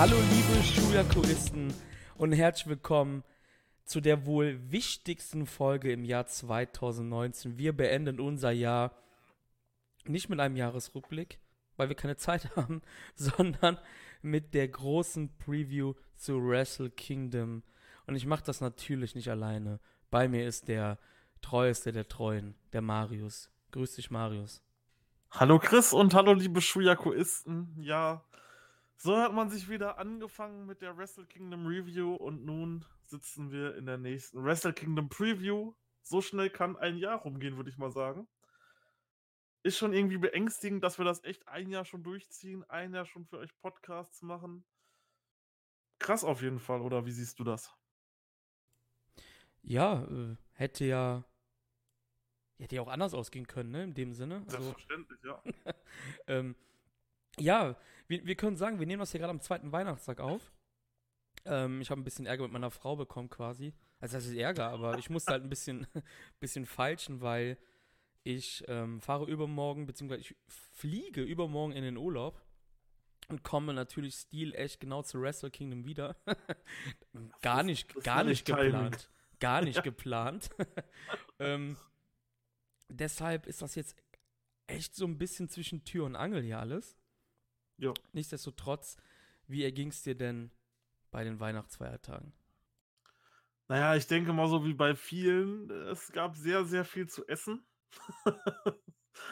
Hallo liebe Schuljakuristen und herzlich willkommen zu der wohl wichtigsten Folge im Jahr 2019. Wir beenden unser Jahr nicht mit einem Jahresrückblick, weil wir keine Zeit haben, sondern mit der großen Preview zu Wrestle Kingdom. Und ich mache das natürlich nicht alleine. Bei mir ist der treueste der Treuen, der Marius. Grüß dich, Marius. Hallo Chris und hallo liebe Schuyakuisten. Ja, so hat man sich wieder angefangen mit der Wrestle Kingdom Review und nun sitzen wir in der nächsten Wrestle Kingdom Preview. So schnell kann ein Jahr rumgehen, würde ich mal sagen. Ist schon irgendwie beängstigend, dass wir das echt ein Jahr schon durchziehen, ein Jahr schon für euch Podcasts machen. Krass auf jeden Fall, oder wie siehst du das? Ja, äh, hätte ja hätte ja auch anders ausgehen können, ne, in dem Sinne. Also, Selbstverständlich, ja. ähm, ja, wir, wir können sagen, wir nehmen das hier gerade am zweiten Weihnachtstag auf. Ähm, ich habe ein bisschen Ärger mit meiner Frau bekommen quasi. Also das ist Ärger, aber ich musste halt ein bisschen, bisschen falschen, weil ich ähm, fahre übermorgen, beziehungsweise ich fliege übermorgen in den Urlaub und komme natürlich Stil echt genau zu Wrestle Kingdom wieder. gar nicht, gar nicht geplant. Gar nicht geplant. ähm, deshalb ist das jetzt echt so ein bisschen zwischen Tür und Angel hier alles. Ja. Nichtsdestotrotz, wie erging es dir denn bei den Weihnachtsfeiertagen? Naja, ich denke mal so wie bei vielen, es gab sehr, sehr viel zu essen.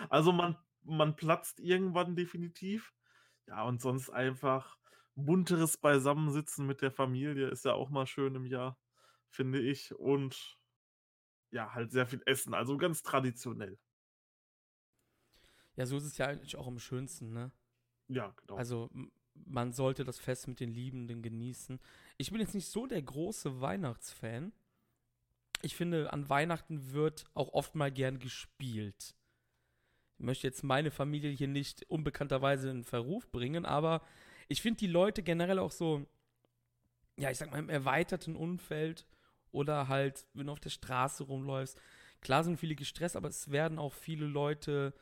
also man, man platzt irgendwann definitiv. Ja, und sonst einfach bunteres Beisammensitzen mit der Familie ist ja auch mal schön im Jahr, finde ich. Und ja, halt sehr viel Essen, also ganz traditionell. Ja, so ist es ja eigentlich auch am schönsten, ne? Ja, genau. Also man sollte das Fest mit den Liebenden genießen. Ich bin jetzt nicht so der große Weihnachtsfan. Ich finde, an Weihnachten wird auch oft mal gern gespielt. Ich möchte jetzt meine Familie hier nicht unbekannterweise in Verruf bringen, aber ich finde die Leute generell auch so, ja, ich sag mal, im erweiterten Umfeld oder halt, wenn du auf der Straße rumläufst. Klar sind viele gestresst, aber es werden auch viele Leute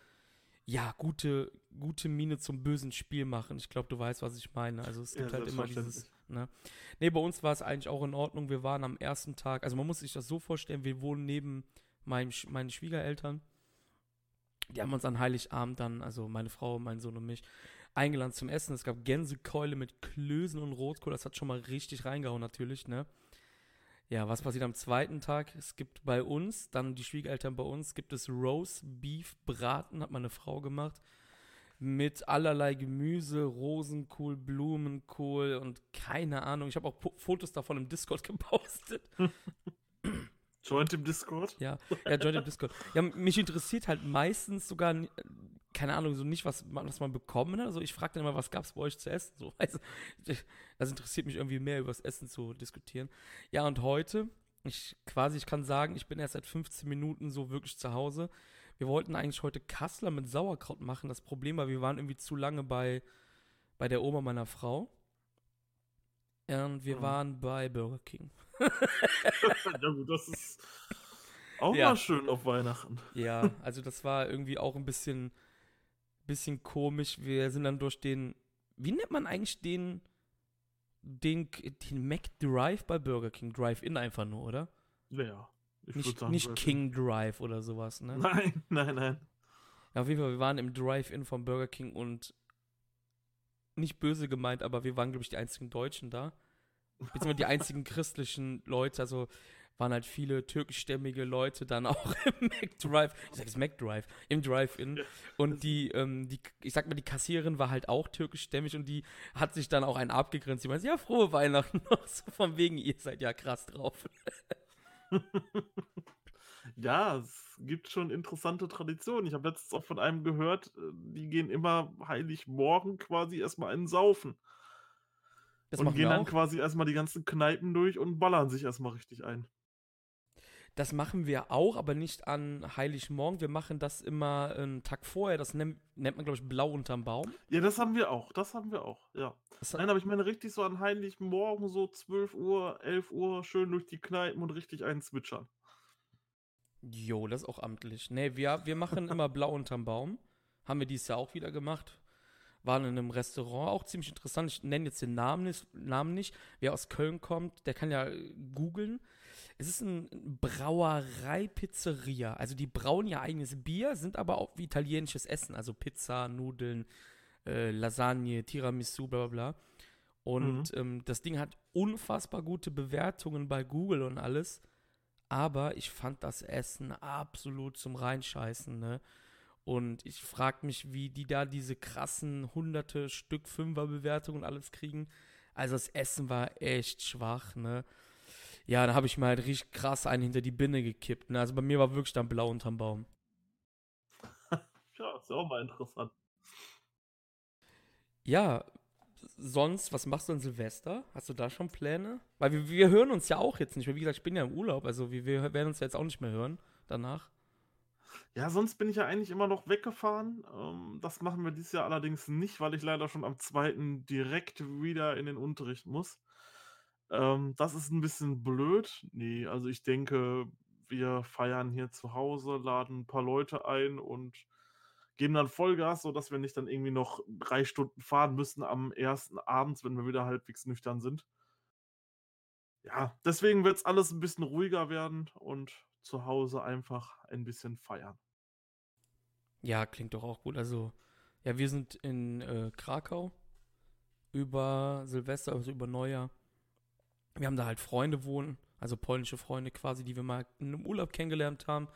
ja, gute, gute Miene zum bösen Spiel machen. Ich glaube, du weißt, was ich meine. Also es gibt ja, halt immer dieses. Ne? Nee, bei uns war es eigentlich auch in Ordnung. Wir waren am ersten Tag, also man muss sich das so vorstellen, wir wohnen neben meinem, meinen Schwiegereltern. Die haben uns an Heiligabend dann, also meine Frau, mein Sohn und mich, eingeladen zum Essen. Es gab Gänsekeule mit Klößen und Rotkohl. Das hat schon mal richtig reingehauen, natürlich, ne? Ja, was passiert am zweiten Tag? Es gibt bei uns, dann die Schwiegereltern bei uns, gibt es Roast Beef Braten, hat meine Frau gemacht. Mit allerlei Gemüse, Rosenkohl, Blumenkohl und keine Ahnung. Ich habe auch Fotos davon im Discord gepostet. Joint im Discord? Ja, ja, Joint im Discord. Ja, mich interessiert halt meistens sogar keine Ahnung, so nicht, was man, was man bekommen hat. Also ich frage dann immer, was gab es bei euch zu essen? So, also, das interessiert mich irgendwie mehr, über das Essen zu diskutieren. Ja, und heute, ich quasi, ich kann sagen, ich bin erst seit 15 Minuten so wirklich zu Hause. Wir wollten eigentlich heute Kassler mit Sauerkraut machen. Das Problem war, wir waren irgendwie zu lange bei, bei der Oma meiner Frau. Und wir mhm. waren bei Burger King. ja gut, das ist auch ja. mal schön auf Weihnachten. Ja, also das war irgendwie auch ein bisschen bisschen komisch. Wir sind dann durch den, wie nennt man eigentlich den, den, den Mac Drive bei Burger King? Drive-In einfach nur, oder? Ja. nicht sagen, nicht King Drive oder sowas, ne? Nein, nein, nein. Ja, auf jeden Fall, wir waren im Drive-In vom Burger King und nicht böse gemeint, aber wir waren, glaube ich, die einzigen Deutschen da. Beziehungsweise die einzigen christlichen Leute. Also waren halt viele türkischstämmige Leute dann auch im McDrive, ich sag jetzt McDrive, im Drive-In. Und die, ähm, die, ich sag mal, die Kassiererin war halt auch türkischstämmig und die hat sich dann auch einen abgegrenzt. Die meinte, ja, frohe Weihnachten. so von wegen, ihr seid ja krass drauf. ja, es gibt schon interessante Traditionen. Ich habe letztens auch von einem gehört, äh, die gehen immer Heiligmorgen quasi erstmal einen Saufen. Das und gehen dann quasi erstmal die ganzen Kneipen durch und ballern sich erstmal richtig ein. Das machen wir auch, aber nicht an Heiligmorgen. Wir machen das immer einen Tag vorher. Das nennt, nennt man, glaube ich, Blau unterm Baum. Ja, das haben wir auch. Das haben wir auch, ja. Das Nein, aber ich meine richtig so an Heiligmorgen, so 12 Uhr, 11 Uhr, schön durch die Kneipen und richtig einen zwitschern. Jo, das ist auch amtlich. Nee, wir, wir machen immer Blau unterm Baum. Haben wir dieses Jahr auch wieder gemacht. waren in einem Restaurant, auch ziemlich interessant. Ich nenne jetzt den Namen nicht, Namen nicht. Wer aus Köln kommt, der kann ja äh, googeln. Es ist eine Brauerei-Pizzeria. Also die brauen ihr eigenes Bier, sind aber auch wie italienisches Essen. Also Pizza, Nudeln, äh, Lasagne, Tiramisu, bla bla bla. Und mhm. ähm, das Ding hat unfassbar gute Bewertungen bei Google und alles. Aber ich fand das Essen absolut zum Reinscheißen, ne? Und ich frage mich, wie die da diese krassen hunderte Stück Fünfer-Bewertungen und alles kriegen. Also das Essen war echt schwach, ne? Ja, da habe ich mal halt richtig krass einen hinter die Binne gekippt. Ne? Also bei mir war wirklich dann blau unterm Baum. ja, ist ja auch mal interessant. Ja, sonst, was machst du an Silvester? Hast du da schon Pläne? Weil wir, wir hören uns ja auch jetzt nicht mehr. Wie gesagt, ich bin ja im Urlaub, also wir, wir werden uns ja jetzt auch nicht mehr hören danach. Ja, sonst bin ich ja eigentlich immer noch weggefahren. Ähm, das machen wir dieses Jahr allerdings nicht, weil ich leider schon am 2. direkt wieder in den Unterricht muss. Ähm, das ist ein bisschen blöd. Nee, also ich denke, wir feiern hier zu Hause, laden ein paar Leute ein und geben dann Vollgas, sodass wir nicht dann irgendwie noch drei Stunden fahren müssen am ersten Abend, wenn wir wieder halbwegs nüchtern sind. Ja, deswegen wird es alles ein bisschen ruhiger werden und zu Hause einfach ein bisschen feiern. Ja, klingt doch auch gut. Also, ja, wir sind in äh, Krakau über Silvester, also über Neujahr. Wir haben da halt Freunde wohnen, also polnische Freunde quasi, die wir mal in einem Urlaub kennengelernt haben.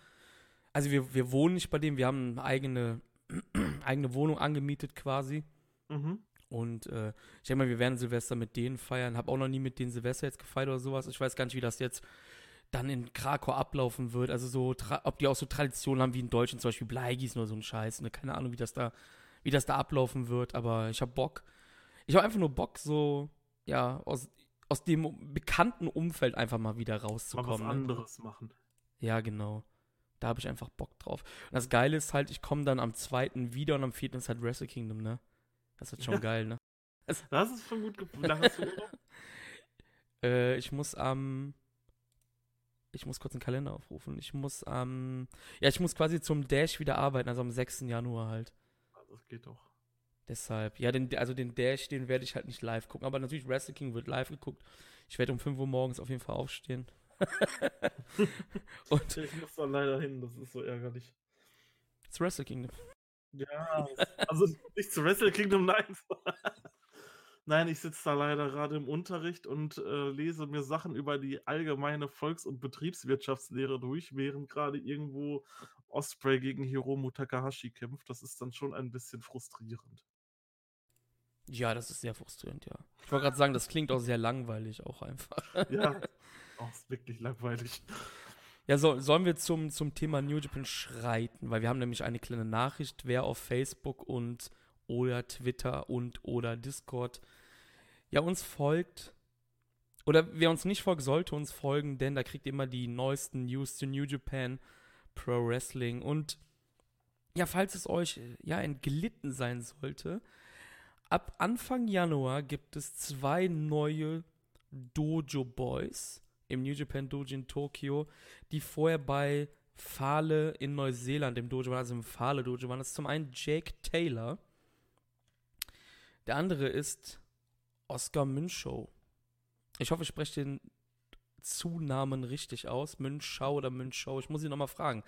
Also wir, wir wohnen nicht bei dem, wir haben eine eigene, eigene Wohnung angemietet quasi. Mhm. Und äh, ich denke mal, wir werden Silvester mit denen feiern. Habe auch noch nie mit denen Silvester jetzt gefeiert oder sowas. Ich weiß gar nicht, wie das jetzt dann in Krakau ablaufen wird. Also so, ob die auch so Traditionen haben wie in Deutschland, zum Beispiel Bleigießen oder so ein Scheiß. Ne? Keine Ahnung, wie das da, wie das da ablaufen wird, aber ich habe Bock. Ich habe einfach nur Bock, so, ja, aus, aus dem bekannten Umfeld einfach mal wieder rauszukommen. Mal was ne? anderes machen. Ja, genau. Da habe ich einfach Bock drauf. Und das Geile ist halt, ich komme dann am zweiten wieder und am vierten ist halt Wrestle Kingdom, ne? Das wird schon ja. geil, ne? Das ist schon gut du äh, ich muss am ich muss kurz einen Kalender aufrufen. Ich muss am, ähm, ja, ich muss quasi zum Dash wieder arbeiten, also am 6. Januar halt. Das geht doch. Deshalb, ja, den, also den Dash, den werde ich halt nicht live gucken. Aber natürlich, Wrestle King wird live geguckt. Ich werde um 5 Uhr morgens auf jeden Fall aufstehen. Und ich muss da leider hin, das ist so ärgerlich. Zu Wrestle Kingdom. Ja, also nicht zu Wrestle Kingdom, nein. Nein, ich sitze da leider gerade im Unterricht und äh, lese mir Sachen über die allgemeine Volks- und Betriebswirtschaftslehre durch, während gerade irgendwo Osprey gegen Hiromu Takahashi kämpft. Das ist dann schon ein bisschen frustrierend. Ja, das ist sehr frustrierend, ja. Ich wollte gerade sagen, das klingt auch sehr langweilig, auch einfach. ja, auch ist wirklich langweilig. Ja, so, sollen wir zum, zum Thema New Japan schreiten? Weil wir haben nämlich eine kleine Nachricht, wer auf Facebook und oder Twitter und oder Discord ja uns folgt, oder wer uns nicht folgt, sollte uns folgen, denn da kriegt ihr immer die neuesten News zu New Japan Pro Wrestling. Und ja, falls es euch ja entglitten sein sollte, ab Anfang Januar gibt es zwei neue Dojo Boys im New Japan Dojo in Tokio, die vorher bei Fale in Neuseeland im Dojo waren, also im Fale Dojo waren. Das ist zum einen Jake Taylor. Der andere ist Oscar Münchow. Ich hoffe, ich spreche den Zunamen richtig aus. Münchau oder Münchow. Ich muss ihn nochmal fragen.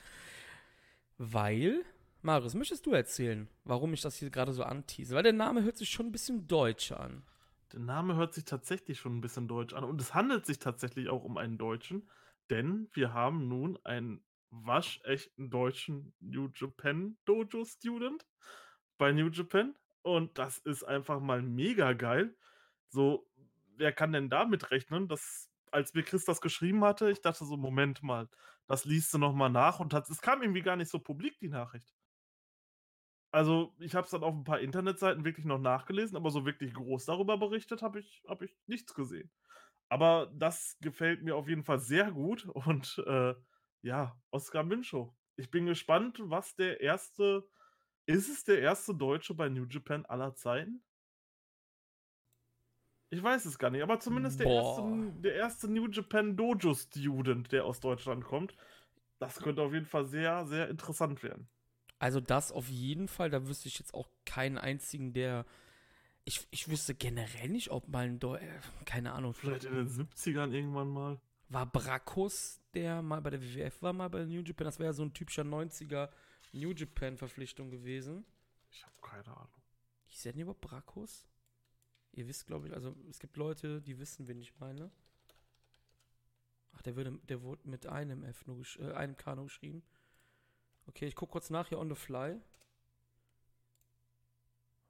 Weil, Marius, möchtest du erzählen, warum ich das hier gerade so antease? Weil der Name hört sich schon ein bisschen deutsch an. Der Name hört sich tatsächlich schon ein bisschen deutsch an. Und es handelt sich tatsächlich auch um einen Deutschen, denn wir haben nun einen waschechten deutschen New Japan Dojo Student bei New Japan. Und das ist einfach mal mega geil. So, wer kann denn damit rechnen? Das, als mir Chris das geschrieben hatte, ich dachte so, Moment mal, das liest du nochmal nach und es kam irgendwie gar nicht so publik, die Nachricht. Also, ich habe es dann auf ein paar Internetseiten wirklich noch nachgelesen, aber so wirklich groß darüber berichtet habe ich, hab ich nichts gesehen. Aber das gefällt mir auf jeden Fall sehr gut und äh, ja, Oskar Münchow. Ich bin gespannt, was der erste. Ist es der erste Deutsche bei New Japan aller Zeiten? Ich weiß es gar nicht, aber zumindest der erste, der erste, New Japan Dojo Student, der aus Deutschland kommt. Das könnte auf jeden Fall sehr, sehr interessant werden. Also das auf jeden Fall, da wüsste ich jetzt auch keinen einzigen, der. Ich, ich wüsste generell nicht, ob mal ein Deu äh, keine Ahnung. Vielleicht in den 70ern irgendwann mal. War Brakos, der mal bei der WWF war, mal bei New Japan? Das wäre ja so ein typischer 90er New Japan-Verpflichtung gewesen. Ich habe keine Ahnung. Hieß der denn überhaupt Brakos? Ihr wisst, glaube ich, also es gibt Leute, die wissen, wen ich meine. Ach, der, würde, der wurde mit einem F nur äh, einem K nur geschrieben. Okay, ich gucke kurz nach hier on the fly.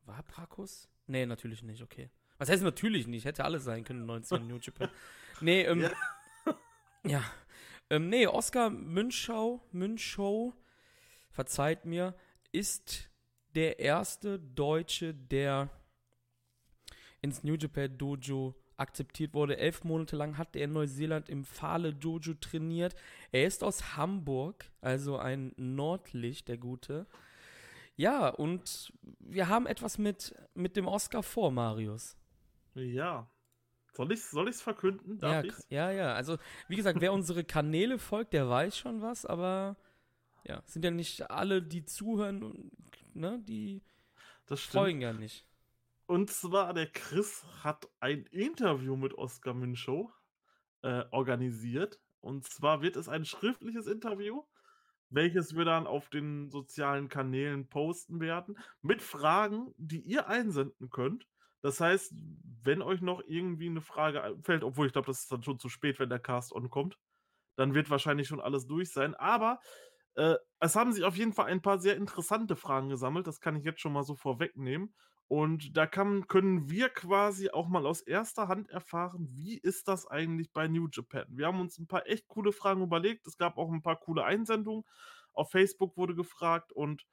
War Brakos? Nee, natürlich nicht, okay. Was heißt natürlich nicht? Hätte alles sein können, 19 New Japan. Nee, ähm. Ja. ja. Ähm, nee, Oscar Münchau, Münchau, verzeiht mir, ist der erste Deutsche, der ins New Japan Dojo akzeptiert wurde. Elf Monate lang hat er in Neuseeland im Fale Dojo trainiert. Er ist aus Hamburg, also ein Nordlicht, der Gute. Ja, und wir haben etwas mit, mit dem Oscar vor, Marius. Ja. Soll ich es soll verkünden? Darf ja, ja, ja. Also, wie gesagt, wer unsere Kanäle folgt, der weiß schon was, aber ja, sind ja nicht alle, die zuhören, ne, die folgen ja nicht. Und zwar, der Chris hat ein Interview mit Oskar Münchow äh, organisiert. Und zwar wird es ein schriftliches Interview, welches wir dann auf den sozialen Kanälen posten werden, mit Fragen, die ihr einsenden könnt. Das heißt, wenn euch noch irgendwie eine Frage fällt, obwohl ich glaube, das ist dann schon zu spät, wenn der Cast on kommt, dann wird wahrscheinlich schon alles durch sein. Aber äh, es haben sich auf jeden Fall ein paar sehr interessante Fragen gesammelt. Das kann ich jetzt schon mal so vorwegnehmen. Und da kann, können wir quasi auch mal aus erster Hand erfahren, wie ist das eigentlich bei New Japan? Wir haben uns ein paar echt coole Fragen überlegt. Es gab auch ein paar coole Einsendungen. Auf Facebook wurde gefragt und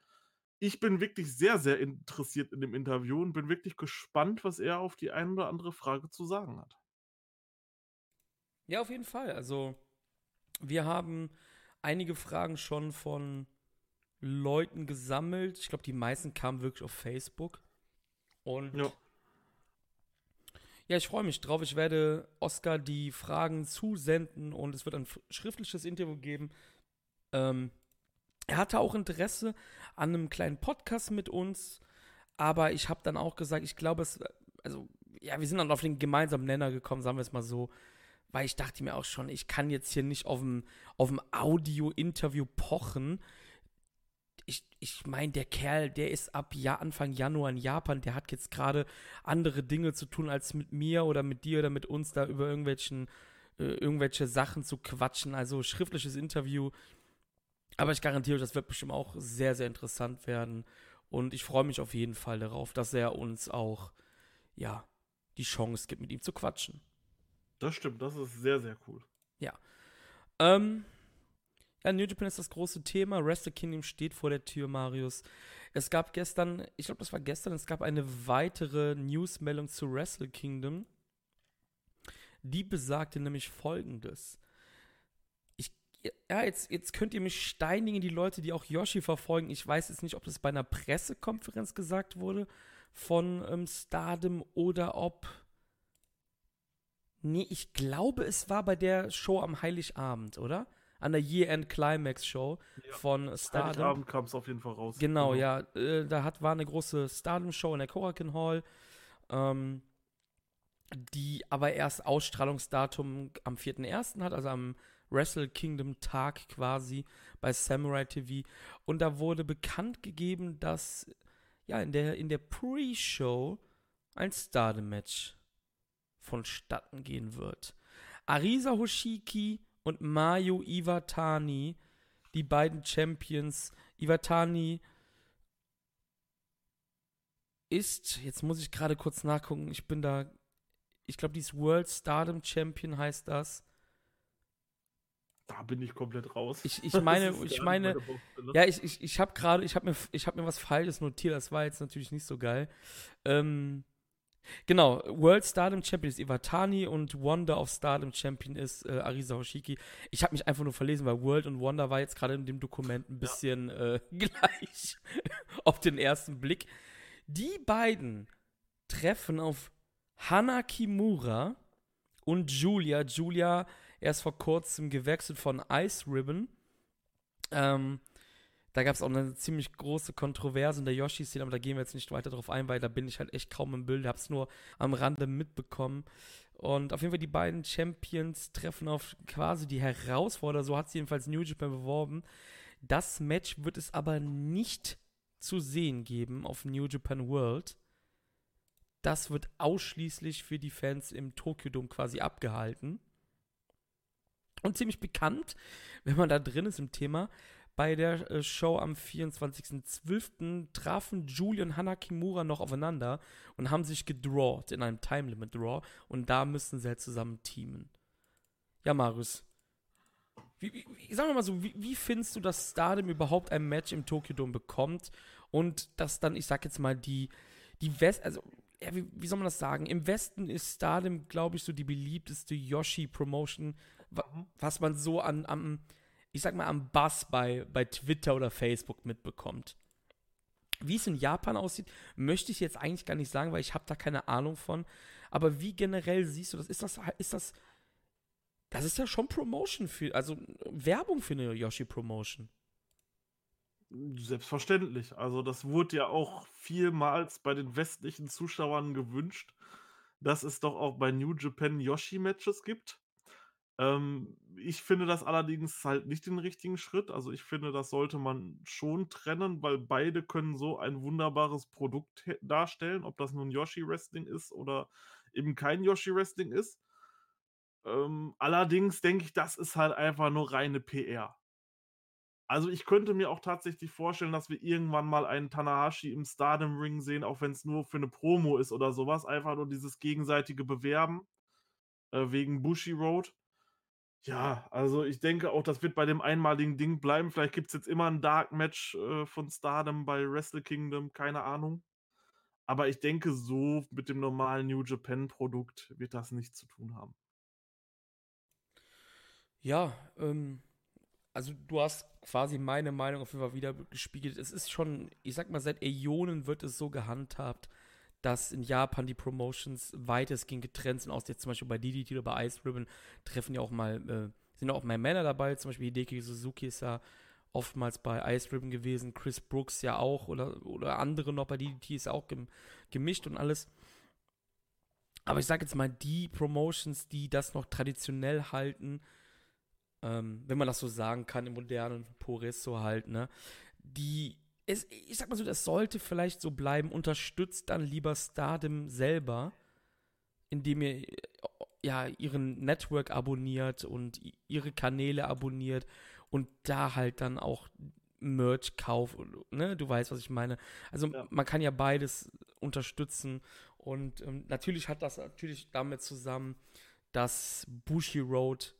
ich bin wirklich sehr, sehr interessiert in dem Interview und bin wirklich gespannt, was er auf die eine oder andere Frage zu sagen hat. Ja, auf jeden Fall. Also, wir haben einige Fragen schon von Leuten gesammelt. Ich glaube, die meisten kamen wirklich auf Facebook. Und ja. ja, ich freue mich drauf. Ich werde Oscar die Fragen zusenden und es wird ein schriftliches Interview geben. Ähm, er hatte auch Interesse an einem kleinen Podcast mit uns, aber ich habe dann auch gesagt, ich glaube, es, also, ja, wir sind dann auf den gemeinsamen Nenner gekommen, sagen wir es mal so, weil ich dachte mir auch schon, ich kann jetzt hier nicht auf dem, auf dem Audio-Interview pochen ich, ich meine, der Kerl, der ist ab ja, Anfang Januar in Japan, der hat jetzt gerade andere Dinge zu tun, als mit mir oder mit dir oder mit uns da über irgendwelchen, äh, irgendwelche Sachen zu quatschen. Also schriftliches Interview. Aber ich garantiere euch, das wird bestimmt auch sehr, sehr interessant werden. Und ich freue mich auf jeden Fall darauf, dass er uns auch, ja, die Chance gibt, mit ihm zu quatschen. Das stimmt, das ist sehr, sehr cool. Ja. Ähm, ja, New Japan ist das große Thema. Wrestle Kingdom steht vor der Tür, Marius. Es gab gestern, ich glaube, das war gestern, es gab eine weitere Newsmeldung zu Wrestle Kingdom. Die besagte nämlich folgendes. Ich, ja, jetzt, jetzt könnt ihr mich steinigen, die Leute, die auch Yoshi verfolgen. Ich weiß jetzt nicht, ob das bei einer Pressekonferenz gesagt wurde von ähm, Stardom oder ob. Nee, ich glaube, es war bei der Show am Heiligabend, oder? An der Year-End Climax Show ja. von Stardom. Abend kam es auf jeden Fall raus. Genau, genau. ja. Äh, da hat, war eine große Stardom-Show in der Korakuen Hall. Ähm, die aber erst Ausstrahlungsdatum am 4.1. hat, also am Wrestle Kingdom Tag quasi bei Samurai TV. Und da wurde bekannt gegeben, dass ja in der, in der Pre-Show ein Stardom-Match vonstatten gehen wird. Arisa Hoshiki und Mayu Iwatani, die beiden Champions. Iwatani ist, jetzt muss ich gerade kurz nachgucken, ich bin da, ich glaube, die ist World Stardom Champion heißt das. Da bin ich komplett raus. Ich, ich meine, ich meine, ja, ich, ich, ich habe gerade, ich habe mir, hab mir was Falsches notiert, das war jetzt natürlich nicht so geil. Ähm, Genau, World Stardom Champion ist Iwatani und Wonder of Stardom Champion ist äh, Arisa Hoshiki. Ich habe mich einfach nur verlesen, weil World und Wonder war jetzt gerade in dem Dokument ein bisschen ja. äh, gleich auf den ersten Blick. Die beiden treffen auf Hana Kimura und Julia. Julia erst vor kurzem gewechselt von Ice Ribbon. Ähm, Da gab es auch eine ziemlich große Kontroverse in der Yoshi-Szene, aber da gehen wir jetzt nicht weiter drauf ein, weil da bin ich halt echt kaum im Bild, hab's nur am Rande mitbekommen. Und auf jeden Fall die beiden Champions treffen auf quasi die Herausforderer, so hat es jedenfalls New Japan beworben. Das Match wird es aber nicht zu sehen geben auf New Japan World. Das wird ausschließlich für die Fans im Tokyo Dome quasi abgehalten. Und ziemlich bekannt, wenn man da drin ist im Thema, bei der äh, Show am 24.12. trafen Julian und Hana Kimura noch aufeinander und haben sich gedrawt in einem Time Limit Draw und da müssen sie halt zusammen teamen. Ja, Marius. Wie, wie, sagen wir mal so, wie, wie findest du, dass Stardom überhaupt ein Match im Tokyo Dome bekommt und dass dann, ich sag jetzt mal, die, die West, also ja, wie, wie, soll man das sagen? Im Westen ist Stardom, glaube ich, so die beliebteste Yoshi-Promotion, mhm. was man so an, am, ich sag mal, am Bass bei, bei Twitter oder Facebook mitbekommt. Wie es in Japan aussieht, möchte ich jetzt eigentlich gar nicht sagen, weil ich habe da keine Ahnung von. Aber wie generell siehst du das? Ist das, ist das, das ist ja schon Promotion für, also Werbung für eine Yoshi-Promotion. Selbstverständlich. Also das wurde ja auch vielmals bei den westlichen Zuschauern gewünscht, dass es doch auch bei New Japan Yoshi-Matches gibt. Ähm, ich finde das allerdings halt nicht den richtigen Schritt. Also ich finde, das sollte man schon trennen, weil beide können so ein wunderbares Produkt darstellen, ob das nun Yoshi Wrestling ist oder eben kein Yoshi Wrestling ist. Ähm, allerdings denke ich, das ist halt einfach nur reine PR. Also ich könnte mir auch tatsächlich vorstellen, dass wir irgendwann mal einen Tanahashi im Stardom Ring sehen, auch wenn es nur für eine Promo ist oder sowas. Einfach nur dieses gegenseitige Bewerben äh, wegen Bushi Road. Ja, also ich denke auch, das wird bei dem einmaligen Ding bleiben. Vielleicht gibt es jetzt immer ein Dark Match äh, von Stardom bei Wrestle Kingdom, keine Ahnung. Aber ich denke, so mit dem normalen New Japan-Produkt wird das nichts zu tun haben. Ja, ähm, also du hast quasi meine Meinung auf jeden Fall wieder gespiegelt. Es ist schon, ich sag mal, seit Äonen wird es so gehandhabt, dass in Japan die Promotions weitestgehend getrennt sind, aus jetzt zum Beispiel bei DDT oder bei Ice Ribbon treffen ja auch mal, äh, sind auch mal Männer dabei, zum Beispiel Hideki Suzuki ist ja oftmals bei Ice Ribbon gewesen, Chris Brooks ja auch oder, oder andere noch bei DDT ist auch gem gemischt und alles. Aber ich sag jetzt mal, die Promotions, die das noch traditionell halten, ähm, wenn man das so sagen kann, im modernen Poresso halt, ne, die es, ich sag mal so, das sollte vielleicht so bleiben. Unterstützt dann lieber Stardom selber, indem ihr ja ihren Network abonniert und ihre Kanäle abonniert und da halt dann auch Merch kauft. Ne? Du weißt, was ich meine. Also ja. man kann ja beides unterstützen und ähm, natürlich hat das natürlich damit zusammen, dass Bushi Road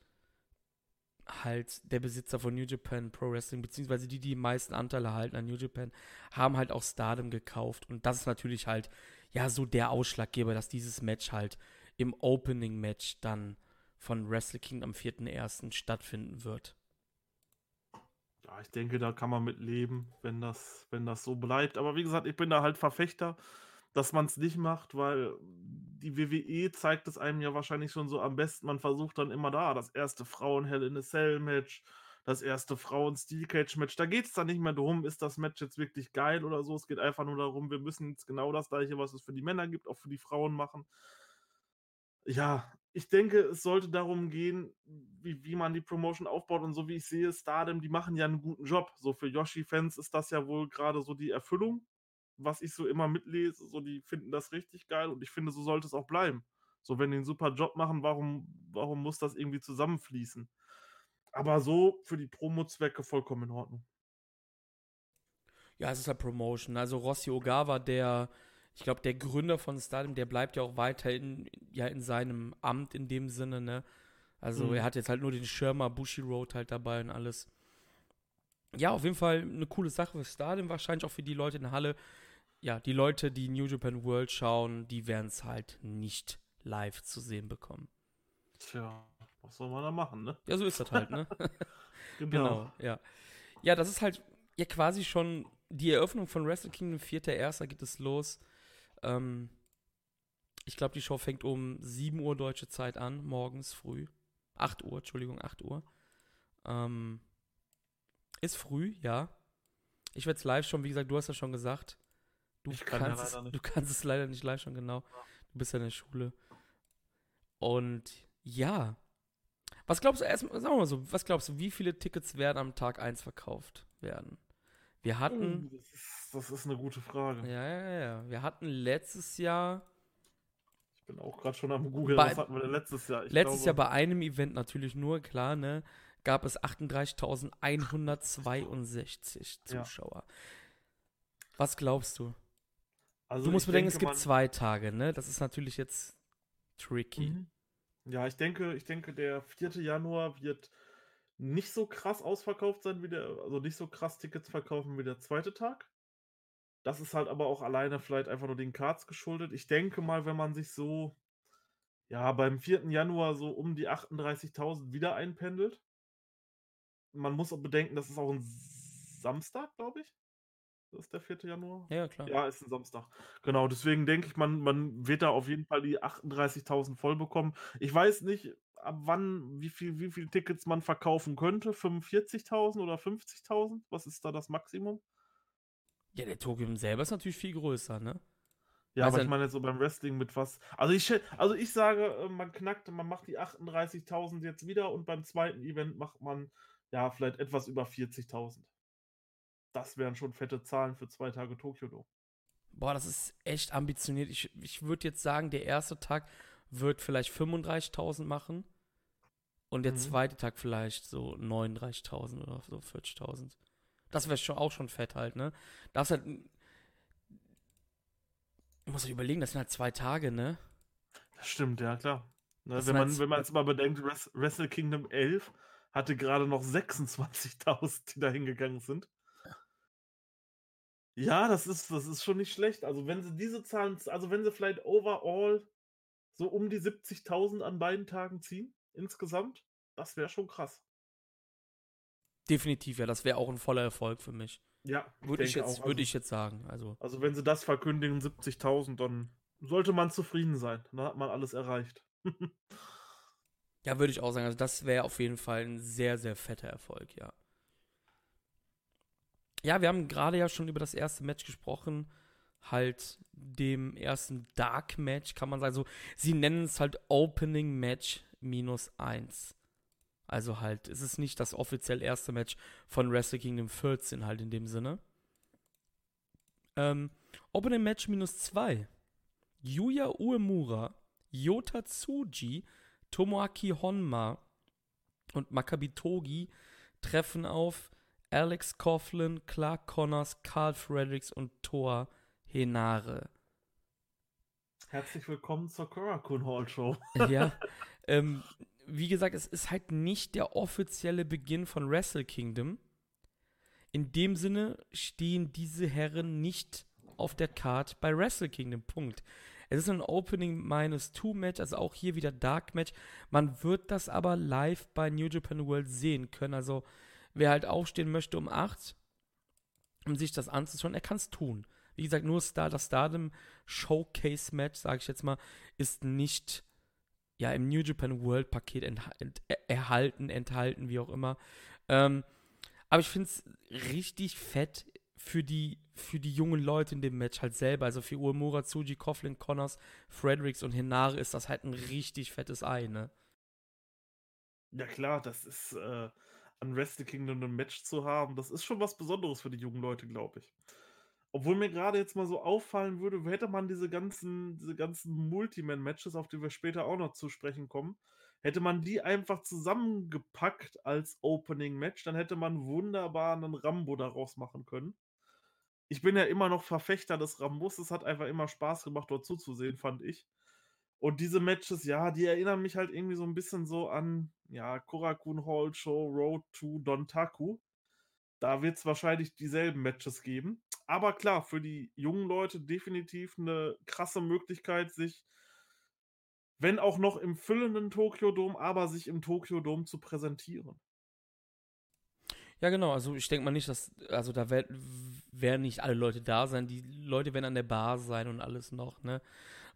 halt der Besitzer von New Japan Pro Wrestling, beziehungsweise die, die die meisten Anteile halten an New Japan, haben halt auch Stardom gekauft. Und das ist natürlich halt, ja, so der Ausschlaggeber, dass dieses Match halt im Opening-Match dann von Wrestle Kingdom am 4.1. stattfinden wird. Ja, ich denke, da kann man mit leben, wenn das, wenn das so bleibt. Aber wie gesagt, ich bin da halt Verfechter dass man es nicht macht, weil die WWE zeigt es einem ja wahrscheinlich schon so am besten. Man versucht dann immer da, das erste Frauen-Hell in a Cell-Match, das erste Frauen-Steel-Cage-Match. Da geht es dann nicht mehr darum, ist das Match jetzt wirklich geil oder so. Es geht einfach nur darum, wir müssen jetzt genau das gleiche, was es für die Männer gibt, auch für die Frauen machen. Ja, ich denke, es sollte darum gehen, wie, wie man die Promotion aufbaut. Und so wie ich sehe, Stardom, die machen ja einen guten Job. So für Yoshi-Fans ist das ja wohl gerade so die Erfüllung was ich so immer mitlese, so die finden das richtig geil und ich finde, so sollte es auch bleiben. So, wenn die einen super Job machen, warum, warum muss das irgendwie zusammenfließen? Aber so für die Promo-Zwecke vollkommen in Ordnung. Ja, es ist halt Promotion. Also Rossi Ogawa, der, ich glaube, der Gründer von Stardom, der bleibt ja auch weiter in, ja, in seinem Amt in dem Sinne, ne? Also mhm. er hat jetzt halt nur den Schirmer Bushi Road halt dabei und alles. Ja, auf jeden Fall eine coole Sache für Stardom, wahrscheinlich auch für die Leute in der Halle, ja, die Leute, die New Japan World schauen, die werden es halt nicht live zu sehen bekommen. Tja, was soll man da machen, ne? Ja, so ist das halt, ne? genau. genau. ja. Ja, das ist halt ja quasi schon die Eröffnung von Wrestle Kingdom 4.1. geht es los. Ähm, ich glaube, die Show fängt um 7 Uhr deutsche Zeit an, morgens früh. 8 Uhr, Entschuldigung, 8 Uhr. Ähm, ist früh, ja. Ich werde es live schon, wie gesagt, du hast ja schon gesagt. Du, Ich kann ja kannst, es, leider nicht. du kannst es leider nicht live schon, genau. Du bist ja in der Schule. Und ja. Was glaubst du, erstmal, sagen wir mal so, was glaubst du, wie viele Tickets werden am Tag 1 verkauft werden? Wir hatten, Oh, das, ist, das ist eine gute Frage. ja, ja, ja, wir hatten letztes Jahr, Ich bin auch gerade schon am Google. Bei- Was hatten wir denn letztes Jahr? Ich letztes Jahr glaube, bei einem Event natürlich nur, klar, ne, gab es 38.162 Ja. Zuschauer. Was glaubst du? Also Du musst bedenken, es gibt zwei Tage, ne? Das ist natürlich jetzt tricky. Mhm. Ja, ich denke, ich denke, der 4. Januar wird nicht so krass ausverkauft sein wie der, also nicht so krass Tickets verkaufen wie der zweite Tag. Das ist halt aber auch alleine vielleicht einfach nur den Cards geschuldet. Ich denke mal, wenn man sich so, ja, beim 4. Januar so um die 38.000 wieder einpendelt. Man muss auch bedenken, das ist auch ein Samstag, glaube ich. Das ist der 4. Januar. Ja, klar. Ja, ist ein Samstag. Genau, deswegen denke ich, man, man wird da auf jeden Fall die 38.000 voll bekommen. Ich weiß nicht, ab wann, wie viel, wie viele Tickets man verkaufen könnte. 45.000 oder 50.000? Was ist da das Maximum? Ja, der Tokyo selber ist natürlich viel größer, ne? Ja, Also- aber ich meine jetzt so beim Wrestling mit was. Also ich, also ich sage, äh, man knackt, man macht die 38.000 jetzt wieder und beim zweiten Event macht man ja vielleicht etwas über 40.000. Das wären schon fette Zahlen für zwei Tage Tokio Dome. Boah, das ist echt ambitioniert. Ich, ich würde jetzt sagen, der erste Tag wird vielleicht 35.000 machen und der Mhm. zweite Tag vielleicht so 39.000 oder so 40.000. Das wäre schon auch schon fett halt, ne? Das halt. Ich muss halt überlegen, das sind halt zwei Tage, ne? Das stimmt, ja, klar. Ne, Das wenn, man, jetzt- wenn mal bedenkt, Wres- Wrestle Kingdom 11 hatte gerade noch 26.000, die da hingegangen sind. Ja, das ist, das ist schon nicht schlecht. Also, wenn sie diese Zahlen, also wenn sie vielleicht overall so um die 70.000 an beiden Tagen ziehen, insgesamt, das wäre schon krass. Definitiv, ja, das wäre auch ein voller Erfolg für mich. Ja, Würde ich, jetzt, Also- ich jetzt sagen. Also, Also, wenn sie das verkündigen, 70.000, dann sollte man zufrieden sein. Dann hat man alles erreicht. ja, würde ich auch sagen. Also, das wäre auf jeden Fall ein sehr, sehr fetter Erfolg, ja. Ja, wir haben gerade ja schon über das erste Match gesprochen. Halt dem ersten Dark Match, kann man sagen. So, sie nennen es halt Opening Match minus eins. Also halt, es ist nicht das offiziell erste Match von Wrestle Kingdom 14 halt in dem Sinne. Ähm, Opening Match minus zwei. Yuya Uemura, Yota Tsuji, Tomoaki Honma und Makabi Togi treffen auf Alex Coughlin, Clark Connors, Carl Fredericks und Thor Henare. Herzlich willkommen zur Korakuen Hall Show. ja, ähm, wie gesagt, es ist halt nicht der offizielle Beginn von Wrestle Kingdom. In dem Sinne stehen diese Herren nicht auf der Card bei Wrestle Kingdom. Punkt. Es ist ein Opening minus two Match, also auch hier wieder Dark Match. Man wird das aber live bei New Japan World sehen können. Also wer halt aufstehen möchte um 8, um sich das anzuschauen, er kann es tun. Wie gesagt, nur Star, das Stardom Showcase Match, sage ich jetzt mal, ist nicht ja im New Japan World Paket ent erhalten, enthalten, wie auch immer. Ähm, aber ich finde es richtig fett für die, für die jungen Leute in dem Match halt selber. Also für Uemura, Tsuji, Coughlin, Connors, Fredericks und Hinare ist das halt ein richtig fettes Ei, ne? Ja klar, das ist äh, an Wrestle Kingdom ein Match zu haben, das ist schon was Besonderes für die jungen Leute, glaube ich. Obwohl mir gerade jetzt mal so auffallen würde, hätte man diese ganzen, diese ganzen Multiman-Matches, auf die wir später auch noch zu sprechen kommen, hätte man die einfach zusammengepackt als Opening-Match, dann hätte man wunderbar einen Rambo daraus machen können. Ich bin ja immer noch Verfechter des Rambos, es hat einfach immer Spaß gemacht, dort zuzusehen, fand ich. Und diese Matches, ja, die erinnern mich halt irgendwie so ein bisschen so an, ja, Korakuen Hall Show, Road to Dontaku. Da wird es wahrscheinlich dieselben Matches geben. Aber klar, für die jungen Leute definitiv eine krasse Möglichkeit, sich, wenn auch noch im füllenden Tokyo Dome, aber sich im Tokyo Dome zu präsentieren. Ja, genau. Also ich denke mal nicht, dass, also da wer- werden nicht alle Leute da sein. Die Leute werden an der Bar sein und alles noch, ne?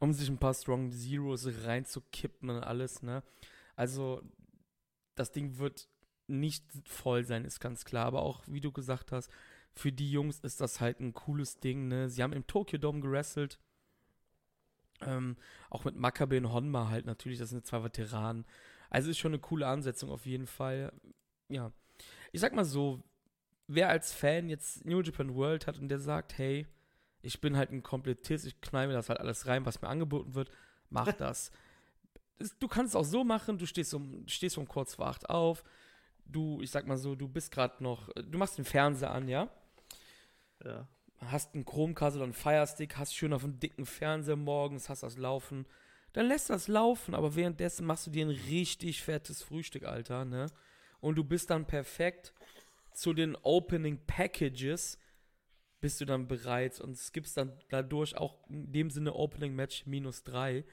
Um sich ein paar Strong Zeros reinzukippen und alles, ne? Also das Ding wird nicht voll sein, ist ganz klar. Aber auch, wie du gesagt hast, für die Jungs ist das halt ein cooles Ding, ne? Sie haben im Tokyo Dome gewrestelt. Ähm, auch mit Makabe und Honma halt natürlich, das sind zwei Veteranen. Also ist schon eine coole Ansetzung auf jeden Fall. Ja. Ich sag mal so, wer als Fan jetzt New Japan World hat und der sagt, hey, ich bin halt ein Komplettist, ich knall mir das halt alles rein, was mir angeboten wird, mach das. Du kannst es auch so machen, du stehst um, stehst um kurz vor acht auf, du, ich sag mal so, du bist gerade noch, du machst den Fernseher an, ja? Ja. Hast einen Chromecast oder einen Firestick, hast schön auf einem dicken Fernseher morgens, hast das laufen. Dann lässt das laufen, aber währenddessen machst du dir ein richtig fettes Frühstück, Alter, ne? Und du bist dann perfekt zu den Opening Packages bist du dann bereit und es gibt dann dadurch auch in dem Sinne Opening Match minus drei.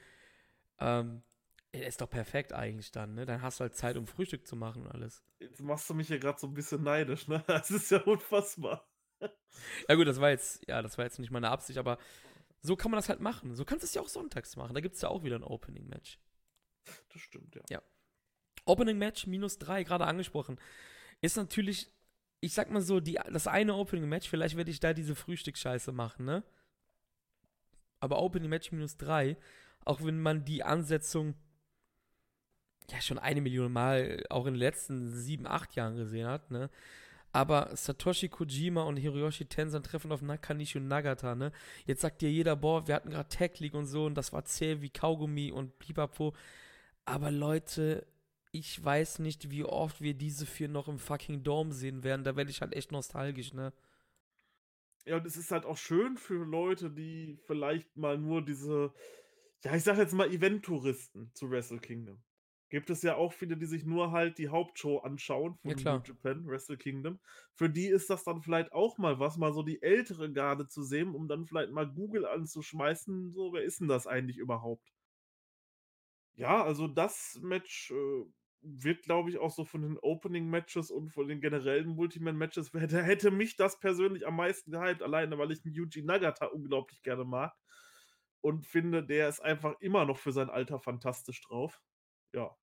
Ähm, ist doch perfekt eigentlich dann, ne? Dann hast du halt Zeit, um Frühstück zu machen und alles. Jetzt machst du mich hier gerade so ein bisschen neidisch, ne? Das ist ja unfassbar. Ja gut, das war jetzt, ja, das war jetzt nicht meine Absicht, aber so kann man das halt machen. So kannst du es ja auch sonntags machen. Da gibt es ja auch wieder ein Opening-Match. Das stimmt, ja. Ja. Opening-Match minus drei, gerade angesprochen. Ist natürlich, ich sag mal so, die, das eine Opening-Match, vielleicht werde ich da diese Frühstücksscheiße machen, ne? Aber Opening-Match minus drei, auch wenn man die Ansetzung ja schon eine Million Mal auch in den letzten sieben, acht Jahren gesehen hat, ne? Aber Satoshi Kojima und Hiroyoshi Tensan treffen auf Nakanishi und Nagata, ne? Jetzt sagt dir jeder, boah, wir hatten gerade Tag League und so und das war zäh wie Kaugummi und Pipapo. Aber Leute, ich weiß nicht, wie oft wir diese vier noch im fucking Dome sehen werden. Da werde ich halt echt nostalgisch, ne? Ja, und es ist halt auch schön für Leute, die vielleicht mal nur diese, ja, ich sag jetzt mal Event-Touristen zu Wrestle Kingdom gibt es ja auch viele, die sich nur halt die Hauptshow anschauen von Ja, New Japan, Wrestle Kingdom. Für die ist das dann vielleicht auch mal was, mal so die ältere Garde zu sehen, um dann vielleicht mal Google anzuschmeißen, so, wer ist denn das eigentlich überhaupt? Ja, also das Match äh, wird, glaube ich, auch so von den Opening-Matches und von den generellen Multiman-Matches, hätte, hätte mich das persönlich am meisten gehypt, alleine weil ich einen Yuji Nagata unglaublich gerne mag und finde, der ist einfach immer noch für sein Alter fantastisch drauf. Ja.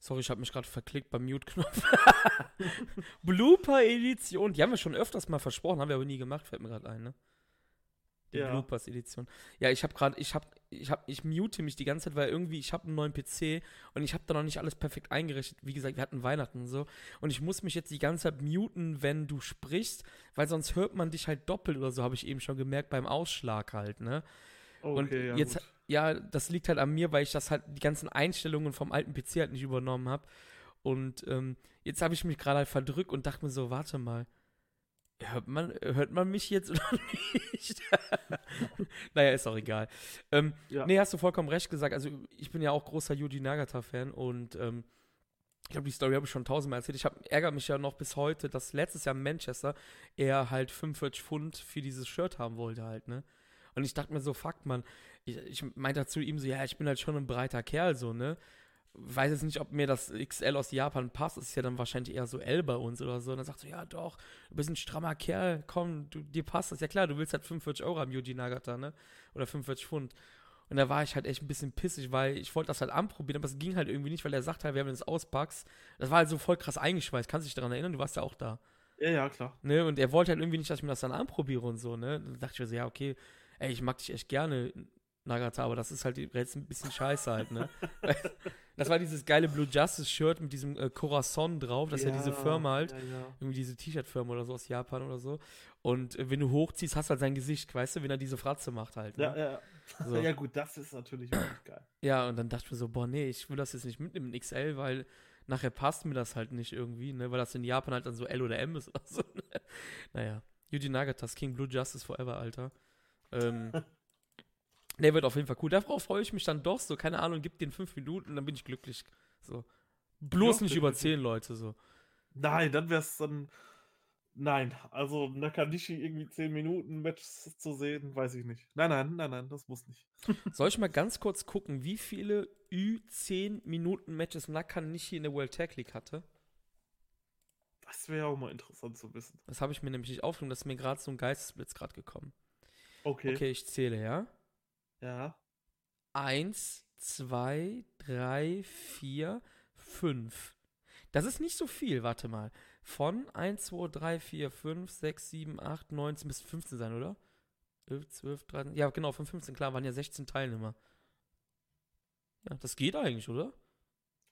Sorry, ich habe mich gerade verklickt beim Mute-Knopf. Blooper-Edition. Die haben wir schon öfters mal versprochen, haben wir aber nie gemacht, fällt mir gerade ein, ne? Die Ja. Bloopers-Edition. Ja, ich habe gerade, ich habe, ich habe, ich mute mich die ganze Zeit, weil irgendwie ich habe einen neuen PC und ich habe da noch nicht alles perfekt eingerichtet. Wie gesagt, wir hatten Weihnachten und so. Und ich muss mich jetzt die ganze Zeit muten, wenn du sprichst, weil sonst hört man dich halt doppelt oder so, habe ich eben schon gemerkt, beim Ausschlag halt, ne? Und Okay, ja, jetzt, gut. ja, das liegt halt an mir, weil ich das halt, die ganzen Einstellungen vom alten PC halt nicht übernommen habe. Und ähm, jetzt habe ich mich gerade halt verdrückt und dachte mir so, warte mal, hört man, hört man mich jetzt oder nicht? naja, ist auch egal. Ähm, Ja. Nee, hast du vollkommen recht gesagt. Also ich bin ja auch großer Yuji Nagata-Fan und ähm, ich glaube, die Story habe ich schon tausendmal erzählt. Ich hab, ärgere mich ja noch bis heute, dass letztes Jahr in Manchester er halt 45 Pfund für dieses Shirt haben wollte halt, ne? Und ich dachte mir so, fuck, man. Ich, ich meinte zu ihm so, ja, ich bin halt schon ein breiter Kerl, so, ne? Weiß jetzt nicht, ob mir das XL aus Japan passt. Das ist ja dann wahrscheinlich eher so L bei uns oder so. Und dann sagt so, ja doch, du bist ein strammer Kerl, komm, du, dir passt das. Ja klar, du willst halt 45 Euro am Yuji Nagata, ne? Oder 45 Pfund. Und da war ich halt echt ein bisschen pissig, weil ich wollte das halt anprobieren, aber es ging halt irgendwie nicht, weil er sagt halt, wir haben das auspackst. Das war halt so voll krass eingeschweißt. Kannst du dich daran erinnern? Du warst ja auch da. ja, ja, klar. Ne? Und er wollte halt irgendwie nicht, dass ich mir das dann anprobiere und so, ne? Dann dachte ich mir so, ja, okay, ey, ich mag dich echt gerne, Nagata, aber das ist halt jetzt ein bisschen scheiße halt, ne? das war dieses geile Blue Justice Shirt mit diesem äh, Corazon drauf, das ist ja diese Firma halt. Ja, ja. Irgendwie diese T-Shirt-Firma oder so aus Japan oder so. Und äh, wenn du hochziehst, hast du halt sein Gesicht, weißt du, wenn er diese Fratze macht halt. Ne? Ja, ja. So. ja, gut, das ist natürlich wirklich geil. Ja, und dann dachte ich mir so, boah, nee, ich will das jetzt nicht mitnehmen in XL, weil nachher passt mir das halt nicht irgendwie, ne, weil das in Japan halt dann so L oder M ist oder so. Ne? Naja, Yuji Nagatas King Blue Justice Forever, Alter. Ähm, der wird auf jeden Fall cool. Darauf freue ich mich dann doch so, keine Ahnung, gib den fünf Minuten, dann bin ich glücklich. So. Bloß nicht über zehn Leute, so. Nein, dann wäre es dann. Nein, also Nakanishi irgendwie 10 Minuten Matches zu sehen, weiß ich nicht. Nein, nein, nein, nein, das muss nicht. Soll ich mal ganz kurz gucken, wie viele Ü10 Minuten Matches Nakanishi in der World Tag League hatte? Das wäre auch mal interessant zu wissen. Das habe ich mir nämlich nicht aufgenommen, das ist mir gerade so ein Geistesblitz gerade gekommen. Okay. Okay, ich zähle, ja? Ja. Eins, zwei, drei, vier, fünf. Das ist nicht so viel, warte mal. Von 1, 2, 3, 4, 5, 6, 7, 8, 19 bis 15 sein, oder? 11, 12, 13. Ja, genau, von 15, klar, waren ja 16 Teilnehmer. Ja, das geht eigentlich, oder?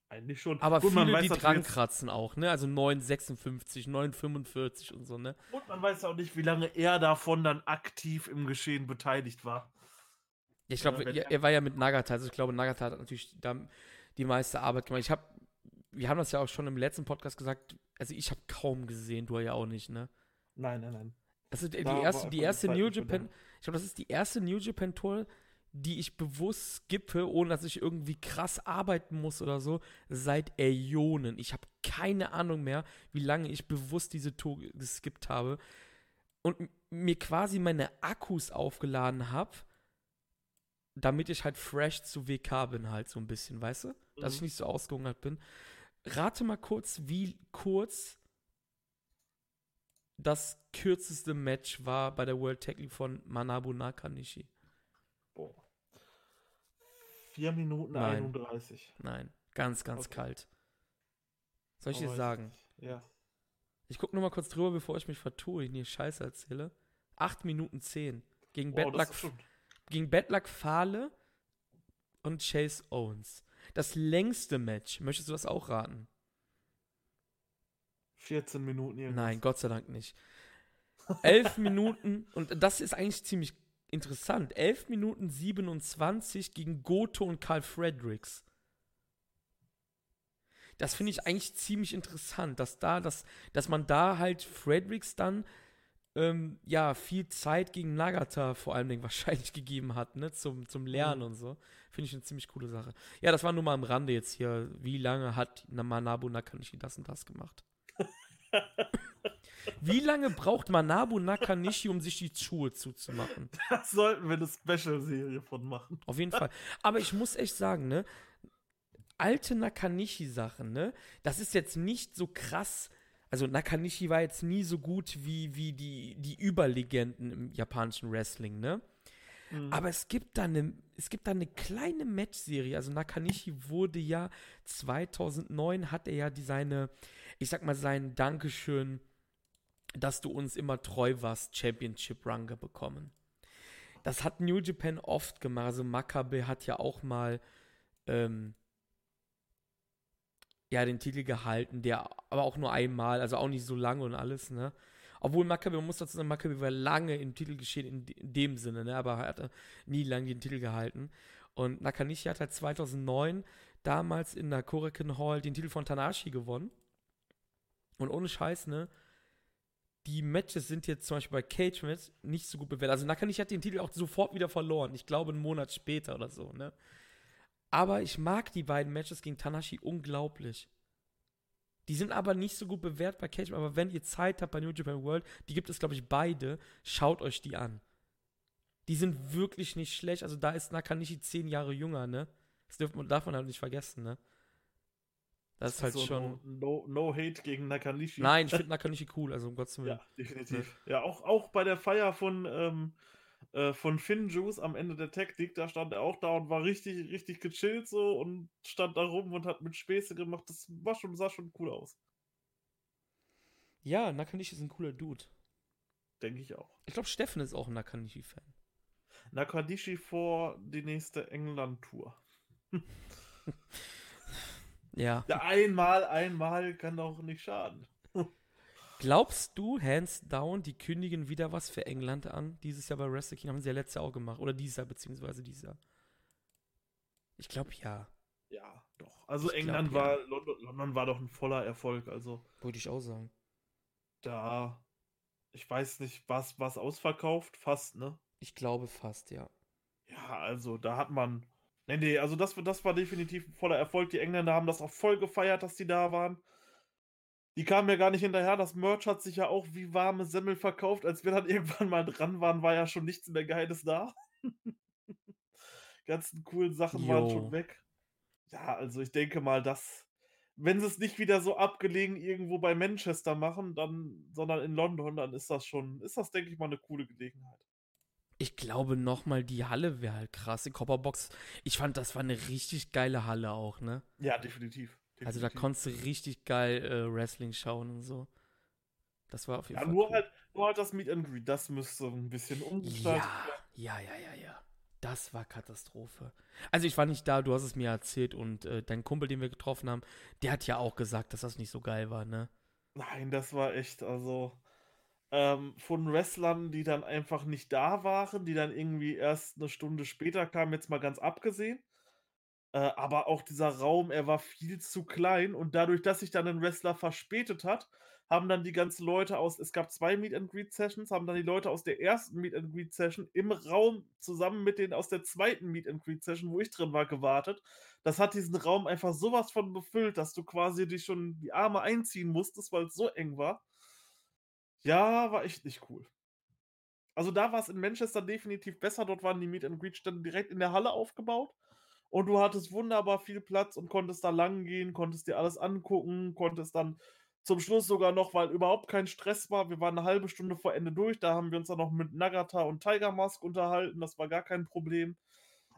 Eigentlich schon. Aber Gut, man viele, weiß die dran kratzen auch, ne? Also 9,56, 9,45 und so, ne? Und man weiß auch nicht, wie lange er davon dann aktiv im Geschehen beteiligt war. Ja, ich glaube, er, er- war ja mit Nagata, also ich glaube, Nagata hat natürlich da die meiste Arbeit gemacht. Ich habe, wir haben das ja auch schon im letzten Podcast gesagt, also ich habe kaum gesehen, du ja auch nicht, ne? Nein, nein, nein. Das ist die Da erste, die erste New Japan, ich glaube, das ist die erste New Japan Tour, die ich bewusst skippe, ohne dass ich irgendwie krass arbeiten muss oder so, seit Äonen. Ich habe keine Ahnung mehr, wie lange ich bewusst diese Tour geskippt habe und mir quasi meine Akkus aufgeladen habe, damit ich halt fresh zu WK bin, halt so ein bisschen, weißt du? Dass ich Mhm. nicht so ausgehungert bin. Rate mal kurz, wie kurz das kürzeste Match war bei der World Tag League von Manabu Nakanishi. Boah. 4 Minuten Nein. 31. Nein, ganz, ganz Okay. kalt. Soll ich dir Aber sagen? Ja. Ich gucke nur mal kurz drüber, bevor ich mich vertue, ich hier Scheiße erzähle. 8 Minuten 10. Gegen Boah, Bad Luck. Gegen Bad Luck Fale und Chase Owens. Das längste Match. Möchtest du das auch raten? 14 Minuten irgendwas. Nein, Gott sei Dank nicht. 11 Minuten, und das ist eigentlich ziemlich interessant. 11 Minuten 27 gegen Goto und Karl Fredericks. Das finde ich eigentlich ziemlich interessant, dass da, dass, dass man da halt Fredericks dann ähm, ja viel Zeit gegen Nagata vor allen Dingen wahrscheinlich gegeben hat, ne, zum, zum Lernen Mhm. und so. Finde ich eine ziemlich coole Sache. Ja, das war nur mal am Rande jetzt hier. Wie lange hat Manabu Nakanishi das und das gemacht? Wie lange braucht Manabu Nakanishi, um sich die Schuhe zuzumachen? Da sollten wir eine Special-Serie von machen. Auf jeden Fall. Aber ich muss echt sagen, ne? Alte Nakanishi-Sachen, ne? Das ist jetzt nicht so krass. Also Nakanishi war jetzt nie so gut wie, wie die, die Überlegenden im japanischen Wrestling, ne? Mhm. Aber es gibt da eine, es gibt da eine kleine Matchserie. Also Nakanishi wurde ja 2009 hat er ja die seine, ich sag mal sein Dankeschön, dass du uns immer treu warst, Championship Run bekommen. Das hat New Japan oft gemacht. Also Makabe hat ja auch mal ähm, ja den Titel gehalten, der aber auch nur einmal, also auch nicht so lange und alles, ne? Obwohl Makabe, man muss dazu sagen, Makabe war lange im Titelgeschehen in, in dem Sinne, ne? aber er hatte nie lange den Titel gehalten. Und Nakanishi hat halt 2009 damals in der Korakuen Hall den Titel von Tanashi gewonnen. Und ohne Scheiß, ne? Die Matches sind jetzt zum Beispiel bei Cage Match nicht so gut bewertet. Also Nakanishi hat den Titel auch sofort wieder verloren. Ich glaube, einen Monat später oder so, ne? Aber ich mag die beiden Matches gegen Tanashi unglaublich. Die sind aber nicht so gut bewertet bei Cage, aber wenn ihr Zeit habt bei New Japan World, die gibt es, glaube ich, beide, schaut euch die an. Die sind wirklich nicht schlecht. Also da ist Nakanishi zehn Jahre jünger, ne? Das darf man, darf man halt nicht vergessen, ne? Das ist halt So, schon. No, no, no Hate gegen Nakanishi. Nein, ich finde Nakanishi cool, also um Gottes Willen. Ja, definitiv. Ja, auch, auch bei der Feier von, ähm, äh, von Finn Juice am Ende der Taktik, da stand er auch da und war richtig, richtig gechillt so und stand da rum und hat mit Späße gemacht. Das war schon, sah schon cool aus. Ja, Nakanishi ist ein cooler Dude. Denke ich auch. Ich glaube, Steffen ist auch ein Nakanishi-Fan. Nakanishi vor die nächste England-Tour. Ja. Ja, einmal, einmal kann doch nicht schaden. Glaubst du, hands down, die kündigen wieder was für England an? Dieses Jahr bei Wrestle King haben sie ja letztes Jahr auch gemacht. Oder dieses Jahr, beziehungsweise dieses Jahr. Ich glaube ja. Ja, doch. Also Ich glaub, England ja. war, London, London war doch ein voller Erfolg. Also Wollte ich auch sagen. da, ich weiß nicht, was, was ausverkauft, fast, ne? Ich glaube fast, ja. Ja, also da hat man. Nee, nee, also das, das war definitiv ein voller Erfolg. Die Engländer haben das auch voll gefeiert, dass die da waren. Die kamen ja gar nicht hinterher. Das Merch hat sich ja auch wie warme Semmel verkauft. Als wir dann irgendwann mal dran waren, war ja schon nichts mehr Geiles da. Ganzen coolen Sachen waren Jo. schon weg. Ja, also ich denke mal, dass, wenn sie es nicht wieder so abgelegen irgendwo bei Manchester machen, dann, sondern in London, dann ist das schon, ist das, denke ich mal, eine coole Gelegenheit. Ich glaube nochmal, die Halle wäre halt krass. Die Copperbox, ich fand, das war eine richtig geile Halle auch, ne? Ja, definitiv. Also da konntest du richtig geil äh, Wrestling schauen und so. Das war auf jeden Ja, Fall nur cool. halt, nur halt das Meet and Greet, das müsste ein bisschen umgestaltet Ja, ja, ja, ja, ja. Das war Katastrophe. Also ich war nicht da, du hast es mir erzählt und äh, dein Kumpel, den wir getroffen haben, der hat ja auch gesagt, dass das nicht so geil war, ne? Nein, das war echt, also ähm, von Wrestlern, die dann einfach nicht da waren, die dann irgendwie erst eine Stunde später kamen, jetzt mal ganz abgesehen. Äh, aber auch dieser Raum, er war viel zu klein und dadurch, dass sich dann ein Wrestler verspätet hat, haben dann die ganzen Leute aus, es gab zwei Meet and Greet Sessions, haben dann die Leute aus der ersten Meet and Greet Session im Raum zusammen mit denen aus der zweiten Meet and Greet Session, wo ich drin war, gewartet. Das hat diesen Raum einfach sowas von befüllt, dass du quasi dich schon die Arme einziehen musstest, weil es so eng war. Ja, war echt nicht cool. Also da war es in Manchester definitiv besser. Dort waren die Meet and Greet Ständen direkt in der Halle aufgebaut. Und du hattest wunderbar viel Platz und konntest da lang gehen, konntest dir alles angucken, konntest dann zum Schluss sogar noch, weil überhaupt kein Stress war, wir waren eine halbe Stunde vor Ende durch, da haben wir uns dann noch mit Nagata und Tiger Mask unterhalten, das war gar kein Problem.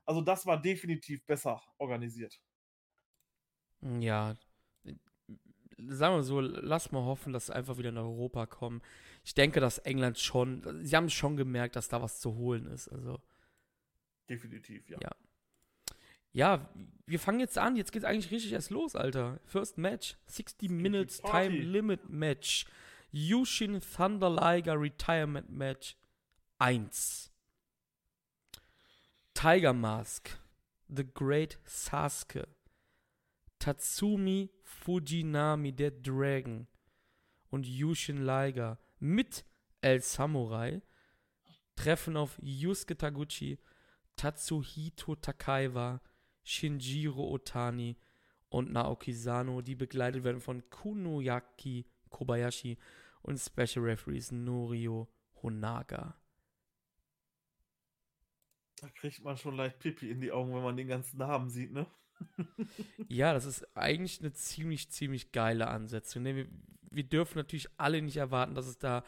Also das war definitiv besser organisiert. Ja. Sagen wir so, lass mal hoffen, dass sie einfach wieder nach Europa kommen. Ich denke, dass England schon, sie haben schon gemerkt, dass da was zu holen ist. Also, Definitiv, ja. Ja. Ja, wir fangen jetzt an. Jetzt geht's eigentlich richtig erst los, Alter. First Match, 60 Minutes. Time Limit Match. Yushin Thunder Liger Retirement Match 1. Tiger Mask, The Great Sasuke, Tatsumi Fujinami, der Dragon und Yushin Liger mit El Samurai treffen auf Yusuke Taguchi, Tatsuhito Takaiwa, Shinjiro Otani und Naoki Sano, die begleitet werden von Kunoyaki Kobayashi und Special Referees Norio Honaga. Da kriegt man schon leicht Pipi in die Augen, wenn man den ganzen Namen sieht, ne? Ja, das ist eigentlich eine ziemlich, ziemlich geile Ansetzung. Ne? Wir, wir dürfen natürlich alle nicht erwarten, dass es da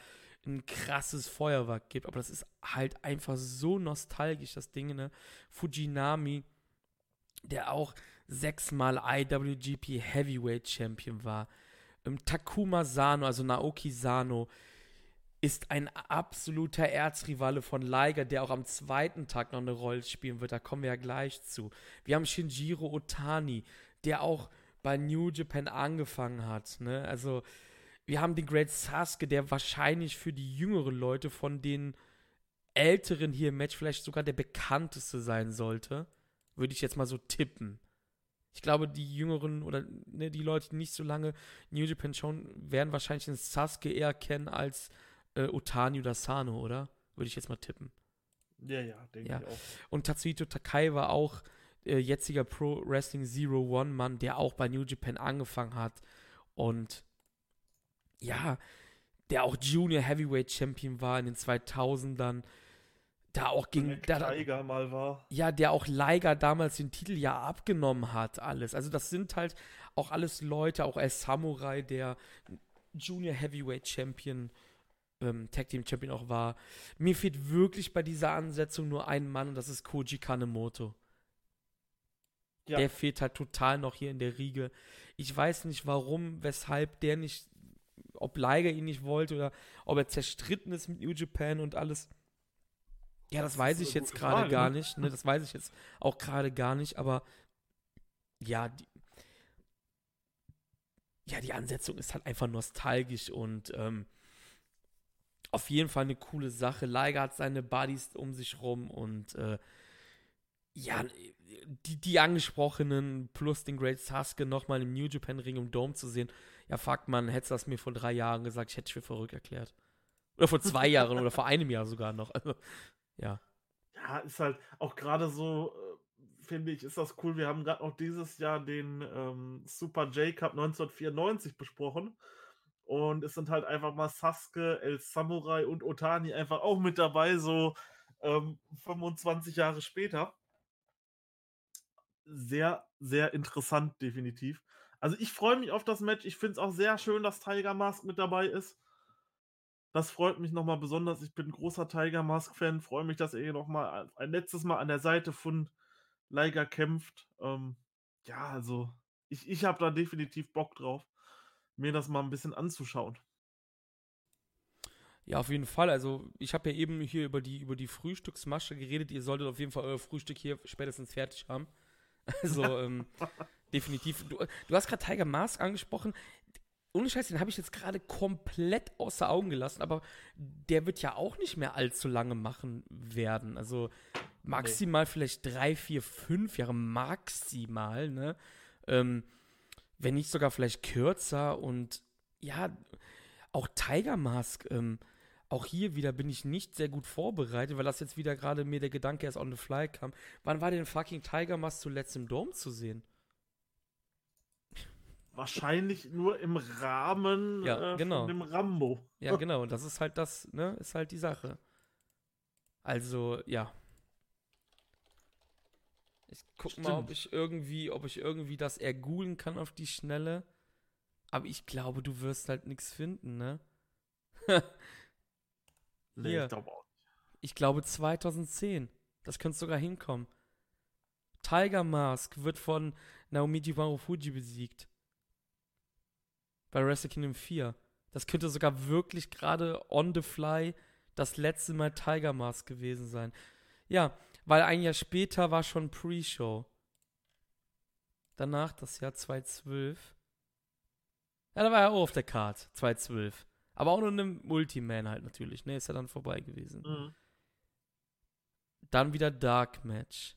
ein krasses Feuerwerk gibt, aber das ist halt einfach so nostalgisch, das Ding, ne? Fujinami, der auch sechsmal IWGP Heavyweight Champion war. Ähm, Takuma Sano, also Naoki Sano, ist ein absoluter Erzrivale von Liger, der auch am zweiten Tag noch eine Rolle spielen wird. Da kommen wir ja gleich zu. Wir haben Shinjiro Otani, der auch bei New Japan angefangen hat. Ne? Also, wir haben den Great Sasuke, der wahrscheinlich für die jüngeren Leute von den Älteren hier im Match vielleicht sogar der bekannteste sein sollte. Würde ich jetzt mal so tippen. Ich glaube, die Jüngeren oder ne, die Leute, die nicht so lange New Japan schauen, werden wahrscheinlich den Sasuke eher kennen als äh, Otani oder Sano, oder? Würde ich jetzt mal tippen. Ja, ja, denke Ja. ich auch. Und Tatsuhito Takai war auch äh, jetziger Pro Wrestling Zero One Mann, der auch bei New Japan angefangen hat. Und ja, der auch Junior Heavyweight Champion war in den 2000ern. Da auch gegen. Da, Tiger mal war. ja, der auch Liger damals den Titel ja abgenommen hat, alles. Also das sind halt auch alles Leute, auch als Samurai, der Junior Heavyweight Champion, ähm, Tag Team Champion auch war. Mir fehlt wirklich bei dieser Ansetzung nur ein Mann und das ist Koji Kanemoto. Ja. Der fehlt halt total noch hier in der Riege. Ich weiß nicht warum, weshalb der nicht, ob Liger ihn nicht wollte oder ob er zerstritten ist mit New Japan und alles. Ja, das, Das weiß ich jetzt gerade gar ne? nicht. Ne? Das weiß ich jetzt auch gerade gar nicht, aber ja, die, ja, die Ansetzung ist halt einfach nostalgisch und ähm, auf jeden Fall eine coole Sache. Liger hat seine Buddies um sich rum und äh, ja, die, die angesprochenen plus den Great Sasuke nochmal im New Japan Ring im Dome zu sehen. Ja, fuck, man, hättest du das mir vor drei Jahren gesagt, ich hätte dich für verrückt erklärt. Oder vor zwei Jahren oder vor einem Jahr sogar noch. Also, ja. Ja, ist halt auch gerade so, äh, finde ich, ist das cool. Wir haben gerade noch dieses Jahr den ähm, Super J Cup 1994 besprochen. Und es sind halt einfach mal Sasuke, El Samurai und Otani einfach auch mit dabei, so ähm, 25 Jahre später. Sehr, sehr interessant, definitiv. Also ich freue mich auf das Match. Ich finde es auch sehr schön, dass Tiger Mask mit dabei ist. Das freut mich nochmal besonders. Ich bin großer Tiger Mask-Fan. Freue mich, dass er hier nochmal ein letztes Mal an der Seite von Liger kämpft. Ähm, ja, also ich, ich habe da definitiv Bock drauf, mir das mal ein bisschen anzuschauen. Ja, auf jeden Fall. Also, ich habe ja eben hier über die, über die Frühstücksmasche geredet. Ihr solltet auf jeden Fall euer Frühstück hier spätestens fertig haben. Also, ähm, definitiv. Du, du hast gerade Tiger Mask angesprochen. Ohne Scheiß, den habe ich jetzt gerade komplett außer Augen gelassen, aber der wird ja auch nicht mehr allzu lange machen werden. Also maximal nee. vielleicht drei, vier, fünf Jahre maximal, ne? Ähm, wenn nicht sogar vielleicht kürzer und ja, auch Tiger Mask, ähm, auch hier wieder bin ich nicht sehr gut vorbereitet, weil das jetzt wieder gerade mir der Gedanke erst on the fly kam. Wann war denn fucking Tiger Mask zuletzt im Dom zu sehen? Wahrscheinlich nur im Rahmen ja, äh, genau. von dem Rambo. Ja, genau. Das ist halt das, ne, ist halt die Sache. Also, ja. Ich guck Stimmt. mal, ob ich irgendwie, ob ich irgendwie das ergoogeln kann auf die Schnelle. Aber ich glaube, du wirst halt nichts finden, ne? Nee, ich glaube auch nicht. Ich glaube 2010. Das könnte sogar hinkommen. Tiger Mask wird von Naomi Marufuji besiegt. Bei Wrestle Kingdom 4. Das könnte sogar wirklich gerade on the fly das letzte Mal Tiger Mask gewesen sein. Ja, weil ein Jahr später war schon Pre-Show. Danach das Jahr 2012. Ja, da war er auch auf der Card, 2012. Aber auch nur einem Multiman halt natürlich, ne? Ist ja dann vorbei gewesen. Mhm. Dann wieder Dark Match.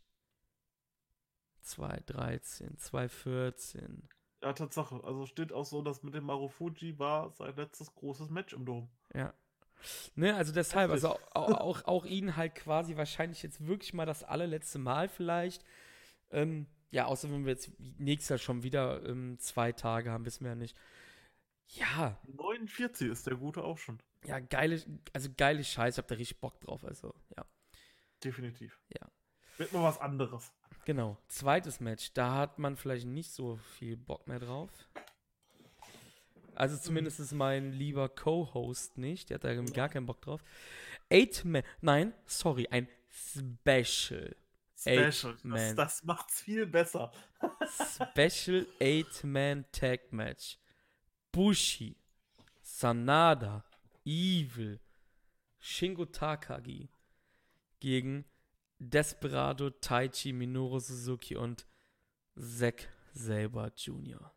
2.13, 2.14. Ja, Tatsache. Also steht auch so, dass mit dem Marufuji war sein letztes großes Match im Dom. Ja. Ne, also deshalb, also auch, auch, auch ihn halt quasi wahrscheinlich jetzt wirklich mal das allerletzte Mal vielleicht. Ähm, ja, außer wenn wir jetzt nächstes Jahr schon wieder ähm, zwei Tage haben, wissen wir ja nicht. Ja. 49 ist der gute auch schon. Ja, geile, also geile Scheiße, ich hab da richtig Bock drauf, also, ja. Definitiv. Ja. Wird mal was anderes. Genau. Zweites Match, da hat man vielleicht nicht so viel Bock mehr drauf. Also zumindest ist mein lieber Co-Host nicht, der hat da gar keinen Bock drauf. Eight Man, nein, sorry, ein Special. Special, das, das macht's viel besser. Special Eight-Man Tag Match. Bushi, Sanada, Evil, Shingo Takagi gegen Desperado, Taichi, Minoru Suzuki und Zack Saber Jr.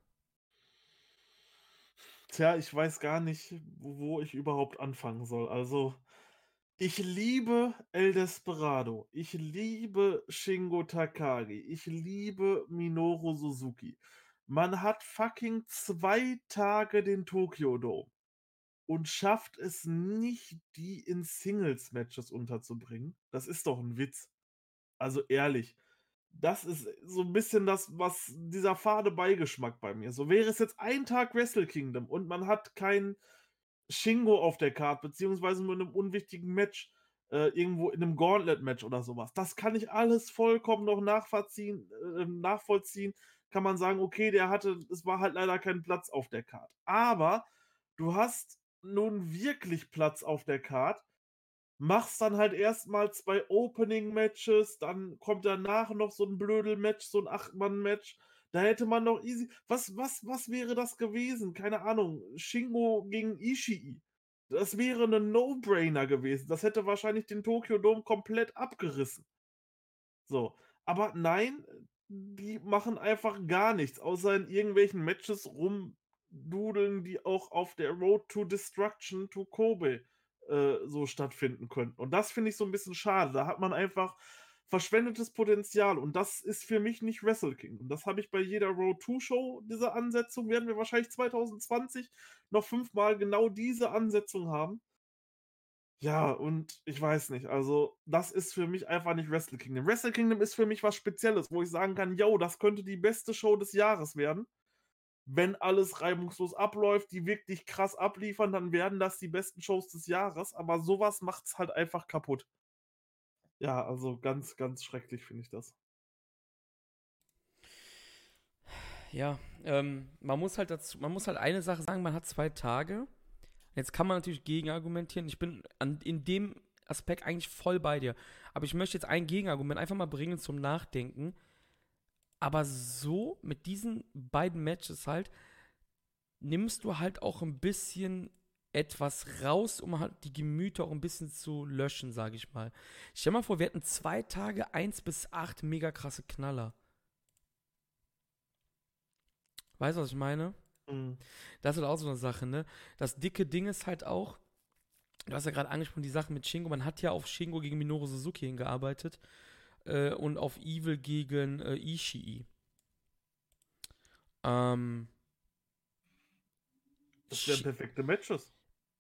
Tja, ich weiß gar nicht, wo ich überhaupt anfangen soll. Also, ich liebe El Desperado. Ich liebe Shingo Takagi. Ich liebe Minoru Suzuki. Man hat fucking zwei Tage den Tokyo Dome und schafft es nicht, die in Singles-Matches unterzubringen. Das ist doch ein Witz. Also ehrlich, das ist so ein bisschen das, was dieser fade Beigeschmack bei mir. So wäre es jetzt ein Tag Wrestle Kingdom und man hat kein Shingo auf der Karte, beziehungsweise nur in einem unwichtigen Match, äh, irgendwo in einem Gauntlet-Match oder sowas. Das kann ich alles vollkommen noch nachvollziehen, äh, nachvollziehen kann man sagen, okay, der hatte, es war halt leider kein Platz auf der Card. Aber du hast nun wirklich Platz auf der Card, machst dann halt erstmal zwei Opening-Matches, dann kommt danach noch so ein Blödel-Match, so ein Acht-Mann-Match. Da hätte man noch easy. Was, was, was wäre das gewesen? Keine Ahnung. Shingo gegen Ishii. Das wäre ein No-Brainer gewesen. Das hätte wahrscheinlich den Tokyo Dome komplett abgerissen. So. Aber nein, die machen einfach gar nichts, außer in irgendwelchen Matches rumdudeln, die auch auf der Road to Destruction to Kobe äh, so stattfinden könnten. Und das finde ich so ein bisschen schade. Da hat man einfach verschwendetes Potenzial und das ist für mich nicht Wrestle King. Und das habe ich bei jeder Road to Show, diese Ansetzung, werden wir wahrscheinlich 2020 noch fünfmal genau diese Ansetzung haben. Ja, und ich weiß nicht, also das ist für mich einfach nicht Wrestle Kingdom. Wrestle Kingdom ist für mich was Spezielles, wo ich sagen kann, yo, das könnte die beste Show des Jahres werden. Wenn alles reibungslos abläuft, die wirklich krass abliefern, dann werden das die besten Shows des Jahres, aber sowas macht's halt einfach kaputt. Ja, also ganz, ganz schrecklich finde ich das. Ja, ähm, man muss halt dazu, man muss halt eine Sache sagen, man hat zwei Tage Jetzt kann man natürlich gegenargumentieren. Ich bin an, in dem Aspekt eigentlich voll bei dir. Aber ich möchte jetzt ein Gegenargument einfach mal bringen zum Nachdenken. Aber so mit diesen beiden Matches halt nimmst du halt auch ein bisschen etwas raus, um halt die Gemüter auch ein bisschen zu löschen, sage ich mal. Stell mal vor, wir hätten zwei Tage, eins bis acht mega krasse Knaller. Weißt du, was ich meine? Mhm. Das ist halt auch so eine Sache, ne? Das dicke Ding ist halt auch, du hast ja gerade angesprochen, die Sache mit Shingo, man hat ja auf Shingo gegen Minoru Suzuki hingearbeitet äh, und auf Evil gegen äh, Ishii. Ähm, Das wären perfekte Matches.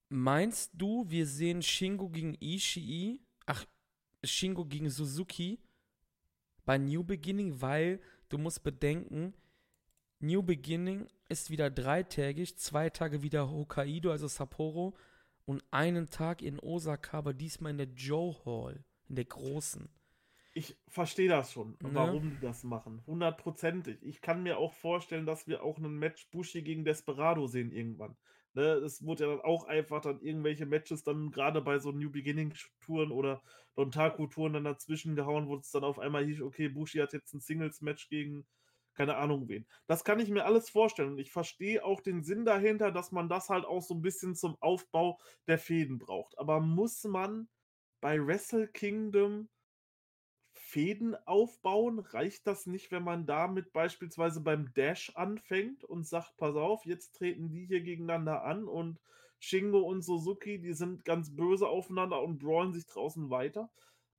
Meinst du, wir sehen Shingo gegen Ishii? Ach, Shingo gegen Suzuki bei New Beginning, weil du musst bedenken, New Beginning ist wieder dreitägig, zwei Tage wieder Hokkaido, also Sapporo, und einen Tag in Osaka, aber diesmal in der Joe Hall, in der großen. Ich verstehe das schon, Ne? warum die das machen. Hundertprozentig. Ich kann mir auch vorstellen, dass wir auch ein Match Bushi gegen Desperado sehen irgendwann. Ne, es wurde ja dann auch einfach dann irgendwelche Matches dann gerade bei so New Beginning Touren oder Dontaku Touren dann dazwischen gehauen, wo es dann auf einmal hieß, okay, Bushi hat jetzt ein Singles Match gegen keine Ahnung wen. Das kann ich mir alles vorstellen und ich verstehe auch den Sinn dahinter, dass man das halt auch so ein bisschen zum Aufbau der Fäden braucht. Aber muss man bei Wrestle Kingdom Fäden aufbauen? Reicht das nicht, wenn man damit beispielsweise beim Dash anfängt und sagt, pass auf, jetzt treten die hier gegeneinander an und Shingo und Suzuki, die sind ganz böse aufeinander und brawlen sich draußen weiter?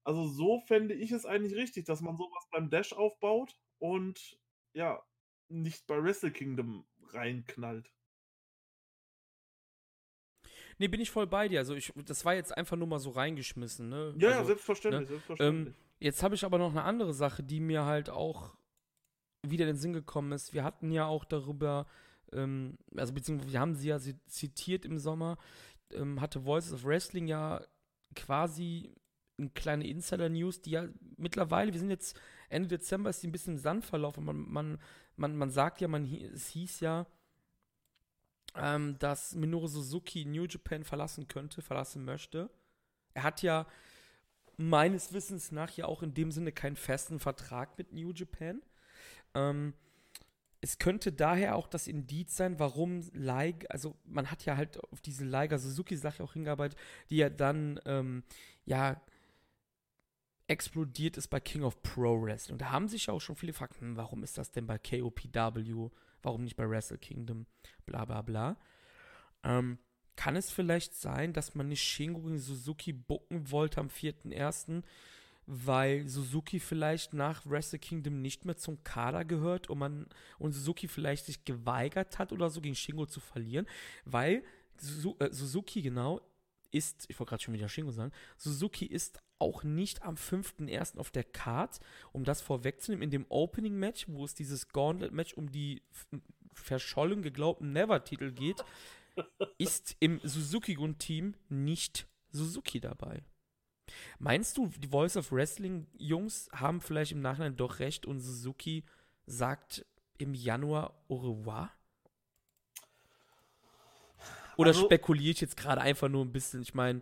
Also so fände ich es eigentlich richtig, dass man sowas beim Dash aufbaut und ja, nicht bei Wrestle Kingdom reinknallt. Nee, bin ich voll bei dir. Also ich, das war jetzt einfach nur mal so reingeschmissen, ne? Ja, ja, also, selbstverständlich, selbstverständlich. Jetzt habe ich aber noch eine andere Sache, die mir halt auch wieder in den Sinn gekommen ist. Wir hatten ja auch darüber, ähm, also beziehungsweise wir haben sie ja zi- zitiert im Sommer, ähm, hatte Voices of Wrestling ja quasi eine kleine Insider-News, die ja mittlerweile, wir sind jetzt Ende Dezember, ist die ein bisschen im Sand verlaufen. Man, man, man, man sagt ja, man, es hieß ja, ähm, dass Minoru Suzuki New Japan verlassen könnte, verlassen möchte. Er hat ja meines Wissens nach ja auch in dem Sinne keinen festen Vertrag mit New Japan. Ähm, es könnte daher auch das Indiz sein, warum Liger, also man hat ja halt auf diese Liger Suzuki-Sache auch hingearbeitet, die ja dann, ähm, ja, explodiert ist bei King of Pro Wrestling. Und da haben sich ja auch schon viele gefragt, hm, warum ist das denn bei KOPW, warum nicht bei Wrestle Kingdom, bla bla bla. Ähm, kann es vielleicht sein, dass man nicht Shingo gegen Suzuki bucken wollte am 4.1., weil Suzuki vielleicht nach Wrestle Kingdom nicht mehr zum Kader gehört und man und Suzuki vielleicht sich geweigert hat oder so gegen Shingo zu verlieren, weil äh, Suzuki genau ist, ich wollte gerade schon wieder Shingo sagen, Suzuki ist auch nicht am 5.1. auf der Card, um das vorwegzunehmen, in dem Opening-Match, wo es dieses Gauntlet-Match um die verschollen geglaubten Never-Titel geht, ist im Suzuki-Gun-Team nicht Suzuki dabei. Meinst du, die Voice of Wrestling-Jungs haben vielleicht im Nachhinein doch recht und Suzuki sagt im Januar au revoir? Oder Also- spekuliere ich jetzt gerade einfach nur ein bisschen? Ich meine,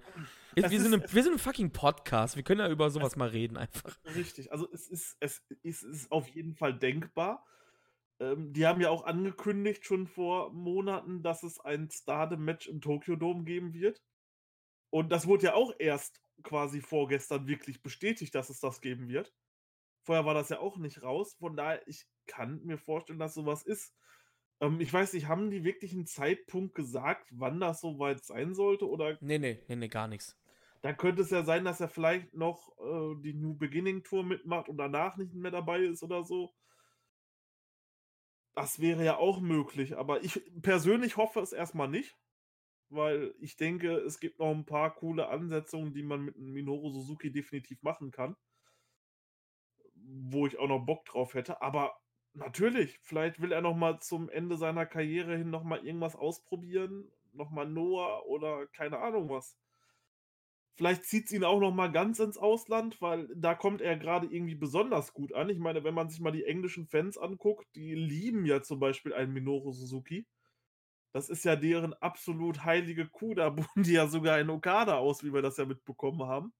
wir, sind ein- wir sind ein fucking Podcast. Wir können ja über sowas mal reden einfach. Richtig, also es ist, es ist, es ist auf jeden Fall denkbar. Ähm, die haben ja auch angekündigt schon vor Monaten, dass es ein Stardom-Match im Tokyo Dome geben wird. Und das wurde ja auch erst quasi vorgestern wirklich bestätigt, dass es das geben wird. Vorher war das ja auch nicht raus. Von daher, ich kann mir vorstellen, dass sowas ist. Ähm, ich weiß nicht, haben die wirklich einen Zeitpunkt gesagt, wann das soweit sein sollte? Oder Nee, nee, nee, nee, gar nichts. dann könnte es ja sein, dass er vielleicht noch äh, die New Beginning Tour mitmacht und danach nicht mehr dabei ist oder so. Das wäre ja auch möglich, aber ich persönlich hoffe es erstmal nicht, weil ich denke, es gibt noch ein paar coole Ansetzungen, die man mit einem Minoru Suzuki definitiv machen kann. Wo ich auch noch Bock drauf hätte, aber natürlich, vielleicht will er noch mal zum Ende seiner Karriere hin noch mal irgendwas ausprobieren, noch mal Noah oder keine Ahnung was. Vielleicht zieht es ihn auch noch mal ganz ins Ausland, weil da kommt er gerade irgendwie besonders gut an. Ich meine, wenn man sich mal die englischen Fans anguckt, die lieben ja zum Beispiel einen Minoru Suzuki. Das ist ja deren absolut heilige Kuh. Da buchen die ja sogar in Okada aus, wie wir das ja mitbekommen haben.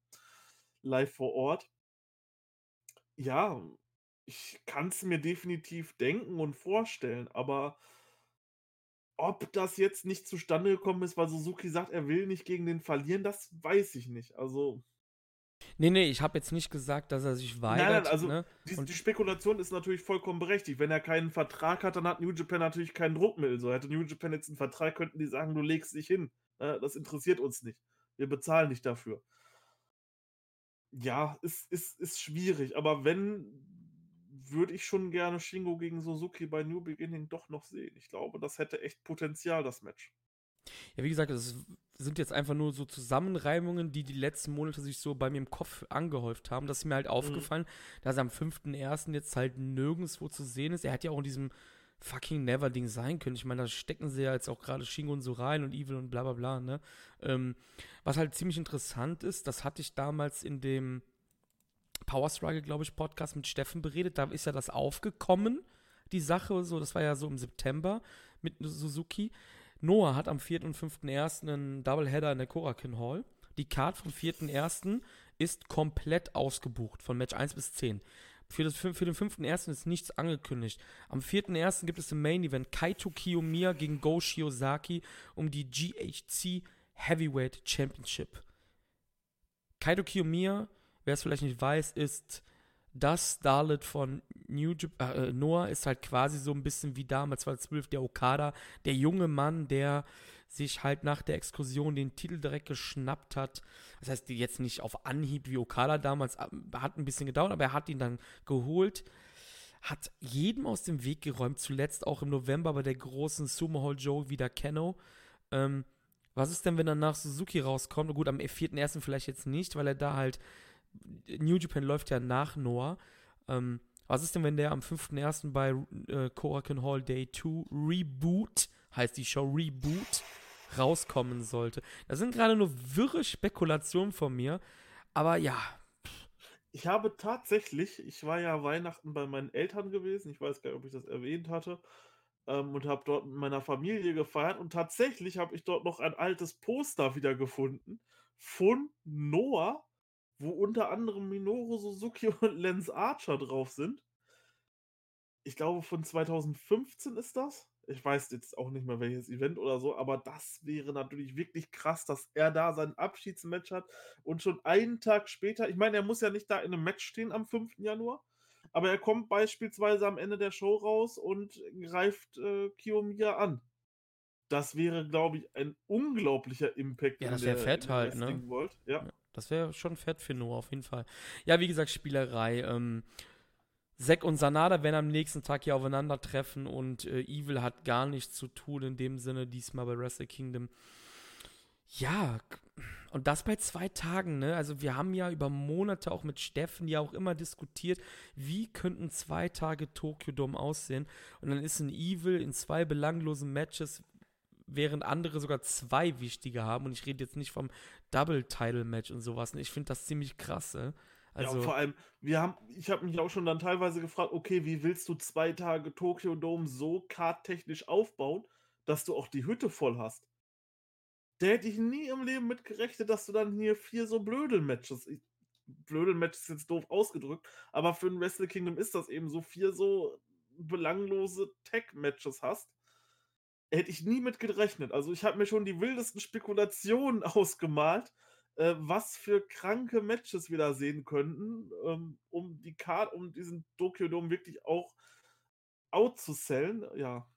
Live vor Ort. Ja, Ich kann es mir definitiv denken und vorstellen, aber ob das jetzt nicht zustande gekommen ist, weil Suzuki sagt, er will nicht gegen den verlieren, das weiß ich nicht. Also. Nee, nee, ich habe jetzt nicht gesagt, dass er sich weigert. Nein, nein, also ne? die, die, Spekulation ist natürlich vollkommen berechtigt. Wenn er keinen Vertrag hat, dann hat New Japan natürlich keinen Druckmittel. So hätte New Japan jetzt einen Vertrag, könnten die sagen, du legst dich hin. Ne? Das interessiert uns nicht. Wir bezahlen nicht dafür. Ja, ist, ist, ist schwierig, aber wenn, würde ich schon gerne Shingo gegen Suzuki bei New Beginning doch noch sehen. Ich glaube, das hätte echt Potenzial, das Match. Ja, wie gesagt, das sind jetzt einfach nur so Zusammenreimungen, die die letzten Monate sich so bei mir im Kopf angehäuft haben. Das ist mir halt mhm. aufgefallen, mhm. dass er am 5.1. jetzt halt nirgendwo zu sehen ist. Er hätte ja auch in diesem fucking Never-Ding sein können. Ich meine, da stecken sie ja jetzt auch gerade Shingo und so rein und Evil und bla bla bla, ne? Ähm, was halt ziemlich interessant ist, das hatte ich damals in dem Power Struggle, glaube ich, Podcast mit Steffen beredet. Da ist ja das aufgekommen, die Sache, so, das war ja so im September mit Suzuki. Noah hat am 4. und 5.1. einen Doubleheader in der Korakin Hall. Die Card vom 4.1. ist komplett ausgebucht, von Match 1 bis 10. Für, das, für den 5.1. ist nichts angekündigt. Am 4.1. gibt es im Main Event Kaito Kiyomiya gegen Go Shiozaki um die GHC Heavyweight Championship. Kaito Kiyomiya wer es vielleicht nicht weiß, ist das Starlet von New Japan, äh, Noah ist halt quasi so ein bisschen wie damals 2012 der Okada, der junge Mann, der sich halt nach der Exkursion den Titel direkt geschnappt hat. Das heißt, jetzt nicht auf Anhieb wie Okada damals, äh, hat ein bisschen gedauert, aber er hat ihn dann geholt. Hat jedem aus dem Weg geräumt, zuletzt auch im November bei der großen Sumo Hall Joe wieder Keno. Ähm, was ist denn, wenn er nach Suzuki rauskommt? Gut, am 4.1. vielleicht jetzt nicht, weil er da halt New Japan läuft ja nach Noah. Ähm, was ist denn, wenn der am 5.1. bei äh, Korakuen Hall Day 2 Reboot, heißt die Show Reboot, rauskommen sollte? Das sind gerade nur wirre Spekulationen von mir, aber ja. Ich habe tatsächlich, ich war ja Weihnachten bei meinen Eltern gewesen, ich weiß gar nicht, ob ich das erwähnt hatte, ähm, und habe dort mit meiner Familie gefeiert und tatsächlich habe ich dort noch ein altes Poster wiedergefunden von Noah wo unter anderem Minoru Suzuki und Lance Archer drauf sind. Ich glaube, von 2015 ist das. Ich weiß jetzt auch nicht mehr welches Event oder so, aber das wäre natürlich wirklich krass, dass er da sein Abschiedsmatch hat und schon einen Tag später, ich meine, er muss ja nicht da in einem Match stehen am 5. Januar, aber er kommt beispielsweise am Ende der Show raus und greift äh, Kiyomiya an. Das wäre, glaube ich, ein unglaublicher Impact. Ja, das wäre fett halt, ne? Ja. ja. Das wäre schon fett für Noah, auf jeden Fall. Ja, wie gesagt, Spielerei. Ähm, Zack und Sanada werden am nächsten Tag hier aufeinandertreffen und äh, Evil hat gar nichts zu tun in dem Sinne, diesmal bei Wrestle Kingdom. Ja, und das bei zwei Tagen, ne? Also wir haben ja über Monate auch mit Steffen ja auch immer diskutiert, wie könnten zwei Tage Tokyo Dome aussehen. Und dann ist ein Evil in zwei belanglosen Matches während andere sogar zwei wichtige haben. Und ich rede jetzt nicht vom Double-Title-Match und sowas. Ich finde das ziemlich krass. Äh? Also, ja, vor allem, wir haben, ich habe mich auch schon dann teilweise gefragt, okay, wie willst du zwei Tage Tokyo Dome so karttechnisch aufbauen, dass du auch die Hütte voll hast? Da hätte ich nie im Leben mit gerechnet, dass du dann hier vier so Blödel-Matches, Blödel-Matches ist jetzt doof ausgedrückt, aber für ein Wrestle Kingdom ist das eben so, vier so belanglose Tag-Matches hast hätte ich nie mit gerechnet. Also ich habe mir schon die wildesten Spekulationen ausgemalt, äh, was für kranke Matches wir da sehen könnten, ähm, um die Karte, um diesen Tokyo Dome wirklich auch outzusellen. Ja.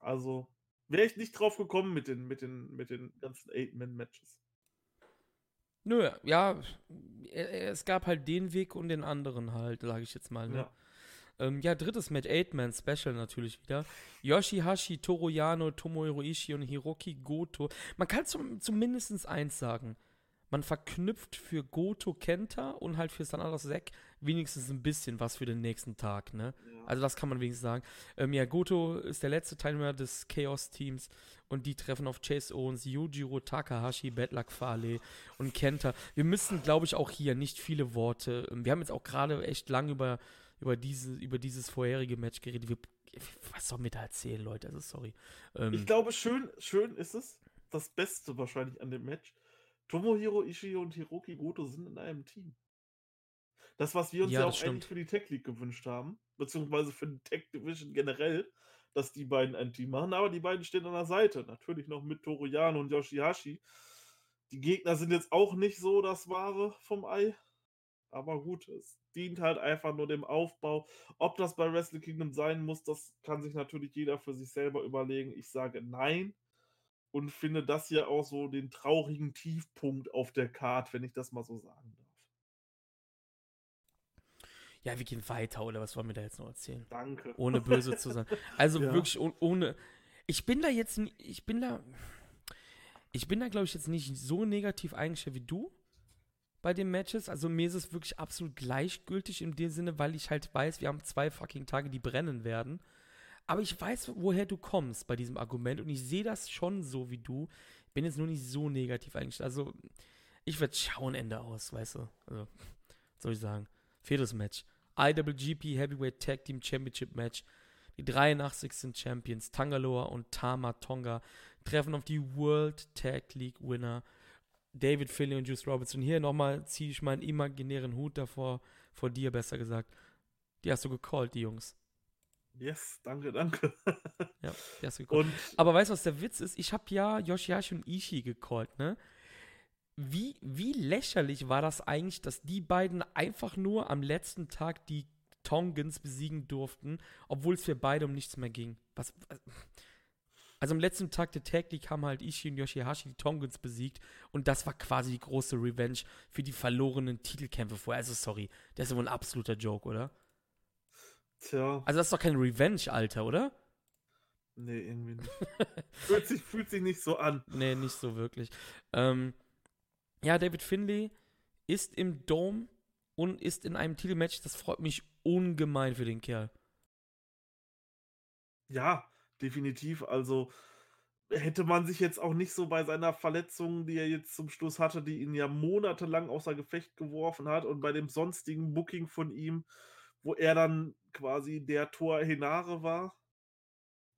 Also wäre ich nicht drauf gekommen mit den, mit den, mit den ganzen Eight-Man-Matches. Nö, ja, es gab halt den Weg und den anderen halt, sage ich jetzt mal. Ne? Ja. Ähm, ja, drittes Match, Eight-Man-Special natürlich wieder. Yoshihashi, Toroyano, Tomohiro Ishii und Hiroki Goto. Man kann zum, zumindest eins sagen. Man verknüpft für Goto Kenta und halt für Sanada Zack wenigstens ein bisschen was für den nächsten Tag, ne? Ja. Also das kann man wenigstens sagen. Ähm, ja, Goto ist der letzte Teilnehmer des Chaos-Teams und die treffen auf Chase Owens, Yujiro Takahashi, Bad Luck Fale und Kenta. Wir müssen, glaube ich, auch hier nicht viele Worte. Ähm, wir haben jetzt auch gerade echt lang über über, diese, über dieses vorherige Match geredet. Wir, was soll mir da erzählen, Leute? Also sorry. Ähm, ich glaube, schön, schön ist es. Das Beste wahrscheinlich an dem Match. Tomohiro Ishii und Hiroki Goto sind in einem Team. Das, was wir uns Ja, ja, auch stimmt. eigentlich für die Tech League gewünscht haben, beziehungsweise für die Tech Division generell, dass die beiden ein Team machen, aber die beiden stehen an der Seite. Natürlich noch mit Toriyano und Yoshihashi. Die Gegner sind jetzt auch nicht so das Wahre vom Ei. Aber gut, es dient halt einfach nur dem Aufbau. Ob das bei Wrestle Kingdom sein muss, das kann sich natürlich jeder für sich selber überlegen. Ich sage nein und finde das hier auch so den traurigen Tiefpunkt auf der Card, wenn ich das mal so sagen darf. Ja, wir gehen weiter, oder was wollen wir da jetzt noch erzählen? Danke. Ohne böse zu sein. Also Ja. wirklich oh- ohne. Ich bin da jetzt, ich bin da, ich bin da, glaube ich, jetzt nicht so negativ eingestellt wie du bei den Matches. Also mir ist es wirklich absolut gleichgültig in dem Sinne, weil ich halt weiß, wir haben zwei fucking Tage, die brennen werden. Aber ich weiß, woher du kommst bei diesem Argument und ich sehe das schon so wie du. Bin jetzt nur nicht so negativ eingestellt. Also ich werde schauen Ende aus, weißt du. Also, was soll ich sagen? Viertes Match. IWGP Heavyweight Tag Team Championship Match. Die 83. Champions Tangaloa und Tama Tonga treffen auf die World Tag League Winner David Finlay und Juice Robertson. Hier nochmal ziehe ich meinen imaginären Hut davor, vor dir besser gesagt. Die hast du gecallt, die Jungs. Yes, danke, danke. Ja, die hast du gecallt. Und Aber weißt du, was der Witz ist? Ich habe ja Yoshihashi und Ishii gecallt, ne? Wie, wie lächerlich war das eigentlich, dass die beiden einfach nur am letzten Tag die Tongans besiegen durften, obwohl es für beide um nichts mehr ging. Was, was- also am letzten Tag der Tag League haben halt Ishii und Yoshihashi die Tongans besiegt und das war quasi die große Revenge für die verlorenen Titelkämpfe vorher. Also sorry, das ist wohl ein absoluter Joke, oder? tja, Also das ist doch kein Revenge, Alter, oder? nee, irgendwie nicht. fühlt, sich, fühlt sich nicht so an. Nee, nicht so wirklich. Ähm, ja, David Finlay ist im Dome und ist in einem Titelmatch. Das freut mich ungemein für den Kerl. Ja, definitiv. Also hätte man sich jetzt auch nicht so bei seiner Verletzung, die er jetzt zum Schluss hatte, die ihn ja monatelang außer Gefecht geworfen hat und bei dem sonstigen Booking von ihm, wo er dann quasi der Tor Hinare war,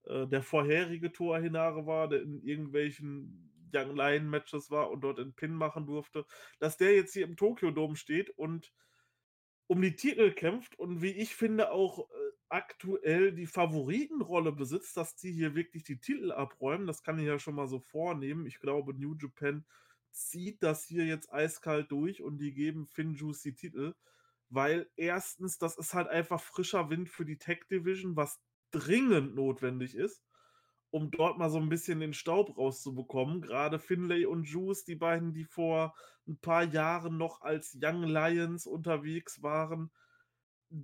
äh, der vorherige Tor Hinare war, der in irgendwelchen Young Lion Matches war und dort einen Pin machen durfte, dass der jetzt hier im Tokyo Dome steht und um die Titel kämpft und wie ich finde auch äh, aktuell die Favoritenrolle besitzt, dass die hier wirklich die Titel abräumen. Das kann ich ja schon mal so vornehmen. Ich glaube, New Japan zieht das hier jetzt eiskalt durch und die geben Finn Juice die Titel, weil erstens, das ist halt einfach frischer Wind für die Tech Division, was dringend notwendig ist, um dort mal so ein bisschen den Staub rauszubekommen. Gerade Finlay und Juice, die beiden, die vor ein paar Jahren noch als Young Lions unterwegs waren,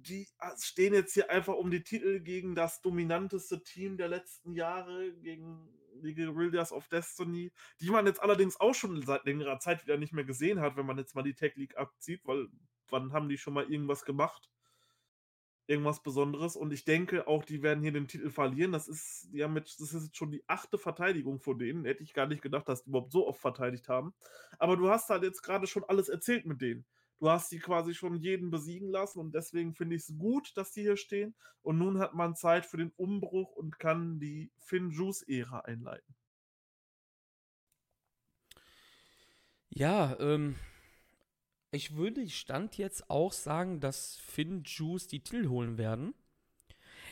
die äh, stehen jetzt hier einfach um die Titel gegen das dominanteste Team der letzten Jahre, gegen die Guerrillas of Destiny, die man jetzt allerdings auch schon seit längerer Zeit wieder nicht mehr gesehen hat, wenn man jetzt mal die Tech League abzieht, weil wann haben die schon mal irgendwas gemacht? Irgendwas Besonderes. Und ich denke auch, die werden hier den Titel verlieren. Das ist, haben jetzt, das ist jetzt schon die achte Verteidigung von denen. Hätte ich gar nicht gedacht, dass die überhaupt so oft verteidigt haben. Aber du hast halt jetzt gerade schon alles erzählt mit denen. Du hast sie quasi schon jeden besiegen lassen und deswegen finde ich es gut, dass die hier stehen. Und nun hat man Zeit für den Umbruch und kann die Finn Juice-Ära einleiten. Ja, ähm, ich würde Stand jetzt auch sagen, dass Finn Juice die Titel holen werden.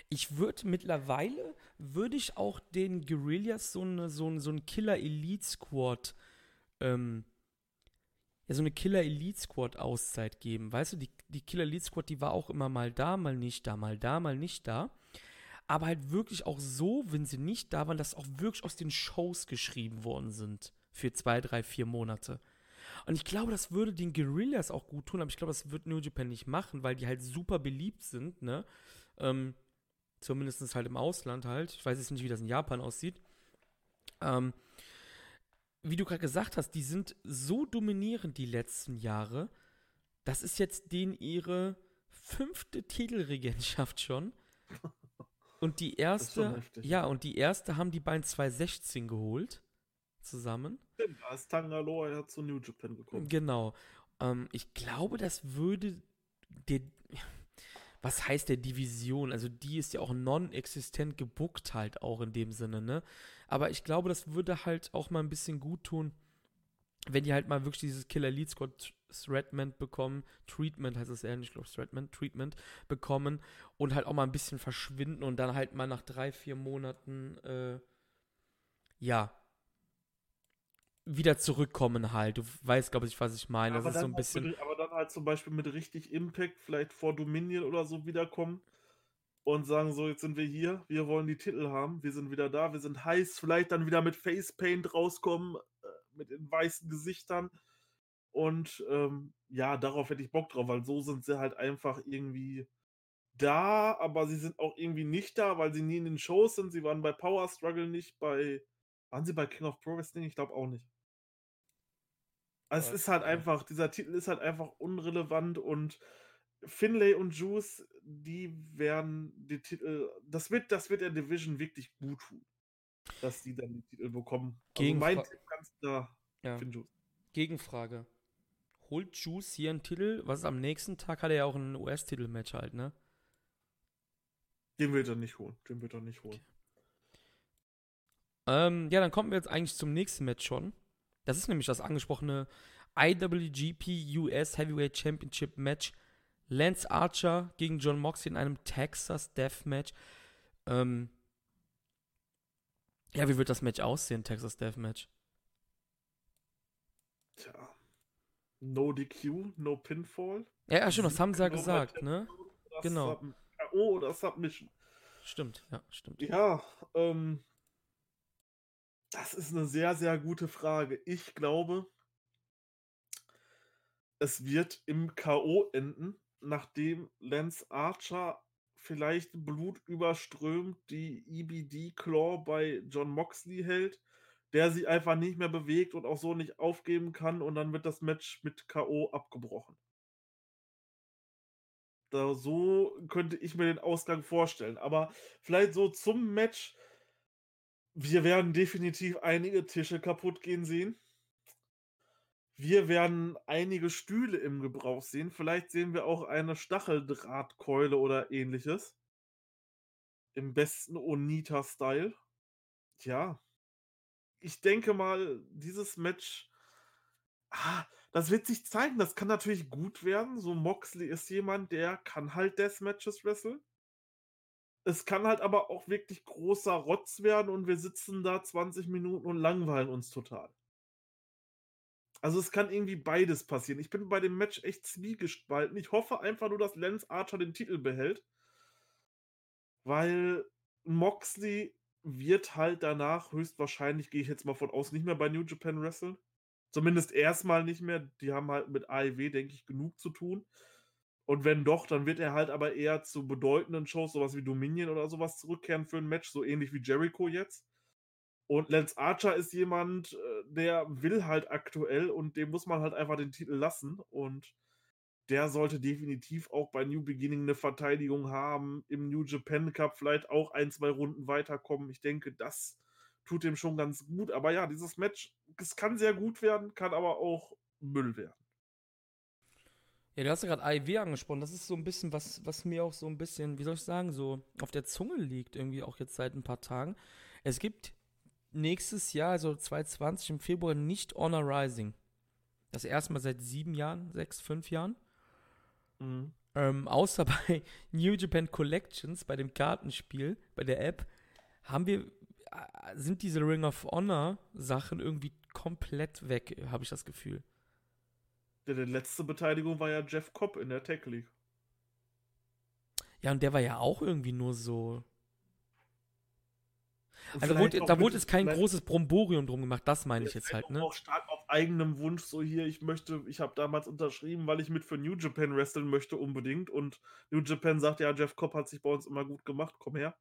Ich würde mittlerweile, würde ich auch den Guerillas so eine, so, so Killer Elite Squad, ähm, ja, so eine Killer Elite Squad Auszeit geben. Weißt du, die, die Killer Elite Squad, die war auch immer mal da, mal nicht da, mal da, mal nicht da. Aber halt wirklich auch so, wenn sie nicht da waren, dass auch wirklich aus den Shows geschrieben worden sind. Für zwei, drei, vier Monate. Und ich glaube, das würde den Guerillas auch gut tun, aber ich glaube, das wird New Japan nicht machen, weil die halt super beliebt sind, ne? Ähm, zumindest halt im Ausland halt. Ich weiß jetzt nicht, wie das in Japan aussieht. Ähm, wie du gerade gesagt hast, die sind so dominierend die letzten Jahre. Das ist jetzt denen ihre fünfte Titelregentschaft schon. Und die erste, heftig. ja, und die erste haben die beiden 2016 geholt. Zusammen. Stimmt, ist Tangaloa ja zu New Japan gekommen. Genau. Ähm, ich glaube, das würde der. Was heißt der Division? Also die ist ja auch non-existent gebuckt halt auch in dem Sinne, ne? Aber ich glaube, das würde halt auch mal ein bisschen gut tun, wenn die halt mal wirklich dieses Killer Elite Squad Threatment bekommen. Treatment heißt es eher nicht, ich glaube Threatment, Treatment bekommen und halt auch mal ein bisschen verschwinden und dann halt mal nach drei, vier Monaten, äh, ja, wieder zurückkommen halt. Du weißt, glaube ich, was ich meine. aber, das ist so dann ein halt bisschen. mit, aber dann halt zum Beispiel mit richtig Impact, vielleicht vor Dominion oder so wiederkommen und sagen so, jetzt sind wir hier, wir wollen die Titel haben, wir sind wieder da, wir sind heiß, vielleicht dann wieder mit Facepaint rauskommen, äh, mit den weißen Gesichtern. Und ähm, ja, darauf hätte ich Bock drauf, weil so sind sie halt einfach irgendwie da, aber sie sind auch irgendwie nicht da, weil sie nie in den Shows sind. Sie waren bei Power Struggle nicht, bei. Waren sie bei King of Pro Wrestling? Ich glaube auch nicht. Also es ist halt einfach, dieser Titel ist halt einfach unrelevant und Finlay und Juice, die werden die Titel, das wird, das wird der Division wirklich gut tun, dass die dann die Titel bekommen. Also mein Gegenfra- Tipp ganz klar, Ja. Finn Juice. Gegenfrage. Holt Juice hier einen Titel? Was ist am nächsten Tag? Hat er ja auch ein US-Titel-Match halt, ne? Den wird er nicht holen. Den wird er nicht holen. Ähm, ja, dann kommen wir jetzt eigentlich zum nächsten Match schon. Das ist nämlich das angesprochene IWGP US Heavyweight Championship Match. Lance Archer gegen John Moxley in einem Texas Death Match. Ähm, ja, wie wird das Match aussehen, Texas Death Match? Tja. No DQ, no Pinfall. Ja, ja, stimmt, das haben sie ja gesagt, ne? oder Genau. Sub- KO oder Submission. Stimmt, ja, stimmt. Ja, ähm, das ist eine sehr, sehr gute Frage. Ich glaube, es wird im K.O. enden, nachdem Lance Archer vielleicht blutüberströmt die EBD-Claw bei John Moxley hält, der sie einfach nicht mehr bewegt und auch so nicht aufgeben kann und dann wird das Match mit K.O. abgebrochen. Da, so könnte ich mir den Ausgang vorstellen. Aber vielleicht so zum Match. Wir werden definitiv einige Tische kaputt gehen sehen. Wir werden einige Stühle im Gebrauch sehen. Vielleicht sehen wir auch eine Stacheldrahtkeule oder ähnliches. Im besten Onita-Style. Tja. Ich denke mal, dieses Match. Ah, das wird sich zeigen. Das kann natürlich gut werden. So Moxley ist jemand, der kann halt Deathmatches wresteln. Es kann halt aber auch wirklich großer Rotz werden und wir sitzen da 20 Minuten und langweilen uns total. Also es kann irgendwie beides passieren. Ich bin bei dem Match echt zwiegespalten. Ich hoffe einfach nur, dass Lance Archer den Titel behält. Weil Moxley wird halt danach höchstwahrscheinlich, gehe ich jetzt mal von aus, nicht mehr bei New Japan wresteln. Zumindest erstmal nicht mehr. Die haben halt mit AEW, denke ich, genug zu tun. Und wenn doch, dann wird er halt aber eher zu bedeutenden Shows, sowas wie Dominion oder sowas, zurückkehren für ein Match, so ähnlich wie Jericho jetzt. Und Lance Archer ist jemand, äh, der will halt aktuell und dem muss man halt einfach den Titel lassen. Und der sollte definitiv auch bei New Beginning eine Verteidigung haben, im New Japan Cup vielleicht auch ein, zwei Runden weiterkommen. Ich denke, das tut dem schon ganz gut. Aber ja, dieses Match, es kann sehr gut werden, kann aber auch Müll werden. Ja, du hast ja gerade AIW angesprochen. Das ist so ein bisschen, was, was mir auch so ein bisschen, wie soll ich sagen, so auf der Zunge liegt, irgendwie auch jetzt seit ein paar Tagen. Es gibt nächstes Jahr, also 2020 im Februar, nicht Honor Rising. Das erste Mal seit sieben Jahren, sechs, fünf Jahren. Mhm. Ähm, außer bei New Japan Collections, bei dem Kartenspiel, bei der App, haben wir, äh, sind diese Ring of Honor Sachen irgendwie komplett weg, habe ich das Gefühl. Ja, die letzte Beteiligung war ja Jeff Cobb in der Tech League. Ja, und der war ja auch irgendwie nur so. Also wurde, auch da wurde jetzt kein großes Bromborium drum gemacht, das meine ich jetzt halt, ne? Auch stark auf eigenem Wunsch, so hier, ich möchte, ich habe damals unterschrieben, weil ich mit für New Japan wresteln möchte unbedingt. Und New Japan sagt, ja, Jeff Cobb hat sich bei uns immer gut gemacht, komm her.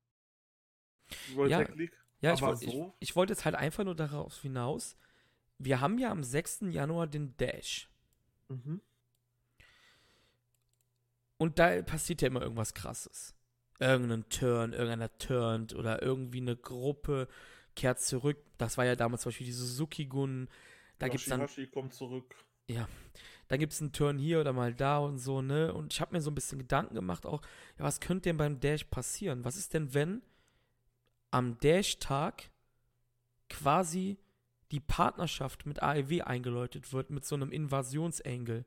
World Ja. Ja, ich, aber woll- ich, so? ich wollte jetzt halt einfach nur darauf hinaus. Wir haben ja am 6. Januar den Dash. Mhm. Und da passiert ja immer irgendwas krasses. Irgendein Turn, irgendeiner turnt oder irgendwie eine Gruppe kehrt zurück. Das war ja damals zum Beispiel die Suzuki-Gun. Da gibt's dann Yoshihashi kommt zurück. dann gibt es einen Turn hier oder mal da und so, ne? Und ich habe mir so ein bisschen Gedanken gemacht auch, ja, was könnte denn beim Dash passieren? Was ist denn, wenn am Dash-Tag quasi die Partnerschaft mit AEW eingeläutet wird mit so einem Invasionsengel?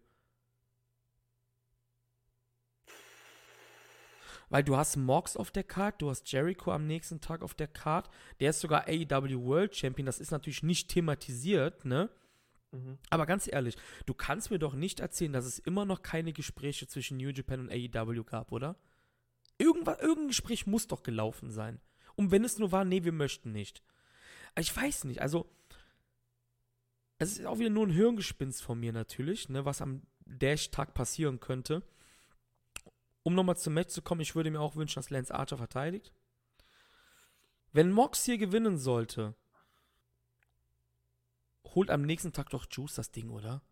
Weil du hast Mox auf der Card, du hast Jericho am nächsten Tag auf der Card. Der ist sogar AEW World Champion. Das ist natürlich nicht thematisiert, ne? Mhm. Aber ganz ehrlich, du kannst mir doch nicht erzählen, dass es immer noch keine Gespräche zwischen New Japan und AEW gab, oder? Irgendwas, irgendein Gespräch muss doch gelaufen sein. Und wenn es nur war, nee, wir möchten nicht. Ich weiß nicht, also. Es ist auch wieder nur ein Hirngespinst von mir natürlich, ne, was am Dash-Tag passieren könnte. Um nochmal zum Match zu kommen, ich würde mir auch wünschen, dass Lance Archer verteidigt. Wenn Mox hier gewinnen sollte, holt am nächsten Tag doch Juice das Ding, oder?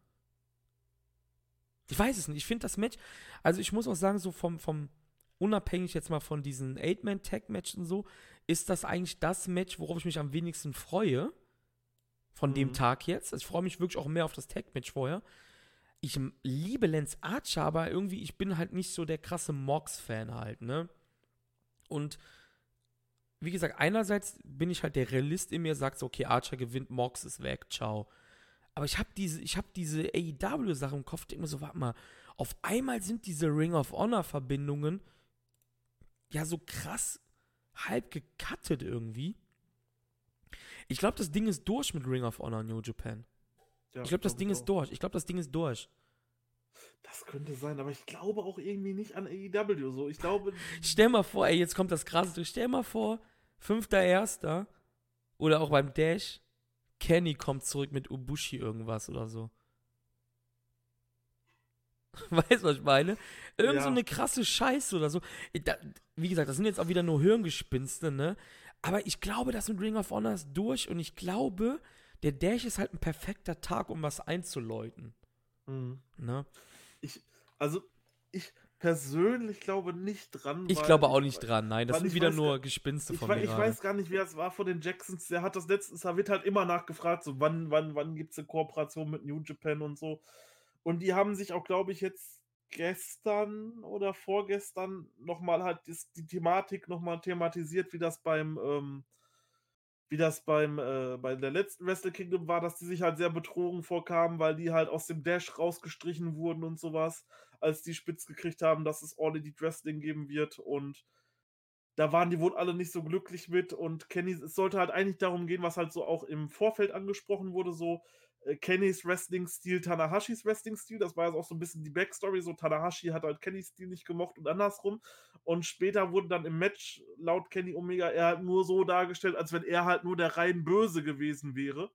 Ich weiß es nicht. Ich finde das Match, also ich muss auch sagen, so vom, vom, unabhängig jetzt mal von diesen Eight-Man-Tag-Matches und so, ist das eigentlich das Match, worauf ich mich am wenigsten freue. Von dem Mhm. Tag jetzt. Also ich freue mich wirklich auch mehr auf das Tag-Match vorher. Ich liebe Lance Archer, aber irgendwie, ich bin halt nicht so der krasse Mox-Fan halt, ne? Und wie gesagt, einerseits bin ich halt der Realist in mir, sagt so, okay, Archer gewinnt, Mox ist weg, ciao. Aber ich habe diese, ich habe diese AEW-Sache im Kopf, denke mir so, warte mal, auf einmal sind diese Ring of Honor-Verbindungen ja so krass halb gecuttet irgendwie. Ich glaube, das Ding ist durch mit Ring of Honor New Japan. Ja, Ich glaube, das glaub Ding ist auch. durch. Ich glaube, das Ding ist durch. Das könnte sein, aber ich glaube auch irgendwie nicht an AEW so. Ich glaube, Stell mal vor, ey, jetzt kommt das krasse. Stell mal vor, fünfter Erster oder auch beim Dash, Kenny kommt zurück mit Ubushi irgendwas oder so. Weißt du, was ich meine? Irgend so Ja. eine krasse Scheiße oder so. Da, wie gesagt, das sind jetzt auch wieder nur Hirngespinste, ne? Aber ich glaube, das mit Ring of Honor ist durch und ich glaube, der Dash ist halt ein perfekter Tag, um was einzuläuten. hm, Ne? ich, also ich persönlich glaube nicht dran. Ich glaube auch nicht dran, nein. Das sind ich wieder weiß nur Gespinste Ich, von wei- mir. ich gerade. weiß gar nicht, wer es war von den Jacksons. Der hat das letztens, da wird halt immer nachgefragt, so wann, wann, wann gibt es eine Kooperation mit New Japan und so. Und die haben sich auch, glaube ich, jetzt gestern oder vorgestern nochmal halt dis- die Thematik nochmal thematisiert, wie das beim, ähm, wie das beim, äh, bei der letzten Wrestle Kingdom war, dass die sich halt sehr betrogen vorkamen, weil die halt aus dem Dash rausgestrichen wurden und sowas, als die spitz gekriegt haben, dass es All Elite Wrestling geben wird. Und da waren die wohl alle nicht so glücklich mit. Und Kenny, es sollte halt eigentlich darum gehen, was halt so auch im Vorfeld angesprochen wurde, so Kennys Wrestling-Stil, Tanahashis Wrestling-Stil, das war jetzt auch so ein bisschen die Backstory, so Tanahashi hat halt Kennys Stil nicht gemocht und andersrum und später wurde dann im Match laut Kenny Omega er halt nur so dargestellt, als wenn er halt nur der rein Böse gewesen wäre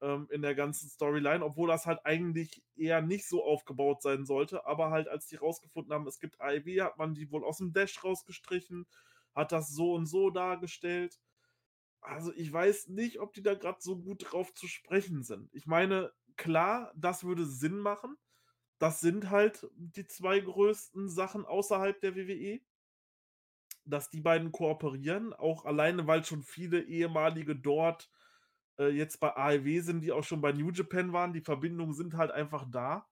ähm, in der ganzen Storyline, obwohl das halt eigentlich eher nicht so aufgebaut sein sollte. Aber halt, als die rausgefunden haben, es gibt AEW, hat man die wohl aus dem Dash rausgestrichen, hat das so und so dargestellt. Also ich weiß nicht, ob die da gerade so gut drauf zu sprechen sind. Ich meine, klar, das würde Sinn machen. Das sind halt die zwei größten Sachen außerhalb der WWE. Dass die beiden kooperieren, auch alleine, weil schon viele ehemalige dort äh, jetzt bei AEW sind, die auch schon bei New Japan waren. Die Verbindungen sind halt einfach da.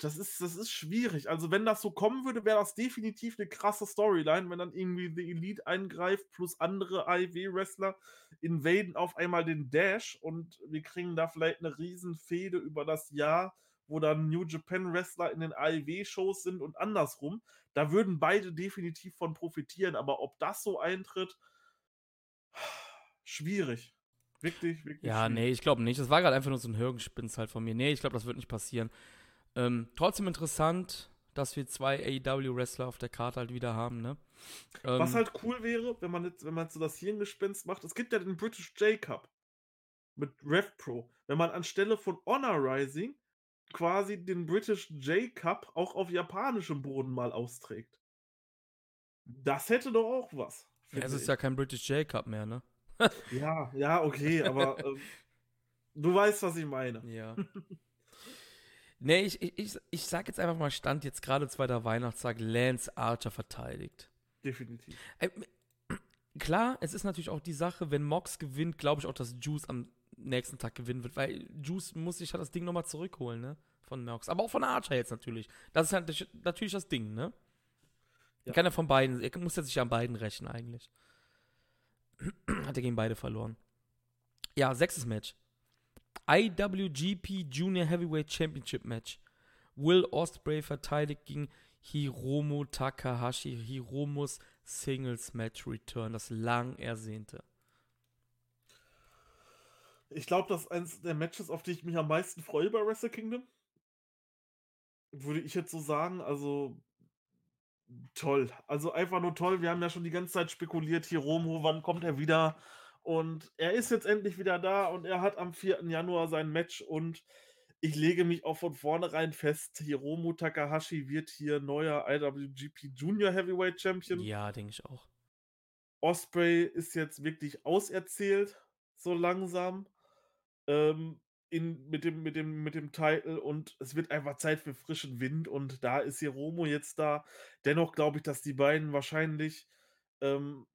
Das ist, das ist schwierig. Also, wenn das so kommen würde, wäre das definitiv eine krasse Storyline, wenn dann irgendwie The Elite eingreift, plus andere AEW-Wrestler invaden auf einmal den Dash und wir kriegen da vielleicht eine Riesenfehde über das Jahr, wo dann New Japan-Wrestler in den AEW-Shows sind und andersrum. Da würden beide definitiv von profitieren, aber ob das so eintritt, schwierig. Wirklich, wirklich. Ja, schwierig. nee, ich glaube nicht. Das war gerade einfach nur so ein Hirngespinst halt von mir. Nee, ich glaube, das wird nicht passieren. Ähm, trotzdem interessant, dass wir zwei AEW-Wrestler auf der Karte halt wieder haben, ne? Ähm, Was halt cool wäre, wenn man jetzt, wenn man so das Hirngespinst macht, es gibt ja den British J Cup mit Rev Pro. Wenn man anstelle von Honor Rising quasi den British J Cup auch auf japanischem Boden mal austrägt. Das hätte doch auch was. es ist ich. ja kein British J-Cup mehr, ne? ja, ja, okay, aber ähm, du weißt, was ich meine. Ja. nee, ich, ich, ich, ich sag jetzt einfach mal Stand, jetzt gerade zweiter Weihnachtstag, Lance Archer verteidigt. Definitiv. Klar, es ist natürlich auch die Sache, wenn Mox gewinnt, glaube ich auch, dass Juice am nächsten Tag gewinnen wird, weil Juice muss sich halt das Ding nochmal zurückholen, ne? Von Mox. Aber auch von Archer jetzt natürlich. Das ist halt natürlich das Ding, ne? Ja. Kann er von beiden, er muss ja sich an beiden rächen eigentlich. Hat er gegen beide verloren. Ja, sechstes Match. IWGP Junior Heavyweight Championship Match. Will Ospreay verteidigt gegen Hiromu Takahashi, Hiromus Singles Match Return, das lang ersehnte. Ich glaube, das ist eines der Matches, auf die ich mich am meisten freue bei Wrestle Kingdom. Würde ich jetzt so sagen, also toll. Also einfach nur toll. Wir haben ja schon die ganze Zeit spekuliert, Hiromu, wann kommt er wieder? Und er ist jetzt endlich wieder da und er hat am 4. Januar sein Match und ich lege mich auch von vornherein fest, Hiromu Takahashi wird hier neuer IWGP Junior Heavyweight Champion. Ja, denke ich auch. Osprey ist jetzt wirklich auserzählt, so langsam. Ähm, in, mit, dem, mit, dem, mit dem Titel und es wird einfach Zeit für frischen Wind und da ist Hiromo jetzt da. Dennoch glaube ich, dass die beiden wahrscheinlich ähm,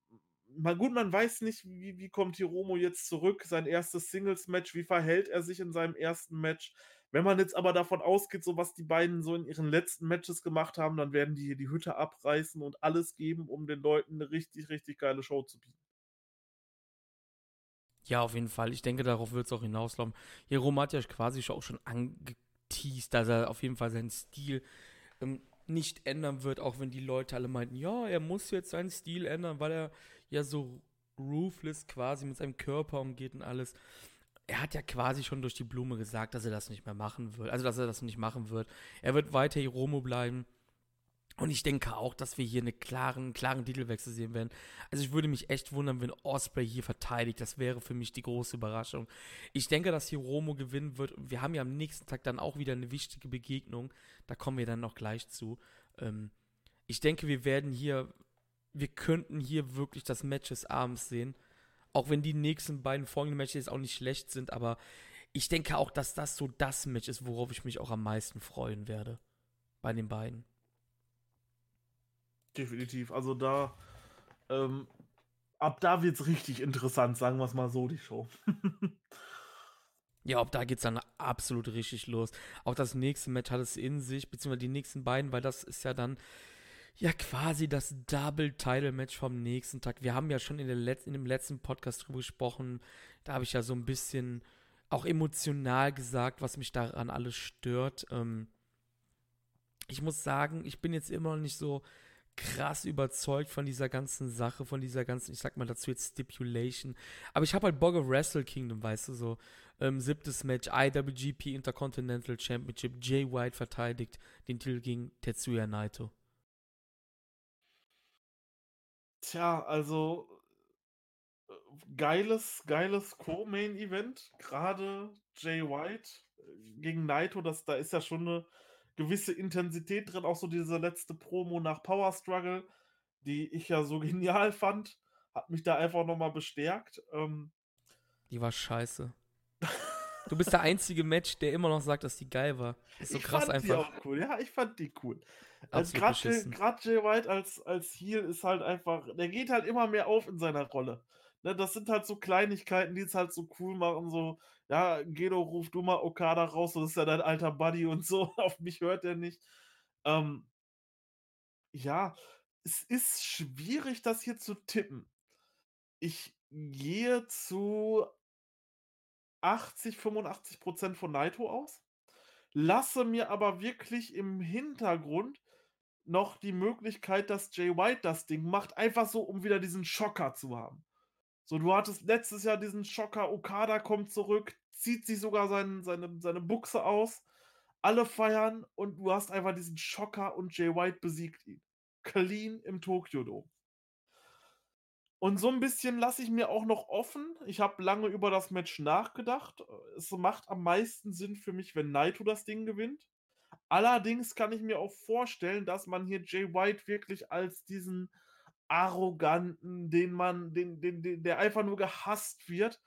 mal gut, man weiß nicht, wie, wie kommt Hiromo jetzt zurück, sein erstes Singles-Match, wie verhält er sich in seinem ersten Match. Wenn man jetzt aber davon ausgeht, so was die beiden so in ihren letzten Matches gemacht haben, dann werden die hier die Hütte abreißen und alles geben, um den Leuten eine richtig, richtig geile Show zu bieten. Ja, auf jeden Fall. Ich denke, darauf wird es auch hinauslaufen. Hiromo hat ja quasi auch schon angeteased, dass er auf jeden Fall seinen Stil ähm, nicht ändern wird, auch wenn die Leute alle meinten, ja, er muss jetzt seinen Stil ändern, weil er ja so ruthless quasi mit seinem Körper umgeht und alles. Er hat ja quasi schon durch die Blume gesagt, dass er das nicht mehr machen wird. Also, dass er das nicht machen wird. Er wird weiter Hiromo bleiben. Und ich denke auch, dass wir hier einen klaren, klaren Titelwechsel sehen werden. Also ich würde mich echt wundern, wenn Osprey hier verteidigt. Das wäre für mich die große Überraschung. Ich denke, dass Hiromo gewinnen wird. Wir haben ja am nächsten Tag dann auch wieder eine wichtige Begegnung. Da kommen wir dann noch gleich zu. Ähm, ich denke, wir werden hier wir könnten hier wirklich das Match des Abends sehen. Auch wenn die nächsten beiden folgenden Matches auch nicht schlecht sind, aber ich denke auch, dass das so das Match ist, worauf ich mich auch am meisten freuen werde. Bei den beiden. Definitiv. Also da, ähm, ab da wird es richtig interessant, sagen wir es mal so, die Show. ja, ab da geht es dann absolut richtig los. Auch das nächste Match hat es in sich, beziehungsweise die nächsten beiden, weil das ist ja dann ja quasi das Double-Title-Match vom nächsten Tag. Wir haben ja schon in, der Let in dem letzten Podcast drüber gesprochen. Da habe ich ja so ein bisschen auch emotional gesagt, was mich daran alles stört. Ähm, ich muss sagen, ich bin jetzt immer noch nicht so krass überzeugt von dieser ganzen Sache, von dieser ganzen, ich sag mal dazu jetzt Stipulation. Aber ich habe halt Bock auf Wrestle Kingdom, weißt du, so. Ähm, siebtes Match, IWGP Intercontinental Championship, Jay White verteidigt den Titel gegen Tetsuya Naito. Tja, also äh, geiles, geiles Co-Main-Event. Gerade Jay White äh, gegen Naito, das, da ist ja schon eine gewisse Intensität drin. Auch so diese letzte Promo nach Power Struggle, die ich ja so genial fand, hat mich da einfach nochmal bestärkt. Ähm, die war scheiße. Du bist der einzige Match, der immer noch sagt, dass die geil war. Ist so ich krass fand einfach. Die auch cool. Ja, ich fand die cool. Also gerade Jay White als, als Heel ist halt einfach, der geht halt immer mehr auf in seiner Rolle. Ne, das sind halt so Kleinigkeiten, die es halt so cool machen, so, ja, Gedo, ruf du mal Okada raus, das ist ja dein alter Buddy und so, auf mich hört er nicht. Ähm, ja, es ist schwierig, das hier zu tippen. Ich gehe zu 80, 85 Prozent von Naito aus, lasse mir aber wirklich im Hintergrund noch die Möglichkeit, dass Jay White das Ding macht, einfach so, um wieder diesen Schocker zu haben. So, du hattest letztes Jahr diesen Schocker, Okada kommt zurück, zieht sich sogar sein, seine, seine Buchse aus, alle feiern und du hast einfach diesen Schocker und Jay White besiegt ihn. Clean im Tokyo Dome. Und so ein bisschen lasse ich mir auch noch offen. Ich habe lange über das Match nachgedacht. Es macht am meisten Sinn für mich, wenn Naito das Ding gewinnt. Allerdings kann ich mir auch vorstellen, dass man hier Jay White wirklich als diesen arroganten, den man, den, den, den, der einfach nur gehasst wird,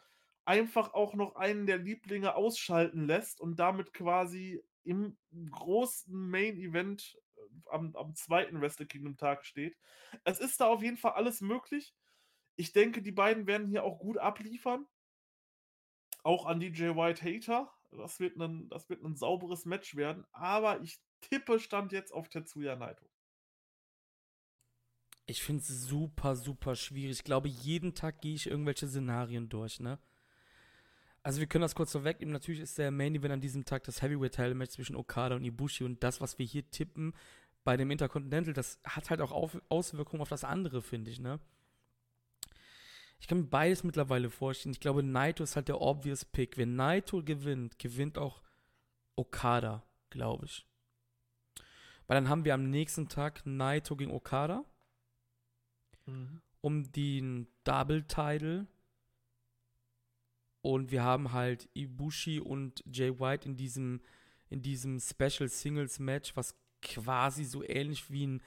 einfach auch noch einen der Lieblinge ausschalten lässt und damit quasi im großen Main Event äh, am, am zweiten Wrestle Kingdom Tag steht. Es ist da auf jeden Fall alles möglich. Ich denke, die beiden werden hier auch gut abliefern. Auch an DJ White Hater. Das wird, ein, das wird ein sauberes Match werden. Aber ich tippe Stand jetzt auf Tetsuya Naito. Ich finde es super, super schwierig. Ich glaube, jeden Tag gehe ich irgendwelche Szenarien durch, ne? Also wir können das kurz vorwegnehmen. Natürlich ist der Main Event an diesem Tag das Heavyweight Title Match zwischen Okada und Ibushi und das, was wir hier tippen, bei dem Intercontinental, das hat halt auch auf, Auswirkungen auf das andere, finde ich, ne? Ich kann mir beides mittlerweile vorstellen. Ich glaube, Naito ist halt der obvious Pick. Wenn Naito gewinnt, gewinnt auch Okada, glaube ich. Weil dann haben wir am nächsten Tag Naito gegen Okada. Mhm. Um den Double Title. Und wir haben halt Ibushi und Jay White in diesem, in diesem Special Singles Match, was quasi so ähnlich wie ein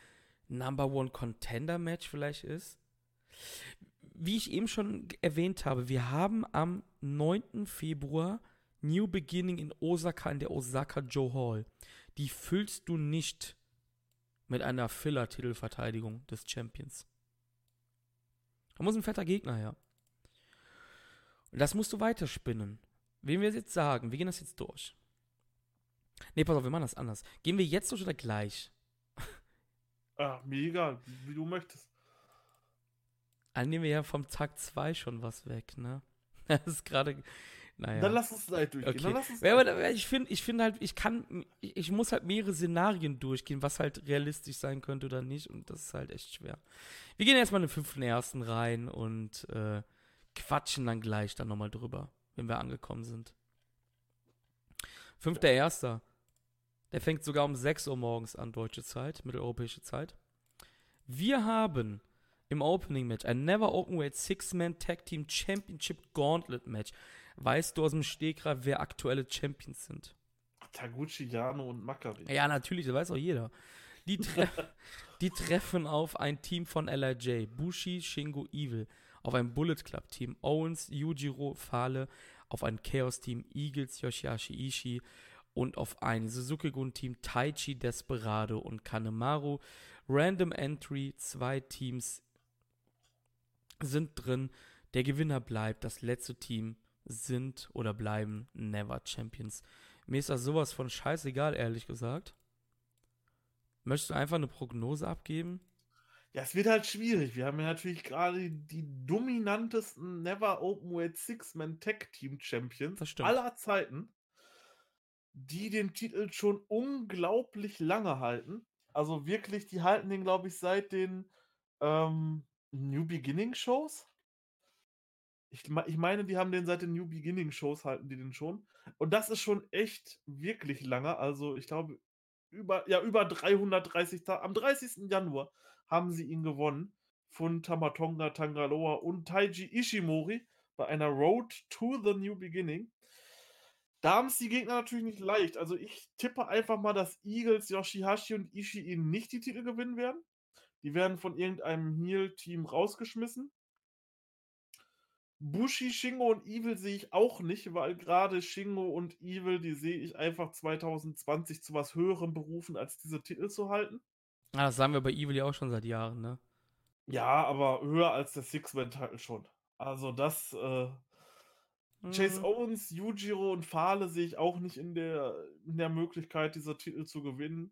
Number One Contender Match vielleicht ist. Wie ich eben schon erwähnt habe, wir haben am 9. Februar New Beginning in Osaka in der Osaka Joe Hall. Die füllst du nicht mit einer Filler-Titelverteidigung des Champions. Da muss ein fetter Gegner her. Und das musst du weiterspinnen. Wem wir jetzt sagen, wir gehen das jetzt durch. Nee, pass auf, wir machen das anders. Gehen wir jetzt durch oder gleich? Mir egal, wie du möchtest. Dann nehmen wir ja vom Tag 2 schon was weg, ne? Das ist gerade. Naja. Dann lass uns gleich durchgehen. Okay. Uns ja, aber ich finde, ich finde halt, ich kann, ich, ich, muss halt mehrere Szenarien durchgehen, was halt realistisch sein könnte oder nicht. Und das ist halt echt schwer. Wir gehen erstmal in den fünften ersten rein und äh, quatschen dann gleich dann nochmal drüber, wenn wir angekommen sind. Fünfter Erster. Der fängt sogar um 6 Uhr morgens an, deutsche Zeit, mitteleuropäische Zeit. Wir haben im Opening Match ein Never Openweight Six-Man Tag Team Championship Gauntlet Match. Weißt du aus dem Stegreif, wer aktuelle Champions sind? Taguchi, Yano und Makari. Ja, natürlich, das weiß auch jeder. Die, tre die treffen auf ein Team von LIJ, Bushi, Shingo, Evil, auf ein Bullet Club Team, Owens, Yujiro, Fale, auf ein Chaos Team, Eagles, Yoshihashi Ishii und auf ein Suzuki-Gun-Team, Taichi, Desperado und Kanemaru. Random Entry, zwei Teams sind drin. Der Gewinner bleibt. Das letzte Team sind oder bleiben Never Champions. Mir ist das sowas von scheißegal, ehrlich gesagt. Möchtest du einfach eine Prognose abgeben? Ja, es wird halt schwierig. Wir haben ja natürlich gerade die dominantesten Never Openweight Six-Man Tag Team Champions aller Zeiten, die den Titel schon unglaublich lange halten. Also wirklich, die halten den, glaube ich, seit den ähm, New Beginning Shows. Ich, ich meine, die haben den seit den New Beginning Shows halten die den schon. Und das ist schon echt wirklich lange. Also ich glaube, über, ja, über 330 Tage. Am 30. Januar haben sie ihn gewonnen von Tamatonga Tangaloa und Taiji Ishimori bei einer Road to the New Beginning. Da haben es die Gegner natürlich nicht leicht. Also ich tippe einfach mal, dass Eagles, Yoshihashi und Ishii nicht die Titel gewinnen werden. Die werden von irgendeinem Heal-Team rausgeschmissen. Bushi, Shingo und Evil sehe ich auch nicht, weil gerade Shingo und Evil, die sehe ich einfach 2020 zu was Höherem berufen, als diese Titel zu halten. Ah, das sagen wir bei Evil ja auch schon seit Jahren, ne? Ja, aber höher als der Six-Man-Titel schon. Also das, äh, mhm. Chase Owens, Yujiro und Fale sehe ich auch nicht in der, in der Möglichkeit, diese Titel zu gewinnen.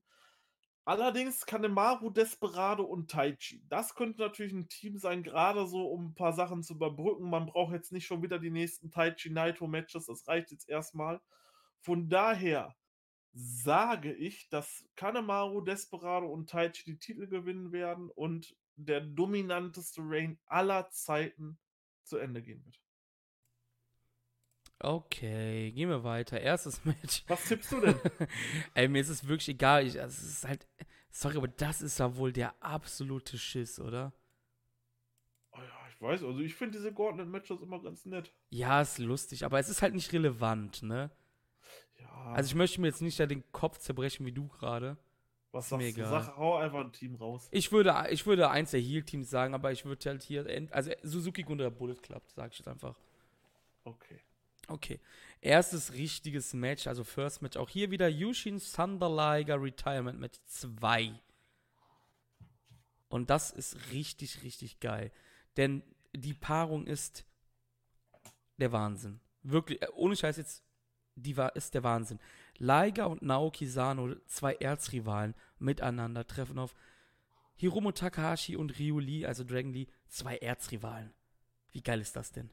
Allerdings Kanemaru, Desperado und Taichi. Das könnte natürlich ein Team sein, gerade so, um ein paar Sachen zu überbrücken. Man braucht jetzt nicht schon wieder die nächsten Taichi Naito Matches. Das reicht jetzt erstmal. Von daher sage ich, dass Kanemaru, Desperado und Taichi die Titel gewinnen werden und der dominanteste Reign aller Zeiten zu Ende gehen wird. Okay, gehen wir weiter. Erstes Match. Was tippst du denn? Ey, mir ist es wirklich egal. Ich, also, es ist halt. Sorry, aber das ist ja wohl der absolute Schiss, oder? Oh ja, ich weiß. Also, ich finde diese Gauntlet-Matches immer ganz nett. Ja, ist lustig, aber es ist halt nicht relevant, ne? Ja. Also, ich möchte mir jetzt nicht ja den Kopf zerbrechen wie du gerade. Was sagst du? Sag, hau einfach ein Team raus. Ich würde, ich würde eins der Heal-Teams sagen, aber ich würde halt hier. Also, Suzuki Gun oder Bullet Club, sag ich jetzt einfach. Okay. Okay. Erstes richtiges Match, also First Match. Auch hier wieder Yushin Thunder Liger Retirement Match 2. Und das ist richtig, richtig geil. Denn die Paarung ist der Wahnsinn. Wirklich, äh, ohne Scheiß jetzt, die war, ist der Wahnsinn. Liger und Naoki Sano, zwei Erzrivalen, miteinander treffen auf Hiromo Takahashi und Ryu Lee, also Dragon Lee, zwei Erzrivalen. Wie geil ist das denn?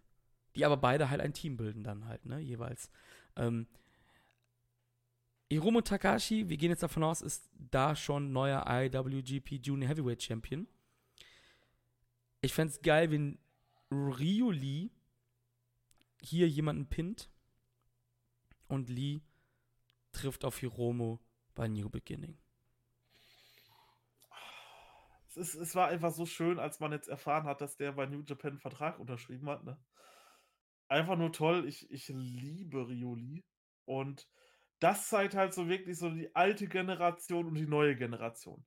Die aber beide halt ein Team bilden dann halt, ne, jeweils. Ähm, Hiromu Takashi, wir gehen jetzt davon aus, ist da schon neuer IWGP Junior Heavyweight Champion. Ich fände es geil, wenn Ryu Lee hier jemanden pinnt und Lee trifft auf Hiromu bei New Beginning. Es, ist, es war einfach so schön, als man jetzt erfahren hat, dass der bei New Japan einen Vertrag unterschrieben hat. Ne? Einfach nur toll. Ich, ich liebe Rioli. Und das zeigt halt so wirklich so die alte Generation und die neue Generation.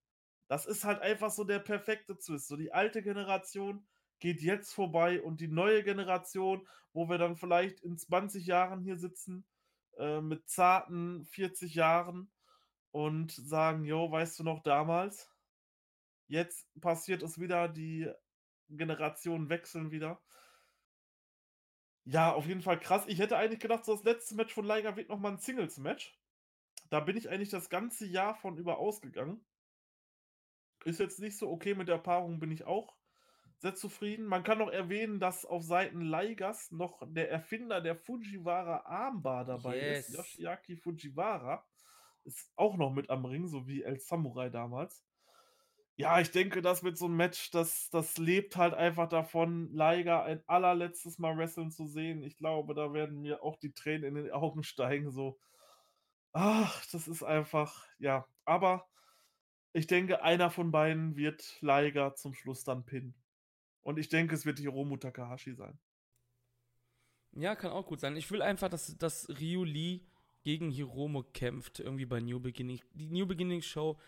Das ist halt einfach so der perfekte Twist. So die alte Generation geht jetzt vorbei und die neue Generation, wo wir dann vielleicht in 20 Jahren hier sitzen, äh, mit zarten 40 Jahren und sagen, jo, weißt du noch damals? Jetzt passiert es wieder, die Generationen wechseln wieder. Ja, auf jeden Fall krass. Ich hätte eigentlich gedacht, so das letzte Match von Liger wird nochmal ein Singles-Match. Da bin ich eigentlich das ganze Jahr von über ausgegangen. Ist jetzt nicht so okay mit der Paarung, bin ich auch sehr zufrieden. Man kann noch erwähnen, dass auf Seiten Leigers noch der Erfinder der Fujiwara Armbar dabei yes. ist. Yoshiaki Fujiwara ist auch noch mit am Ring, so wie El Samurai damals. Ja, ich denke, das wird so ein Match, das, das lebt halt einfach davon, Liger ein allerletztes Mal wrestlen zu sehen. Ich glaube, da werden mir auch die Tränen in den Augen steigen. So, ach, das ist einfach, ja. Aber ich denke, einer von beiden wird Liger zum Schluss dann pinnen. Und ich denke, es wird Hiromu Takahashi sein. Ja, kann auch gut sein. Ich will einfach, dass, dass Ryu Lee gegen Hiromu kämpft, irgendwie bei New Beginning. Die New Beginning Show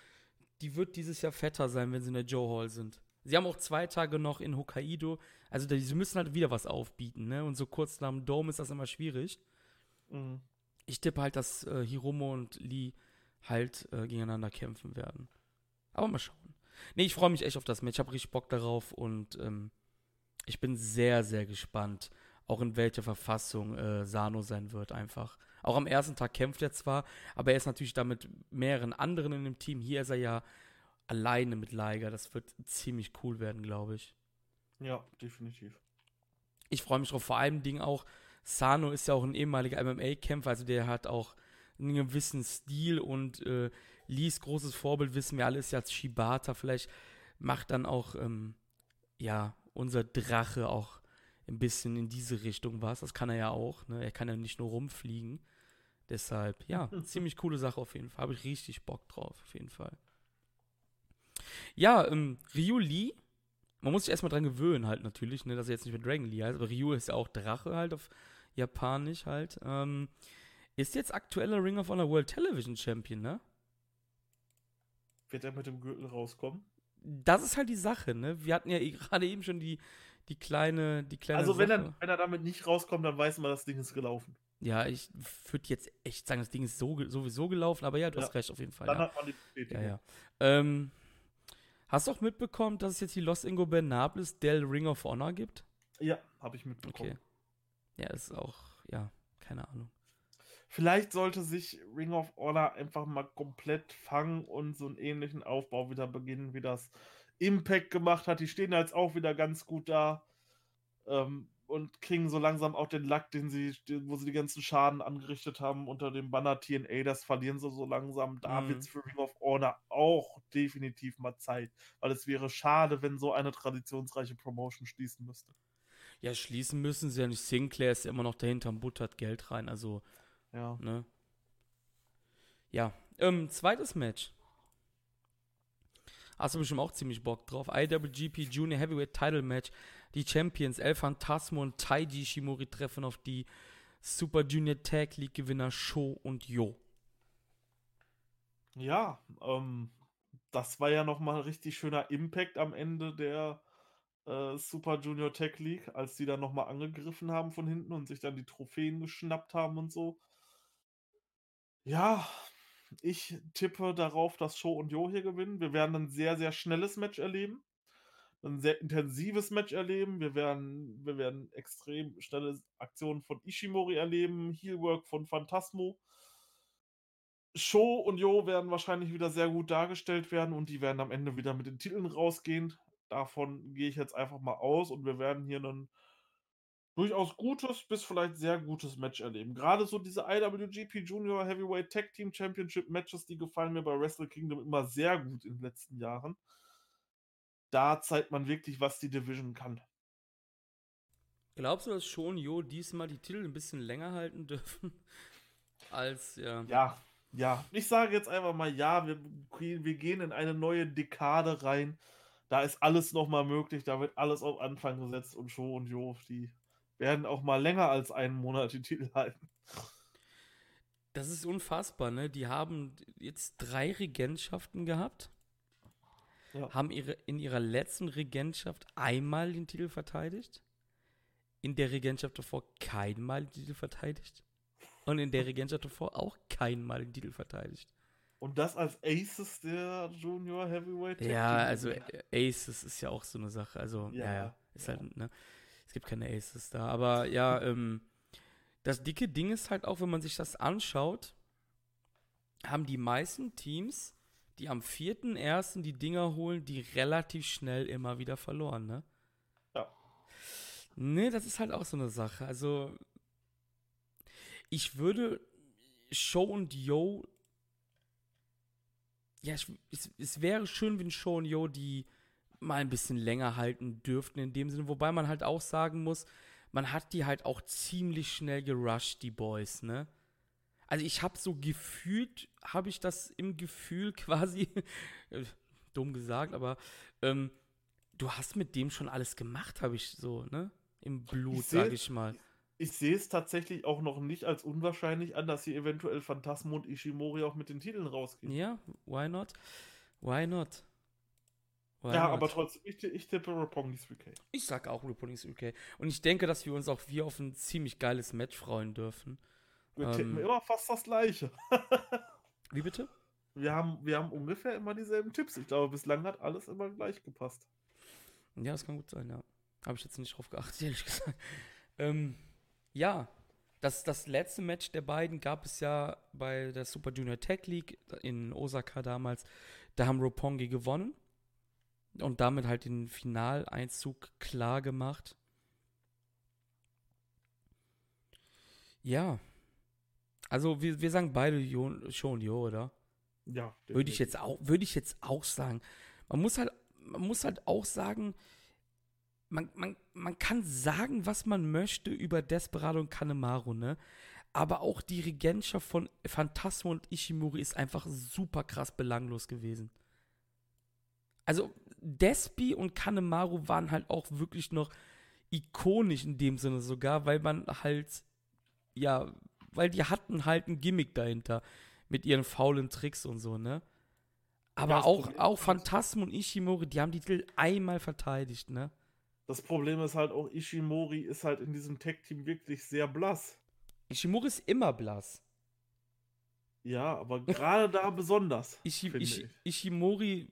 die wird dieses Jahr fetter sein, wenn sie in der Joe Hall sind. Sie haben auch zwei Tage noch in Hokkaido. Also sie müssen halt wieder was aufbieten, ne? Und so kurz nach dem Dome ist das immer schwierig. Mhm. Ich tippe halt, dass äh, Hiromo und Lee halt äh, gegeneinander kämpfen werden. Aber mal schauen. Nee, ich freue mich echt auf das Match. Ich habe richtig Bock darauf und ähm, ich bin sehr, sehr gespannt, auch in welcher Verfassung äh, Sano sein wird, einfach. Auch am ersten Tag kämpft er zwar, aber er ist natürlich da mit mehreren anderen in dem Team. Hier ist er ja alleine mit Liger. Das wird ziemlich cool werden, glaube ich. Ja, definitiv. Ich freue mich drauf. Vor allem Ding auch, Sano ist ja auch ein ehemaliger MMA-Kämpfer, also der hat auch einen gewissen Stil und äh, Lees großes Vorbild, wissen wir alle, ist ja Shibata. Vielleicht macht dann auch, ähm, ja, unser Drache auch ein bisschen in diese Richtung was. Das kann er ja auch. Ne? Er kann ja nicht nur rumfliegen. Deshalb, ja, ziemlich coole Sache auf jeden Fall. Habe ich richtig Bock drauf, auf jeden Fall. Ja, ähm, Ryu Lee, man muss sich erstmal dran gewöhnen, halt natürlich, ne, dass er jetzt nicht mehr Dragon Lee heißt, aber Ryu ist ja auch Drache halt auf Japanisch halt. Ähm, ist jetzt aktueller Ring of Honor World Television Champion, ne? Wird er mit dem Gürtel rauskommen? Das ist halt die Sache, ne? Wir hatten ja eh gerade eben schon die, die kleine, die kleine. Also, wenn er, wenn er damit nicht rauskommt, dann weiß man, das Ding ist gelaufen. Ja, ich würde jetzt echt sagen, das Ding ist so, sowieso gelaufen, aber ja, du ja. hast recht auf jeden Fall. Dann ja. hat man die Bestätigung. Ja, ja. Ähm, hast du auch mitbekommen, dass es jetzt die Los Ingobernables Del Ring of Honor gibt? Ja, habe ich mitbekommen. Okay. Ja, ist auch, ja, keine Ahnung. Vielleicht sollte sich Ring of Honor einfach mal komplett fangen und so einen ähnlichen Aufbau wieder beginnen, wie das Impact gemacht hat. Die stehen jetzt auch wieder ganz gut da. Ähm, und kriegen so langsam auch den Lack, den sie, wo sie die ganzen Schaden angerichtet haben unter dem Banner TNA, das verlieren sie so langsam. Da mhm. wird es für Ring of Honor auch definitiv mal Zeit, weil es wäre schade, wenn so eine traditionsreiche Promotion schließen müsste. Ja, schließen müssen sie ja nicht. Sinclair ist ja immer noch dahinter und buttert Geld rein, also. Ja. Ne? Ja. Ähm, zweites Match. Hast du bestimmt auch ziemlich Bock drauf. IWGP Junior Heavyweight Title Match. Die Champions El Phantasmo und Taiji Shimori treffen auf die Super Junior Tag League Gewinner Sho und Yo. Ja, ähm, das war ja nochmal ein richtig schöner Impact am Ende der äh, Super Junior Tag League, als die dann nochmal angegriffen haben von hinten und sich dann die Trophäen geschnappt haben und so. Ja, ich tippe darauf, dass Show und Jo hier gewinnen. Wir werden ein sehr, sehr schnelles Match erleben. Ein sehr intensives Match erleben. Wir werden, wir werden extrem schnelle Aktionen von Ishimori erleben. Heelwork von Phantasmo. Show und Jo werden wahrscheinlich wieder sehr gut dargestellt werden und die werden am Ende wieder mit den Titeln rausgehen. Davon gehe ich jetzt einfach mal aus und wir werden hier einen durchaus gutes bis vielleicht sehr gutes Match erleben. Gerade so diese IWGP Junior Heavyweight Tag Team Championship Matches, die gefallen mir bei Wrestle Kingdom immer sehr gut in den letzten Jahren. Da zeigt man wirklich, was die Division kann. Glaubst du, dass schon Jo diesmal die Titel ein bisschen länger halten dürfen? Als, ja. Ja, ja. Ich sage jetzt einfach mal, ja, wir, wir gehen in eine neue Dekade rein. Da ist alles nochmal möglich, da wird alles auf Anfang gesetzt und Show und Jo, die werden auch mal länger als einen Monat die Titel halten. Das ist unfassbar, ne? Die haben jetzt drei Regentschaften gehabt. Ja. Haben ihre, in ihrer letzten Regentschaft einmal den Titel verteidigt. In der Regentschaft davor keinmal den Titel verteidigt. Und in der Regentschaft davor auch keinmal den Titel verteidigt. Und das als Aces der Junior Heavyweight? Ja, also Aces ist ja auch so eine Sache. Also, ja, ja ist ja. halt, ne? Es gibt keine Aces da. Aber ja, ähm, das dicke Ding ist halt auch, wenn man sich das anschaut, haben die meisten Teams, die am 4.1. die Dinger holen, die relativ schnell immer wieder verloren, ne? Ja. Ne, das ist halt auch so eine Sache. Also, ich würde Show und Yo. Ja, ich, es, es wäre schön, wenn Show und Yo die mal ein bisschen länger halten dürften in dem Sinne. Wobei man halt auch sagen muss, man hat die halt auch ziemlich schnell gerusht, die Boys, ne? Also ich habe so gefühlt, habe ich das im Gefühl quasi, dumm gesagt, aber ähm, du hast mit dem schon alles gemacht, habe ich so, ne? Im Blut, sage ich mal. Ich, ich sehe es tatsächlich auch noch nicht als unwahrscheinlich an, dass hier eventuell Phantasmo und Ishimori auch mit den Titeln rausgehen. Ja, why not? Why not? Why ja, not? aber trotzdem, ich, ich tippe Roppongi's 3K. Ich sag auch Roppongi's 3K. Und ich denke, dass wir uns auch wir auf ein ziemlich geiles Match freuen dürfen. Wir ähm, tippen immer fast das gleiche. wie bitte? Wir haben, wir haben ungefähr immer dieselben Tipps. Ich glaube, bislang hat alles immer gleich gepasst. Ja, das kann gut sein, ja. Habe ich jetzt nicht drauf geachtet, ehrlich gesagt. Ähm, ja, das, das letzte Match der beiden gab es ja bei der Super Junior Tech League in Osaka damals. Da haben Roppongi gewonnen und damit halt den Finaleinzug klar gemacht. Ja. Also wir, wir sagen beide jo, schon Jo, oder? Ja. Würde ich jetzt auch, würde ich jetzt auch sagen. Man muss halt, man muss halt auch sagen, man, man, man kann sagen, was man möchte über Desperado und Kanemaru, ne? Aber auch die Regentschaft von Phantasmo und Ishimori ist einfach super krass belanglos gewesen. Also, Despi und Kanemaru waren halt auch wirklich noch ikonisch in dem Sinne sogar, weil man halt, ja, weil die hatten halt ein Gimmick dahinter mit ihren faulen Tricks und so, ne? Aber ja, auch, auch Phantasm und Ishimori, die haben die Titel einmal verteidigt, ne? Das Problem ist halt auch, Ishimori ist halt in diesem Tech-Team wirklich sehr blass. Ishimori ist immer blass. Ja, aber gerade da besonders. Ishi, Ishi, Ishimori.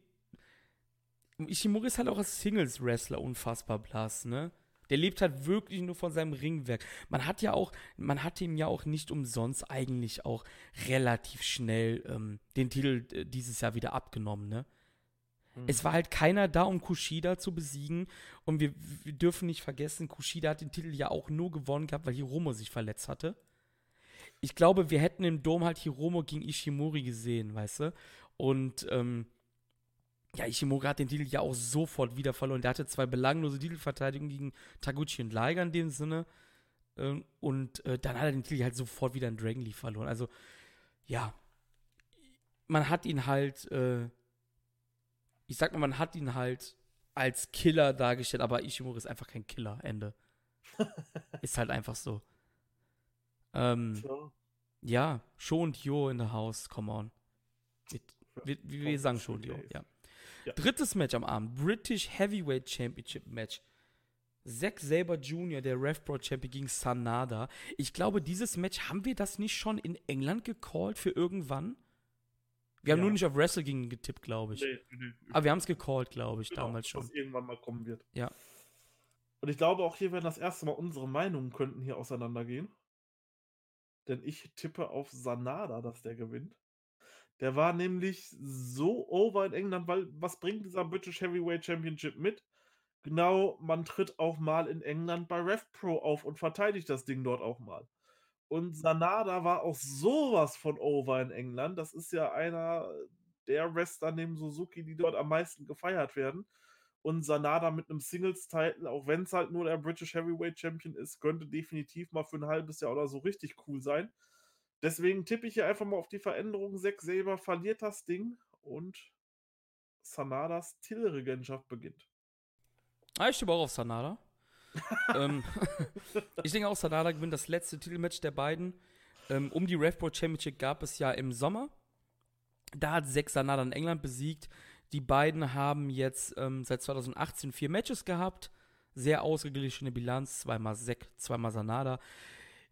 Ishimori ist halt auch als Singles-Wrestler unfassbar blass, ne? Der lebt halt wirklich nur von seinem Ringwerk. Man hat ja auch, man hat ihm ja auch nicht umsonst eigentlich auch relativ schnell ähm, den Titel äh, dieses Jahr wieder abgenommen, ne? Mhm. Es war halt keiner da, um Kushida zu besiegen. Und wir, wir, dürfen nicht vergessen, Kushida hat den Titel ja auch nur gewonnen gehabt, weil Hiromo sich verletzt hatte. Ich glaube, wir hätten im Dom halt Hiromo gegen Ishimori gesehen, weißt du? Und ähm, ja, Ishimori hat den Titel ja auch sofort wieder verloren. Der hatte zwei belanglose Titelverteidigungen gegen Taguchi und Liger in dem Sinne. Ähm, und äh, dann hat er den Titel halt sofort wieder in Dragon League verloren. Also, ja. Man hat ihn halt äh, ich sag mal, man hat ihn halt als Killer dargestellt, aber Ishimori ist einfach kein Killer, Ende. ist halt einfach so. Ähm, so. Ja, Sho und Yo in the house, come on. Wir, wir, wir sagen Sho und Yo, ja. Ja. Drittes Match am Abend, British Heavyweight Championship Match. Zack Saber Jr., der RevPro Champion gegen Sanada. Ich glaube, dieses Match, haben wir das nicht schon in England gecallt für irgendwann? Wir haben ja. nur nicht auf Wrestle King getippt, glaube ich. Nee, nee. Aber wir haben es gecallt, glaube ich, genau, damals schon. Dass irgendwann mal kommen wird. Ja. Und ich glaube, auch hier werden das erste Mal unsere Meinungen könnten hier auseinandergehen. Denn ich tippe auf Sanada, dass der gewinnt. Der war nämlich so over in England, weil was bringt dieser British Heavyweight Championship mit? genau, man tritt auch mal in England bei RevPro auf und verteidigt das Ding dort auch mal. Und Sanada war auch sowas von over in England. Das ist ja einer der Wrestler neben Suzuki, die dort am meisten gefeiert werden. Und Sanada mit einem Singles-Title, auch wenn es halt nur der British Heavyweight Champion ist, könnte definitiv mal für ein halbes Jahr oder so richtig cool sein. Deswegen tippe ich hier einfach mal auf die Veränderung. Zack selber verliert das Ding und Sanadas Titelregentschaft beginnt. Ah, ich tippe auch auf Sanada. ähm, ich denke auch, Sanada gewinnt das letzte Titelmatch der beiden. Ähm, um die RevPro Championship gab es ja im Sommer. Da hat Zack Sanada in England besiegt. Die beiden haben jetzt ähm, seit 2018 vier Matches gehabt. Sehr ausgeglichene Bilanz. Zweimal Zack, zweimal Sanada.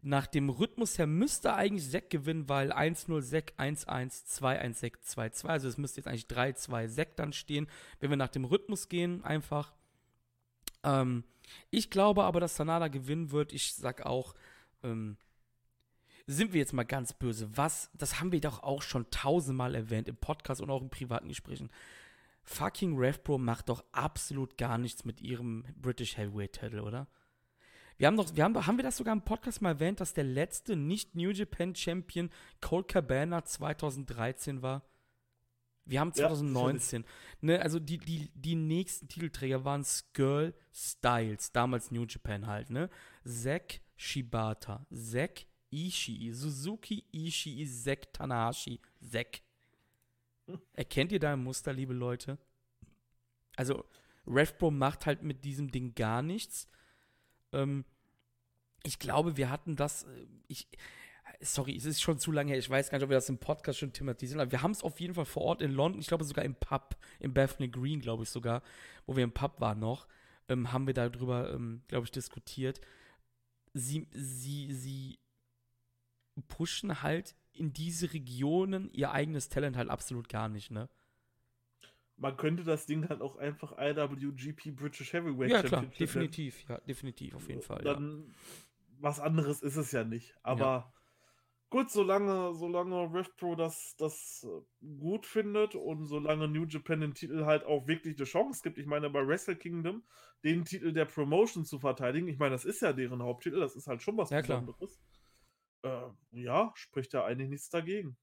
Nach dem Rhythmus her müsste eigentlich Zack gewinnen, weil 1-0 Zack, 1-1, 2-1 Zack, 2-2. Also es müsste jetzt eigentlich 3-2 Zack dann stehen, wenn wir nach dem Rhythmus gehen, einfach. Ähm, ich glaube aber, dass Sanada gewinnen wird. Ich sag auch, ähm, sind wir jetzt mal ganz böse. Was, das haben wir doch auch schon tausendmal erwähnt im Podcast und auch in privaten Gesprächen. Fucking RevPro macht doch absolut gar nichts mit ihrem British Heavyweight Title, oder? Wir haben doch, wir haben, haben wir das sogar im Podcast mal erwähnt, dass der letzte nicht New Japan Champion Colt Cabana 2013 war? Wir haben 2019. Ja, ne, also die, die, die nächsten Titelträger waren Skirl Styles, damals New Japan halt, ne? Zack Shibata, Zack Ishii, Suzuki Ishii, Zack Tanahashi, Zack. Erkennt ihr da ein Muster, liebe Leute? Also, RevPro macht halt mit diesem Ding gar nichts. Ähm, ich glaube, wir hatten das. Äh, ich, sorry, es ist schon zu lange her. Ich weiß gar nicht, ob wir das im Podcast schon thematisieren, aber wir haben es auf jeden Fall vor Ort in London, ich glaube sogar im Pub, im Bethnal Green, glaube ich sogar, wo wir im Pub waren noch, ähm, haben wir darüber, ähm, glaube ich, diskutiert. Sie, sie, sie pushen halt in diese Regionen ihr eigenes Talent halt absolut gar nicht, ne? Man könnte das Ding halt auch einfach IWGP British Heavyweight ja, klar, definitiv, ja, definitiv, auf jeden Fall. Dann ja. was anderes ist es ja nicht. Aber ja. gut, solange, solange RevPro das, das äh, gut findet und solange New Japan den Titel halt auch wirklich eine Chance gibt, ich meine, bei Wrestle Kingdom den Titel der Promotion zu verteidigen, ich meine, das ist ja deren Haupttitel, das ist halt schon was ja, Besonderes. Äh, ja, spricht ja eigentlich nichts dagegen.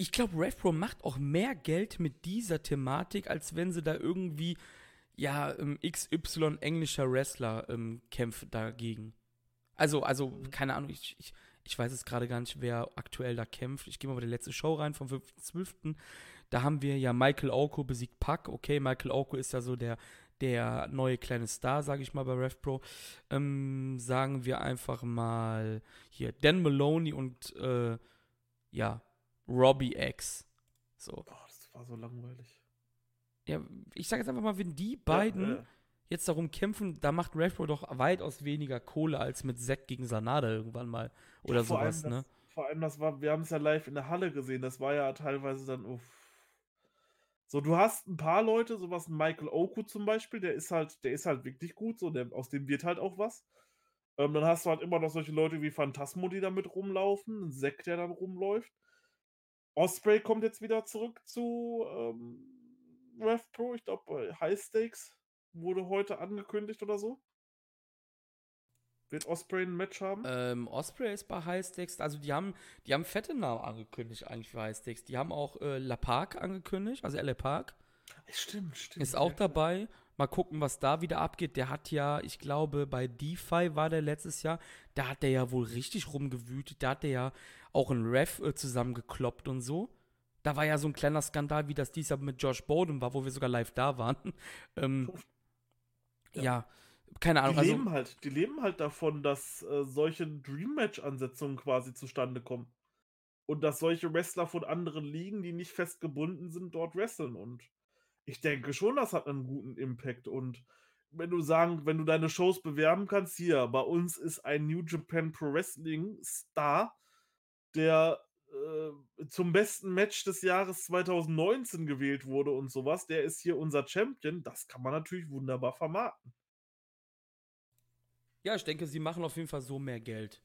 Ich glaube, RevPro macht auch mehr Geld mit dieser Thematik, als wenn sie da irgendwie, ja, ähm, XY englischer Wrestler ähm, kämpft dagegen. Also, also, mhm. keine Ahnung, ich, ich, ich weiß jetzt gerade gar nicht, wer aktuell da kämpft. Ich gehe mal bei der letzte Show rein vom 5.12. Da haben wir ja Michael Oko besiegt Pack. Okay, Michael Oko ist ja so der, der neue kleine Star, sage ich mal, bei RevPro. Ähm, sagen wir einfach mal hier Dan Maloney und äh, ja, Robbie X. So. Oh, das war so langweilig. Ja, ich sage jetzt einfach mal, wenn die beiden ja, ja. jetzt darum kämpfen, da macht RevPro doch weitaus weniger Kohle als mit Zack gegen Sanada irgendwann mal oder ja, sowas, ne? Das, vor allem, das war, wir haben es ja live in der Halle gesehen, das war ja teilweise dann, uff. So, du hast ein paar Leute, sowas Michael Oku zum Beispiel, der ist halt, der ist halt wirklich gut, so, der, aus dem wird halt auch was. Ähm, dann hast du halt immer noch solche Leute wie Phantasmo, die damit rumlaufen, ein Zack, der dann rumläuft. Osprey kommt jetzt wieder zurück zu ähm, Rev Pro. Ich glaube, High Stakes wurde heute angekündigt oder so. Wird Osprey ein Match haben? Ähm, Osprey ist bei High Stakes, also die haben, die haben fette Namen angekündigt eigentlich für High Stakes. Die haben auch äh, La Park angekündigt, also LA Park. Stimmt, stimmt. Ist auch dabei. Mal gucken, was da wieder abgeht. Der hat ja, ich glaube, bei DeFi war der letztes Jahr, da hat der ja wohl richtig rumgewütet. Da hat der ja auch einen Ref äh, zusammengekloppt und so. Da war ja so ein kleiner Skandal, wie das dies Jahr mit Josh Bowden war, wo wir sogar live da waren. ähm, ja. ja. keine Ahnung. Die also, leben halt, die leben halt davon, dass äh, solche Dream Match-Ansetzungen quasi zustande kommen. Und dass solche Wrestler von anderen Ligen, die nicht fest gebunden sind, dort wresteln. Und ich denke schon, das hat einen guten Impact. Und wenn du sagen, wenn du deine Shows bewerben kannst, hier, bei uns ist ein New Japan Pro Wrestling Star, der äh, zum besten Match des Jahres 2019 gewählt wurde und sowas, der ist hier unser Champion, das kann man natürlich wunderbar vermarkten. Ja, ich denke, sie machen auf jeden Fall so mehr Geld.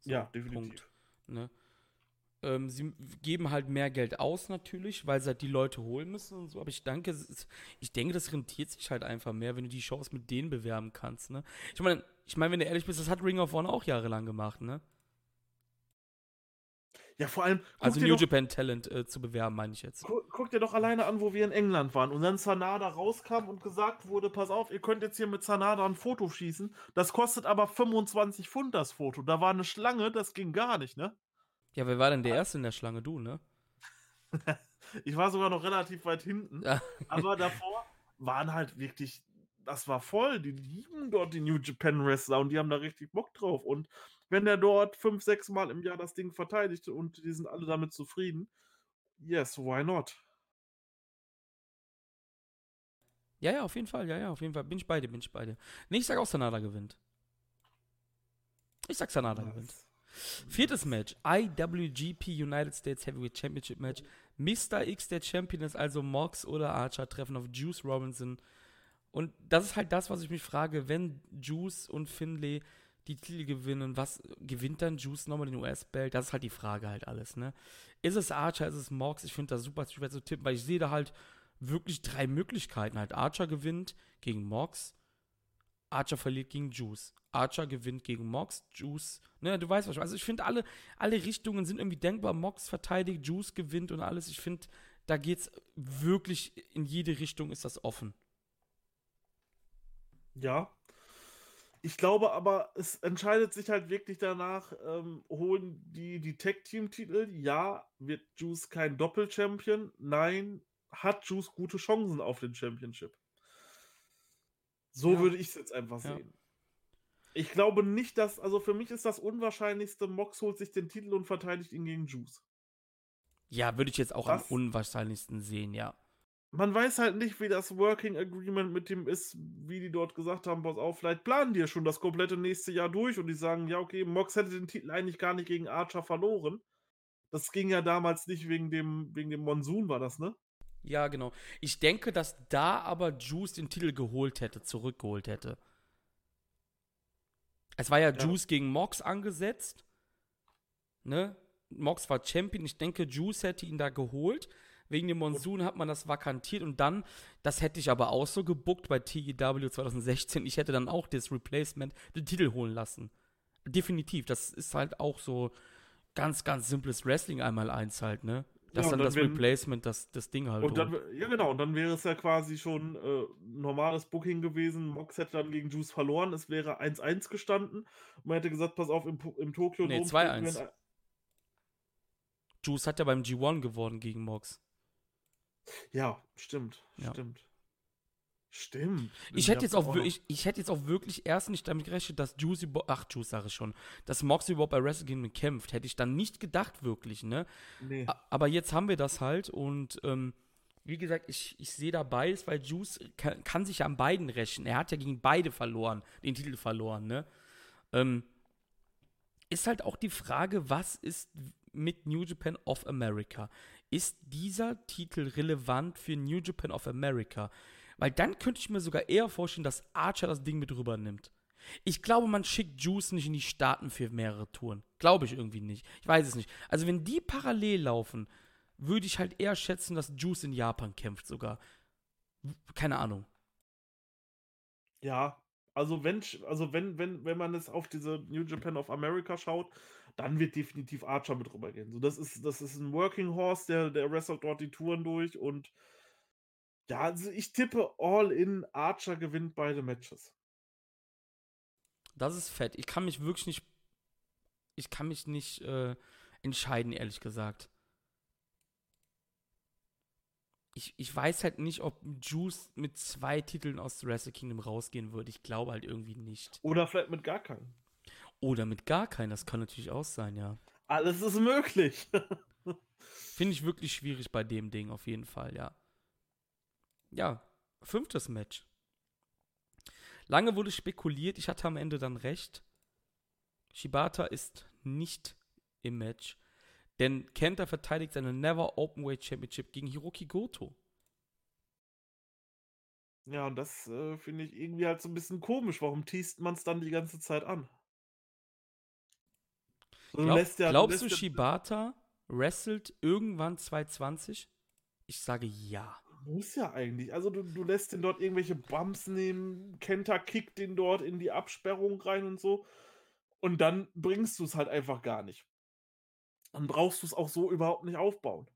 So, ja, definitiv. Punkt, ne? Ähm, sie geben halt mehr Geld aus natürlich, weil sie halt die Leute holen müssen und so. Aber ich denke, ist, ich denke, das rentiert sich halt einfach mehr, wenn du die Shows mit denen bewerben kannst. Ne? Ich meine, ich meine, wenn du ehrlich bist, das hat Ring of Honor auch jahrelang gemacht, ne? Ja, vor allem. Also New doch, Japan Talent äh, zu bewerben, meine ich jetzt. Guck, guck, dir doch alleine an, wo wir in England waren und dann Sanada rauskam und gesagt wurde: Pass auf, ihr könnt jetzt hier mit Sanada ein Foto schießen. Das kostet aber 25 Pfund das Foto. Da war eine Schlange, das ging gar nicht, ne? Ja, wer war denn der Erste in der Schlange? Du, ne? ich war sogar noch relativ weit hinten. Ja. aber davor waren halt wirklich. Das war voll. Die lieben dort die New Japan Wrestler und die haben da richtig Bock drauf. Und wenn der dort fünf, sechs Mal im Jahr das Ding verteidigt und die sind alle damit zufrieden, yes, why not? Ja, ja, auf jeden Fall, ja, ja, auf jeden Fall. Bin ich beide, bin ich beide. Nee, ich sag auch, Sanada gewinnt. Ich sag, Sanada gewinnt. Viertes Match, IWGP United States Heavyweight Championship Match. Mr. X, der Champion ist also Mox oder Archer, treffen auf Juice Robinson. Und das ist halt das, was ich mich frage, wenn Juice und Finlay die Titel gewinnen, was gewinnt dann Juice nochmal den US-Belt? Das ist halt die Frage halt alles, ne? Ist es Archer, ist es Mox? Ich finde das super schwer zu tippen, weil ich sehe da halt wirklich drei Möglichkeiten. Halt Archer gewinnt gegen Mox, Archer verliert gegen Juice. Archer gewinnt gegen Mox, Juice, ne, du weißt was. Also ich finde alle, alle Richtungen sind irgendwie denkbar. Mox verteidigt, Juice gewinnt und alles. Ich finde, da geht's wirklich in jede Richtung ist das offen. Ja, ich glaube aber, es entscheidet sich halt wirklich danach, ähm, holen die die Tag-Team-Titel. Ja, wird Juice kein Doppel-Champion? Nein, hat Juice gute Chancen auf den Championship? So ja. würde ich es jetzt einfach ja. sehen. Ich glaube nicht, dass, also für mich ist das Unwahrscheinlichste, Mox holt sich den Titel und verteidigt ihn gegen Juice. Ja, würde ich jetzt auch das, am unwahrscheinlichsten sehen, ja man weiß halt nicht, wie das Working Agreement mit dem ist, wie die dort gesagt haben, pass auf, vielleicht planen die ja schon das komplette nächste Jahr durch und die sagen, ja, okay, Mox hätte den Titel eigentlich gar nicht gegen Archer verloren. Das ging ja damals nicht wegen dem, wegen dem Monsun, war das, ne? Ja, genau. Ich denke, dass da aber Juice den Titel geholt hätte, zurückgeholt hätte. Es war ja, ja. Juice gegen Mox angesetzt. Ne? Mox war Champion. Ich denke, Juice hätte ihn da geholt. Wegen dem Monsun hat man das vakantiert und dann, das hätte ich aber auch so gebuckt bei TEW 2016, ich hätte dann auch das Replacement den Titel holen lassen. Definitiv, das ist halt auch so ganz, ganz simples Wrestling einmal eins halt, ne? Das ja, dann, dann das Replacement, das, das Ding halt. Und dann, ja, genau, und dann wäre es ja quasi schon äh, normales Booking gewesen. Mox hätte dann gegen Juice verloren, es wäre 1-1 gestanden. Und man hätte gesagt, pass auf, im, im Tokio. Nee, 2-1. Juice hat ja beim G1 geworden gegen Mox. Ja, stimmt, ja. stimmt. Stimmt. Ich hätte, jetzt auch, auch ich, ich hätte jetzt auch wirklich erst nicht damit gerechnet, dass Juicy, ach, Juice sage ich schon, dass Moxie überhaupt bei Wrestle Kingdom kämpft. Hätte ich dann nicht gedacht, wirklich, ne? Nee. Aber jetzt haben wir das halt und, ähm, wie gesagt, ich, ich sehe da beides, weil Juice kann, kann, sich ja an beiden rächen. Er hat ja gegen beide verloren, den Titel verloren, ne? Ähm, ist halt auch die Frage, was ist mit New Japan of America? ist dieser Titel relevant für New Japan of America? Weil dann könnte ich mir sogar eher vorstellen, dass Archer das Ding mit rüber nimmt. Ich glaube, man schickt Juice nicht in die Staaten für mehrere Touren. Glaube ich irgendwie nicht. Ich weiß es nicht. Also, wenn die parallel laufen, würde ich halt eher schätzen, dass Juice in Japan kämpft sogar. Keine Ahnung. Ja, also wenn, also wenn, wenn, wenn man es auf diese New Japan of America schaut, dann wird definitiv Archer mit rübergehen. So, das ist, das ist ein Working Horse, der, der wrestelt dort die Touren durch und ja, also ich tippe all in, Archer gewinnt beide Matches. Das ist fett. Ich kann mich wirklich nicht, ich kann mich nicht äh, entscheiden, ehrlich gesagt. Ich, ich weiß halt nicht, ob Juice mit zwei Titeln aus Wrestle Kingdom rausgehen würde. Ich glaube halt irgendwie nicht. Oder vielleicht mit gar keinen. Oder mit gar keinen, das kann natürlich auch sein, ja. Alles ist möglich. Finde ich wirklich schwierig bei dem Ding, auf jeden Fall, ja. Ja, fünftes Match. Lange wurde spekuliert, ich hatte am Ende dann recht. Shibata ist nicht im Match, denn Kenta verteidigt seine Never Openweight Championship gegen Hiroki Goto. Ja, und das äh, finde ich irgendwie halt so ein bisschen komisch. Warum teast man es dann die ganze Zeit an? Glaub, ja, glaubst du, Shibata wrestelt irgendwann 220? Ich sage ja. Muss ja eigentlich. Also du, du lässt den dort irgendwelche Bumps nehmen, Kenta kickt den dort in die Absperrung rein und so. Und dann bringst du es halt einfach gar nicht. Dann brauchst du es auch so überhaupt nicht aufbauen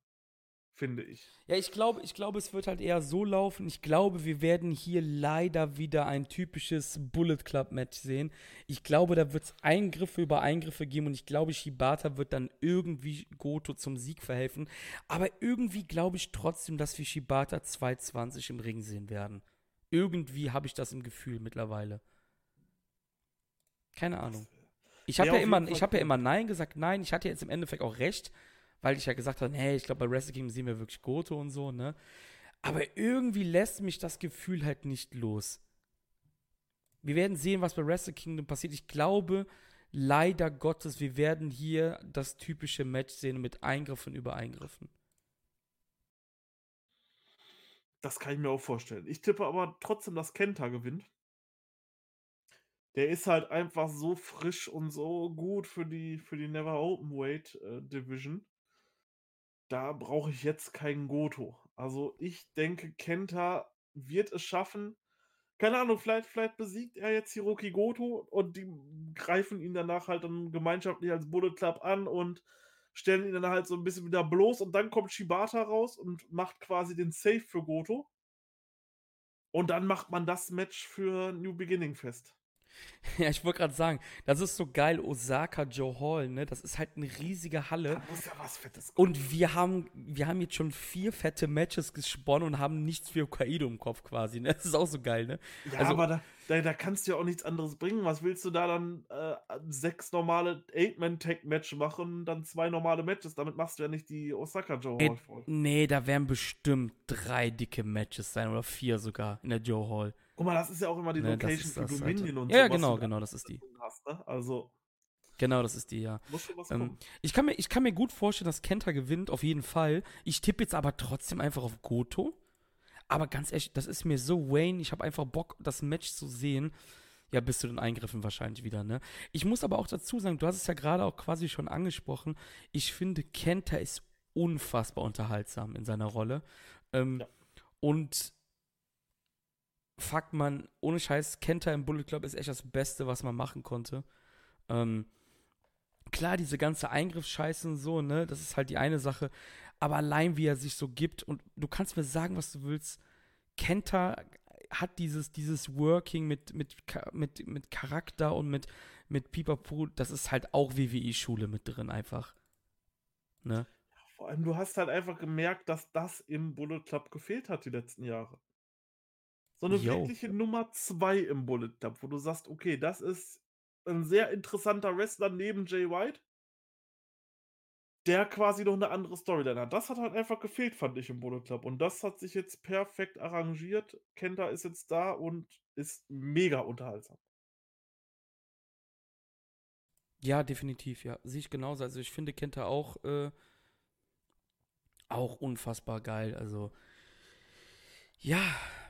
finde ich. Ja, ich glaube, ich glaube, es wird halt eher so laufen. Ich glaube, wir werden hier leider wieder ein typisches Bullet Club Match sehen. Ich glaube, da wird es Eingriffe über Eingriffe geben und ich glaube, Shibata wird dann irgendwie Goto zum Sieg verhelfen. Aber irgendwie glaube ich trotzdem, dass wir Shibata 220 im Ring sehen werden. Irgendwie habe ich das im Gefühl mittlerweile. Keine Ahnung. Ich habe ja, ja, immer, ich hab ja immer Nein gesagt. Nein, ich hatte jetzt im Endeffekt auch recht weil ich ja gesagt habe, hey, ich glaube, bei Wrestle Kingdom sehen wir wirklich Goto und so, ne? Aber irgendwie lässt mich das Gefühl halt nicht los. Wir werden sehen, was bei Wrestle Kingdom passiert. Ich glaube, leider Gottes, wir werden hier das typische Match sehen mit Eingriffen über Eingriffen. Das kann ich mir auch vorstellen. Ich tippe aber trotzdem, dass Kenta gewinnt. Der ist halt einfach so frisch und so gut für die, für die Never Open Weight äh, Division da brauche ich jetzt keinen Goto. Also ich denke, Kenta wird es schaffen. Keine Ahnung, vielleicht, vielleicht besiegt er jetzt Hiroki Goto und die greifen ihn danach halt dann gemeinschaftlich als Bullet Club an und stellen ihn dann halt so ein bisschen wieder bloß und dann kommt Shibata raus und macht quasi den Save für Goto. Und dann macht man das Match für New Beginning fest. Ja, ich wollte gerade sagen, das ist so geil, Osaka Joe Hall, ne? Das ist halt eine riesige Halle. Da muss ja was Fettes kommen. Und wir haben, wir haben jetzt schon vier fette Matches gesponnen und haben nichts für Kaido im Kopf quasi, ne? Das ist auch so geil, ne? Ja, also, aber da, da, da, kannst du ja auch nichts anderes bringen. Was willst du da dann äh, sechs normale Eight-Man-Tag-Match machen, dann zwei normale Matches? Damit machst du ja nicht die Osaka Joe Hall voll. Nee, da werden bestimmt drei dicke Matches sein oder vier sogar in der Joe Hall. Guck mal, das ist ja auch immer die ne, Location für Dominion und so. Ja, genau, genau, das ist die. Hast, ne? Also. Genau, das ist die, ja. Ähm, ich, kann mir, ich kann mir gut vorstellen, dass Kenta gewinnt, auf jeden Fall. Ich tippe jetzt aber trotzdem einfach auf Goto. Aber ganz ehrlich, das ist mir so Wayne. Ich habe einfach Bock, das Match zu sehen. Ja, bis zu den Eingriffen wahrscheinlich wieder, ne? Ich muss aber auch dazu sagen, du hast es ja gerade auch quasi schon angesprochen. Ich finde, Kenta ist unfassbar unterhaltsam in seiner Rolle. Ähm, ja. Und fuck man, ohne Scheiß, Kenta im Bullet Club ist echt das Beste, was man machen konnte. Ähm, klar, diese ganze Eingriffsscheiße und so, ne, das ist halt die eine Sache. Aber allein wie er sich so gibt und du kannst mir sagen, was du willst. Kenta hat dieses, dieses Working mit, mit, mit, mit Charakter und mit, mit Pipapo, das ist halt auch WWE-Schule mit drin einfach. Ne? Vor allem, du hast halt einfach gemerkt, dass das im Bullet Club gefehlt hat die letzten Jahre. So eine Yo. wirkliche Nummer 2 im Bullet Club, wo du sagst, okay, das ist ein sehr interessanter Wrestler neben Jay White, der quasi noch eine andere Storyline hat. Das hat halt einfach gefehlt, fand ich im Bullet Club. Und das hat sich jetzt perfekt arrangiert. Kenta ist jetzt da und ist mega unterhaltsam. Ja, definitiv, ja. Sehe ich genauso. Also ich finde Kenta auch, äh, auch unfassbar geil. Also ja,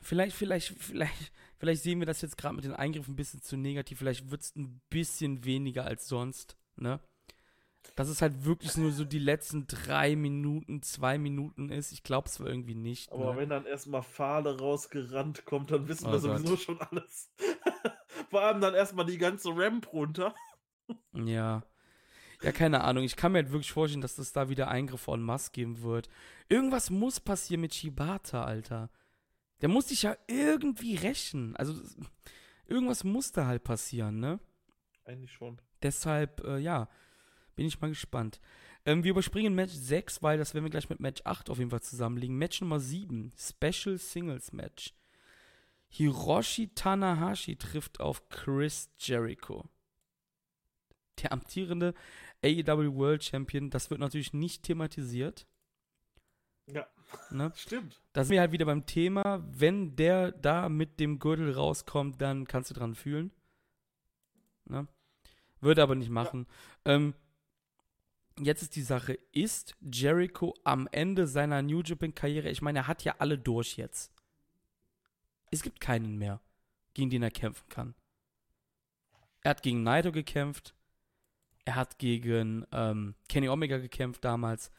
vielleicht, vielleicht, vielleicht, vielleicht sehen wir das jetzt gerade mit den Eingriffen ein bisschen zu negativ. Vielleicht wird es ein bisschen weniger als sonst, ne? Dass es halt wirklich nur so die letzten drei Minuten, zwei Minuten ist. Ich glaube es irgendwie nicht. Aber ne? wenn dann erstmal Fahle rausgerannt kommt, dann wissen oh wir Gott. sowieso schon alles. Vor allem dann erstmal die ganze Ramp runter. ja. Ja, keine Ahnung. Ich kann mir halt wirklich vorstellen, dass es da wieder Eingriffe en masse geben wird. Irgendwas muss passieren mit Shibata, Alter. Der muss sich ja irgendwie rächen. Also irgendwas muss da halt passieren, ne? Eigentlich schon. Deshalb, äh, ja, bin ich mal gespannt. Ähm, wir überspringen Match 6, weil das werden wir gleich mit Match 8 auf jeden Fall zusammenlegen. Match Nummer 7, Special Singles Match. Hiroshi Tanahashi trifft auf Chris Jericho. Der amtierende AEW World Champion, das wird natürlich nicht thematisiert. Ja. Ne? Stimmt. Da sind wir halt wieder beim Thema, wenn der da mit dem Gürtel rauskommt, dann kannst du dran fühlen. Ne? Würde aber nicht machen. Ja. Ähm, jetzt ist die Sache, ist Jericho am Ende seiner New Japan-Karriere, ich meine, er hat ja alle durch jetzt. Es gibt keinen mehr, gegen den er kämpfen kann. Er hat gegen Naito gekämpft. Er hat gegen ähm, Kenny Omega gekämpft damals.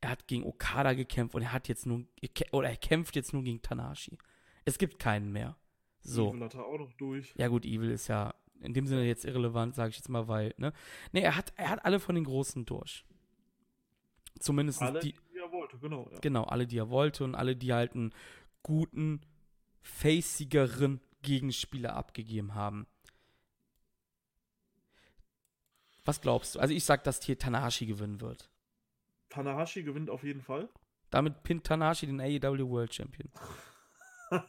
Er hat gegen Okada gekämpft und er hat jetzt nur oder er kämpft jetzt nur gegen Tanahashi. Es gibt keinen mehr. So. Evil hat er auch noch durch. Ja gut, Evil ist ja in dem Sinne jetzt irrelevant, sage ich jetzt mal, weil, ne? Ne, er hat, er hat alle von den Großen durch. Zumindest Alle, die, die er wollte, genau. Ja. genau, alle, die er wollte und alle, die halt einen guten, facigeren Gegenspieler abgegeben haben. Was glaubst du? Also ich sag, dass hier Tanahashi gewinnen wird. Tanahashi gewinnt auf jeden Fall. Damit pinnt Tanahashi den AEW World Champion.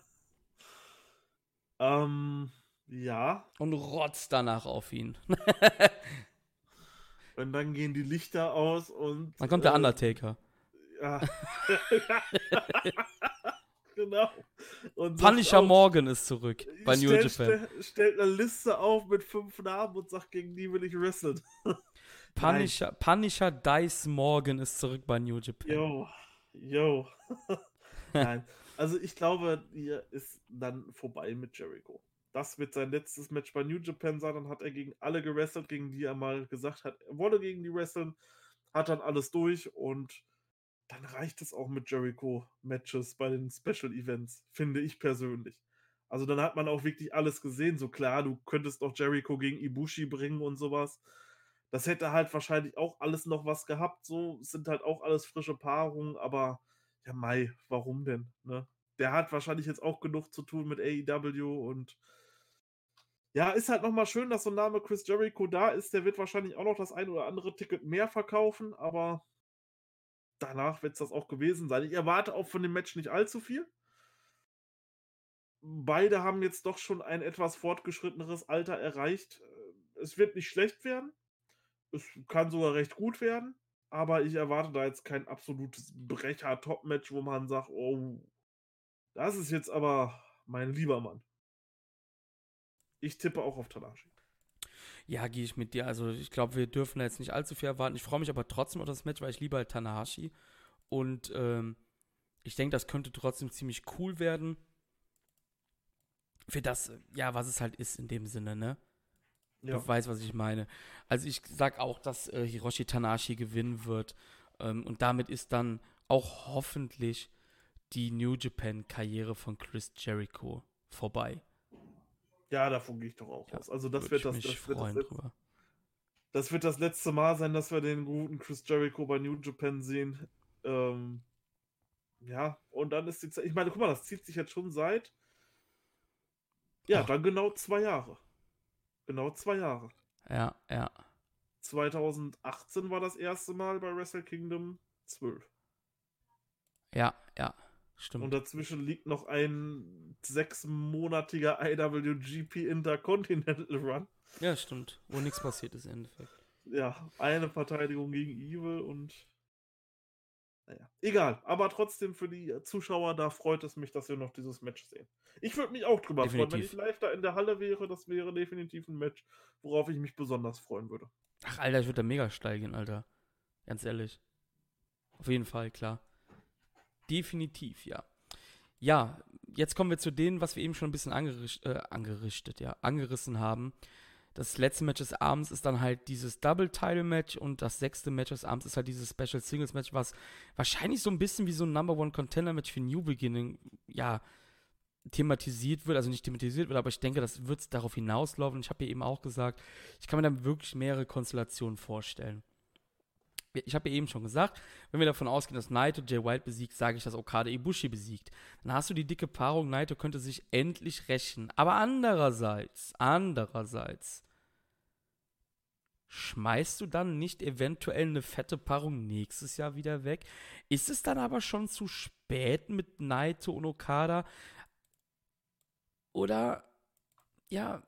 Ähm, ja. Und rotzt danach auf ihn. Und dann gehen die Lichter aus und. Dann kommt der äh, Undertaker. Ja. genau. Und Punisher auch, Morgan ist zurück bei New Japan. ste- Stellt eine Liste auf mit fünf Namen und sagt, gegen die will ich wresteln. Punisher, Punisher Dice Morgan ist zurück bei New Japan. Yo, yo. Nein, also ich glaube, hier ist dann vorbei mit Jericho. Das wird sein letztes Match bei New Japan sein. Dann hat er gegen alle gewrestelt, gegen die er mal gesagt hat, er wolle gegen die wresteln. Hat dann alles durch und dann reicht es auch mit Jericho-Matches bei den Special Events, finde ich persönlich. Also dann hat man auch wirklich alles gesehen. So klar, du könntest auch Jericho gegen Ibushi bringen und sowas. Das hätte halt wahrscheinlich auch alles noch was gehabt. So es sind halt auch alles frische Paarungen, aber ja, Mai, warum denn? Ne? Der hat wahrscheinlich jetzt auch genug zu tun mit AEW und ja, ist halt nochmal schön, dass so ein Name Chris Jericho da ist. Der wird wahrscheinlich auch noch das ein oder andere Ticket mehr verkaufen, aber danach wird es das auch gewesen sein. Ich erwarte auch von dem Match nicht allzu viel. Beide haben jetzt doch schon ein etwas fortgeschritteneres Alter erreicht. Es wird nicht schlecht werden. Es kann sogar recht gut werden. Aber ich erwarte da jetzt kein absolutes Brecher-Top-Match, wo man sagt, oh, das ist jetzt aber mein lieber Mann. Ich tippe auch auf Tanashi. Ja, gehe ich mit dir. Also ich glaube, wir dürfen da jetzt nicht allzu viel erwarten. Ich freue mich aber trotzdem auf das Match, weil ich liebe halt Tanahashi. Und ähm, ich denke, das könnte trotzdem ziemlich cool werden. Für das, ja, was es halt ist in dem Sinne, ne? Ja. Du weißt, was ich meine. Also ich sag auch, dass äh, Hiroshi Tanahashi gewinnen wird. Ähm, und damit ist dann auch hoffentlich die New Japan-Karriere von Chris Jericho vorbei. Ja, davon gehe ich doch auch Ja, aus. Also das wird das, das, wird das, drüber. das wird das letzte Mal sein, dass wir den guten Chris Jericho bei New Japan sehen. Ähm, ja, und dann ist die Zeit. Ich meine, guck mal, das zieht sich jetzt schon seit. Ja, Ach. dann genau zwei Jahre. Genau zwei Jahre. Ja, ja. 2018 war das erste Mal bei Wrestle Kingdom 12. Ja, ja. Stimmt. Und dazwischen liegt noch ein sechsmonatiger IWGP Intercontinental Run. ja, stimmt. Wo nichts passiert ist im Endeffekt. Ja, eine Verteidigung gegen Evil und. Naja, egal. Aber trotzdem für die Zuschauer, da freut es mich, dass wir noch dieses Match sehen. Ich würde mich auch drüber freuen, wenn ich Definitiv. live da in der Halle wäre. Das wäre definitiv ein Match, worauf ich mich besonders freuen würde. Ach, Alter, ich würde da mega steigen, Alter. Ganz ehrlich. Auf jeden Fall, klar. Definitiv, ja. Ja, jetzt kommen wir zu denen, was wir eben schon ein bisschen angericht, äh, angerichtet, ja, angerissen haben. Das letzte Match des Abends ist dann halt dieses Double-Title-Match und das sechste Match des Abends ist halt dieses Special Singles-Match, was wahrscheinlich so ein bisschen wie so ein Number One Contender-Match für New Beginning, ja, thematisiert wird, also nicht thematisiert wird, aber ich denke, das wird darauf hinauslaufen. Ich habe ja eben auch gesagt, ich kann mir dann wirklich mehrere Konstellationen vorstellen. Ich habe ja eben schon gesagt, wenn wir davon ausgehen, dass Naito Jay White besiegt, sage ich, dass Okada Ibushi besiegt. Dann hast du die dicke Paarung, Naito könnte sich endlich rächen. Aber andererseits, andererseits, schmeißt du dann nicht eventuell eine fette Paarung nächstes Jahr wieder weg? Ist es dann aber schon zu spät mit Naito und Okada? Oder, ja,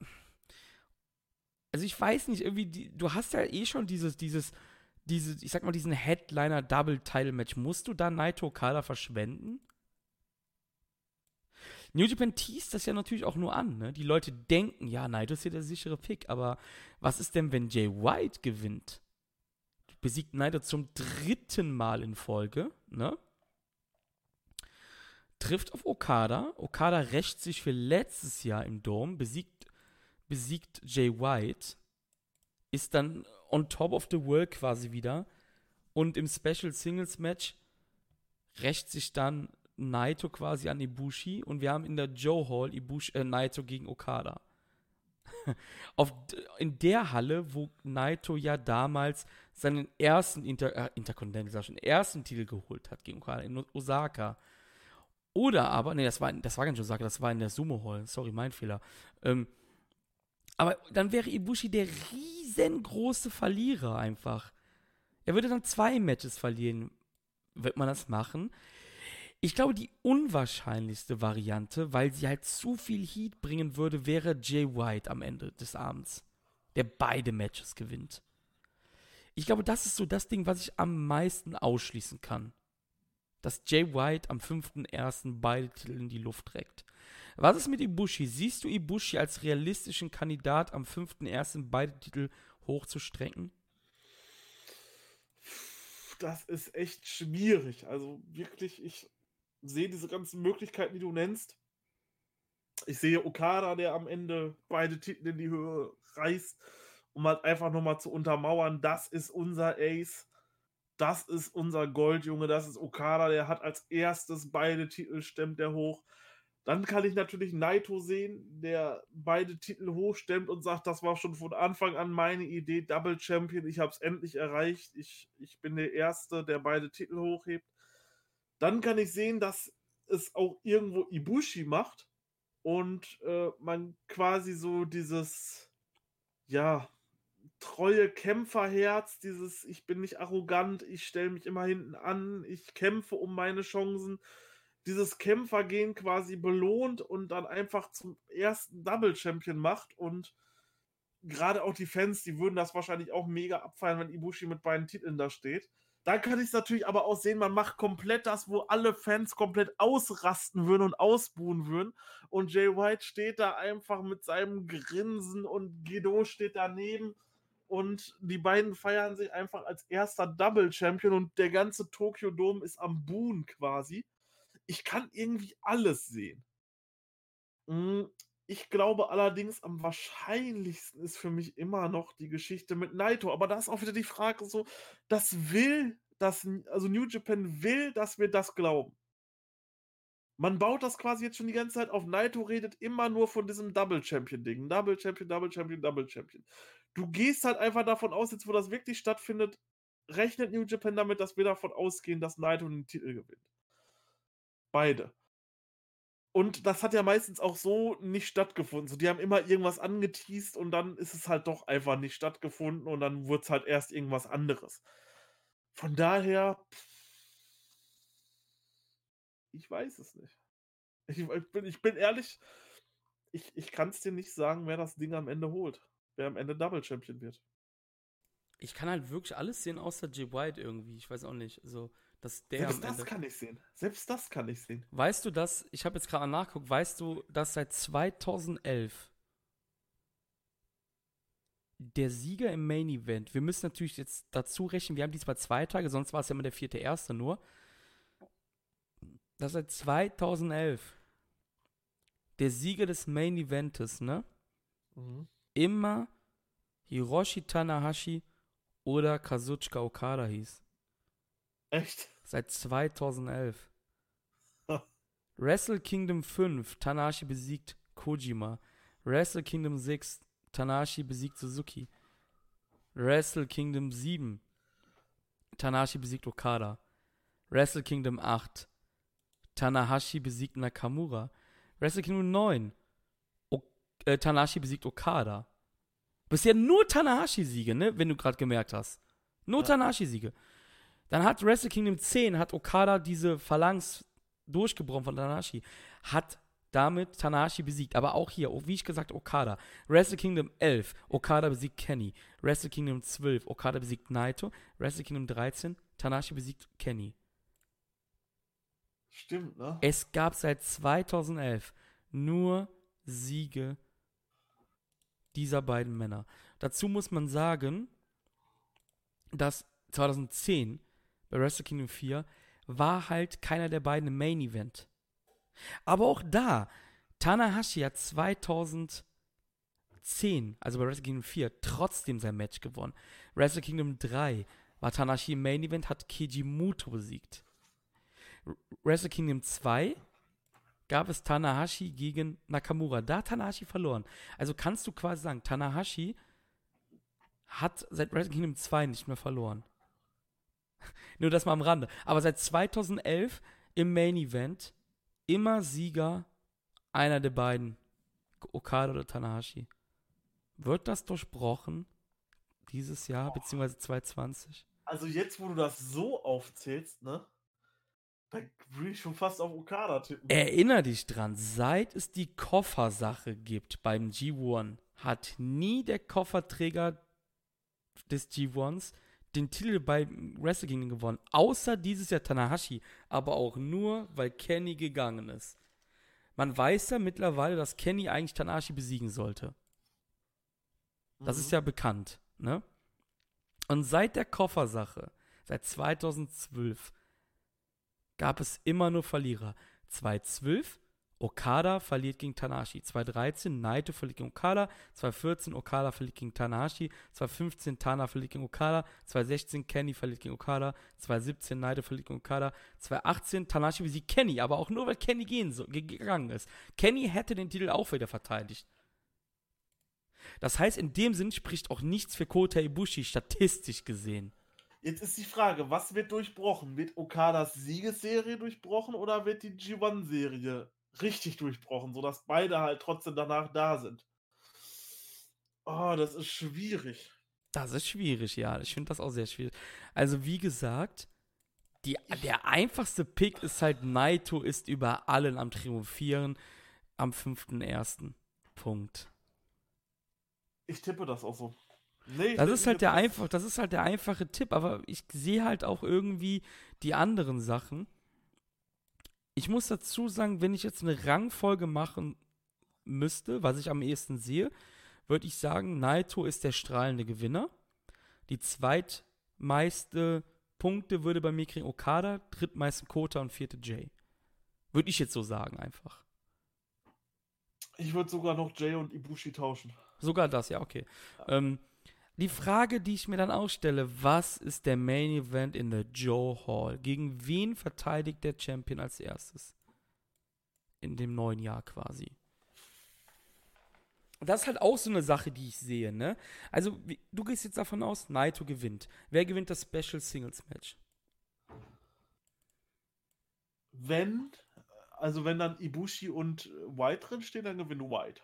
also ich weiß nicht, irgendwie, die, du hast ja eh schon dieses, dieses, diese, ich sag mal, diesen Headliner-Double-Title-Match. Musst du da Naito Okada verschwenden? New Japan teast das ja natürlich auch nur an, ne? Die Leute denken, ja, Naito ist hier der sichere Pick, aber was ist denn, wenn Jay White gewinnt? Besiegt Naito zum dritten Mal in Folge, ne? Trifft auf Okada. Okada rächt sich für letztes Jahr im Dom, besiegt, besiegt Jay White. Ist dann on top of the world quasi wieder. Und im Special Singles Match rächt sich dann Naito quasi an Ibushi und wir haben in der Joe Hall Ibushi, äh, Naito gegen Okada. Auf, in der Halle, wo Naito ja damals seinen ersten Inter, äh, Intercontinental, schon ersten Titel geholt hat gegen Okada in Osaka. Oder aber, nee, das war, das war gar nicht Osaka, das war in der Sumo Hall. Sorry, mein Fehler. Ähm, aber dann wäre Ibushi der riesengroße Verlierer einfach. Er würde dann zwei Matches verlieren. Wird man das machen? Ich glaube, die unwahrscheinlichste Variante, weil sie halt zu viel Heat bringen würde, wäre Jay White am Ende des Abends. Der beide Matches gewinnt. Ich glaube, das ist so das Ding, was ich am meisten ausschließen kann. Dass Jay White am 5.1. beide Titel in die Luft trägt. Was ist mit Ibushi? Siehst du Ibushi als realistischen Kandidat am 5.1. beide Titel hochzustrecken? Das ist echt schwierig. Also wirklich, ich sehe diese ganzen Möglichkeiten, die du nennst. Ich sehe Okada, der am Ende beide Titel in die Höhe reißt, um halt einfach nochmal zu untermauern, das ist unser Ace. Das ist unser Goldjunge, das ist Okada, der hat als erstes beide Titel, stemmt der hoch. Dann kann ich natürlich Naito sehen, der beide Titel hochstemmt und sagt, das war schon von Anfang an meine Idee, Double Champion, ich habe es endlich erreicht, ich, ich bin der Erste, der beide Titel hochhebt. Dann kann ich sehen, dass es auch irgendwo Ibushi macht und äh, man quasi so dieses, ja, treue Kämpferherz, dieses, ich bin nicht arrogant, ich stelle mich immer hinten an, ich kämpfe um meine Chancen dieses Kämpfergehen quasi belohnt und dann einfach zum ersten Double Champion macht und gerade auch die Fans, die würden das wahrscheinlich auch mega abfeiern, wenn Ibushi mit beiden Titeln da steht. Dann kann ich es natürlich aber auch sehen, man macht komplett das, wo alle Fans komplett ausrasten würden und ausbuhen würden. Und Jay White steht da einfach mit seinem Grinsen und Guido steht daneben. Und die beiden feiern sich einfach als erster Double Champion und der ganze Tokyo Dome ist am Buhen quasi ich kann irgendwie alles sehen. Hm, ich glaube allerdings, am wahrscheinlichsten ist für mich immer noch die Geschichte mit Naito. Aber da ist auch wieder die Frage so, das will, das, also New Japan will, dass wir das glauben. Man baut das quasi jetzt schon die ganze Zeit auf. Naito redet immer nur von diesem Double Champion Ding. Double Champion, Double Champion, Double Champion. Du gehst halt einfach davon aus, jetzt wo das wirklich stattfindet, rechnet New Japan damit, dass wir davon ausgehen, dass Naito den Titel gewinnt. Beide. Und das hat ja meistens auch so nicht stattgefunden. So, die haben immer irgendwas angeteased und dann ist es halt doch einfach nicht stattgefunden und dann wurde es halt erst irgendwas anderes. Von daher, ich weiß es nicht. Ich, ich, bin, ich bin ehrlich, ich, ich kann es dir nicht sagen, wer das Ding am Ende holt. Wer am Ende Double Champion wird. Ich kann halt wirklich alles sehen, außer Jay White irgendwie. Ich weiß auch nicht. Also, dass der Selbst das kann ich sehen. Selbst das kann ich sehen. Weißt du dass, ich habe jetzt gerade nachgeguckt, weißt du, dass seit 2011 der Sieger im Main Event, wir müssen natürlich jetzt dazu rechnen, wir haben diesmal zwei Tage, sonst war es ja immer der vierte Erste nur, dass seit 2011 der Sieger des Main Eventes, ne, mhm. immer Hiroshi Tanahashi oder Kazuchika Okada hieß. Echt? Seit 2011. Wrestle Kingdom 5, Tanahashi besiegt Kojima. Wrestle Kingdom 6, Tanahashi besiegt Suzuki. Wrestle Kingdom 7, Tanahashi besiegt Okada. Wrestle Kingdom 8, Tanahashi besiegt Nakamura. Wrestle Kingdom 9, o äh, Tanahashi besiegt Okada. Bisher nur Tanahashi-Siege, ne? Wenn du gerade gemerkt hast. Nur ja. Tanahashi-Siege. Dann hat Wrestle Kingdom 10, hat Okada diese Phalanx durchgebrochen von Tanahashi, hat damit Tanahashi besiegt. Aber auch hier, wie ich gesagt, Okada. Wrestle Kingdom 11, Okada besiegt Kenny. Wrestle Kingdom 12, Okada besiegt Naito. Wrestle Kingdom 13, Tanahashi besiegt Kenny. Stimmt, ne? Es gab seit 2011 nur Siege dieser beiden Männer. Dazu muss man sagen, dass 2010 bei Wrestle Kingdom 4 war halt keiner der beiden im Main Event. Aber auch da, Tanahashi hat 2010, also bei Wrestle Kingdom 4, trotzdem sein Match gewonnen. Wrestle Kingdom 3 war Tanahashi im Main Event, hat Keiji Muto besiegt. Wrestle Kingdom 2 gab es Tanahashi gegen Nakamura. Da hat Tanahashi verloren. Also kannst du quasi sagen, Tanahashi hat seit Wrestle Kingdom 2 nicht mehr verloren. Nur das mal am Rande. Aber seit 2011 im Main Event immer Sieger einer der beiden. Okada oder Tanahashi. Wird das durchbrochen dieses Jahr, beziehungsweise 2020? Also jetzt, wo du das so aufzählst, ne? Da würde ich schon fast auf Okada tippen. Erinner dich dran, seit es die Koffersache gibt beim G1, hat nie der Kofferträger des G1s den Titel bei Wrestle Kingdom gewonnen. Außer dieses Jahr Tanahashi. Aber auch nur, weil Kenny gegangen ist. Man weiß ja mittlerweile, dass Kenny eigentlich Tanahashi besiegen sollte. Das ist Mhm. ja bekannt, ne? Und seit der Koffersache, seit 2012, gab es immer nur Verlierer. 2012, Okada verliert gegen Tanahashi. 2013, Naito verliert gegen Okada. 2014, Okada verliert gegen Tanahashi. 2015, Tana verliert gegen Okada. 2016, Kenny verliert gegen Okada. 2017, Naito verliert gegen Okada. 2018, Tanahashi besiegt Kenny, aber auch nur, weil Kenny gehen so, ge- gegangen ist. Kenny hätte den Titel auch wieder verteidigt. Das heißt, in dem Sinn spricht auch nichts für Kota Ibushi, statistisch gesehen. Jetzt ist die Frage, was wird durchbrochen? Wird Okadas Siegesserie durchbrochen oder wird die G1-Serie richtig durchbrochen, sodass beide halt trotzdem danach da sind? Oh, das ist schwierig. Das ist schwierig, ja. Ich finde das auch sehr schwierig. Also, wie gesagt, die, der einfachste Pick ist halt, Naito ist über allen am Triumphieren am 5.1. Punkt. Ich tippe das auch so. Nee, Das ist halt der einfach, das ist halt der einfache Tipp, aber ich sehe halt auch irgendwie die anderen Sachen. Ich muss dazu sagen, wenn ich jetzt eine Rangfolge machen müsste, was ich am ehesten sehe, würde ich sagen, Naito ist der strahlende Gewinner. Die zweitmeiste Punkte würde bei mir kriegen Okada, drittmeisten Kota und vierte Jay. Würde ich jetzt so sagen einfach. Ich würde sogar noch Jay und Ibushi tauschen. Sogar das, ja, okay. Ähm, die Frage, die ich mir dann auch stelle, was ist der Main Event in der Joe Hall? Gegen wen verteidigt der Champion als erstes? In dem neuen Jahr quasi. Das ist halt auch so eine Sache, die ich sehe, ne? Also, wie, du gehst jetzt davon aus, Naito gewinnt. Wer gewinnt das Special Singles Match? Wenn, also wenn dann Ibushi und White drin stehen, dann gewinnt White.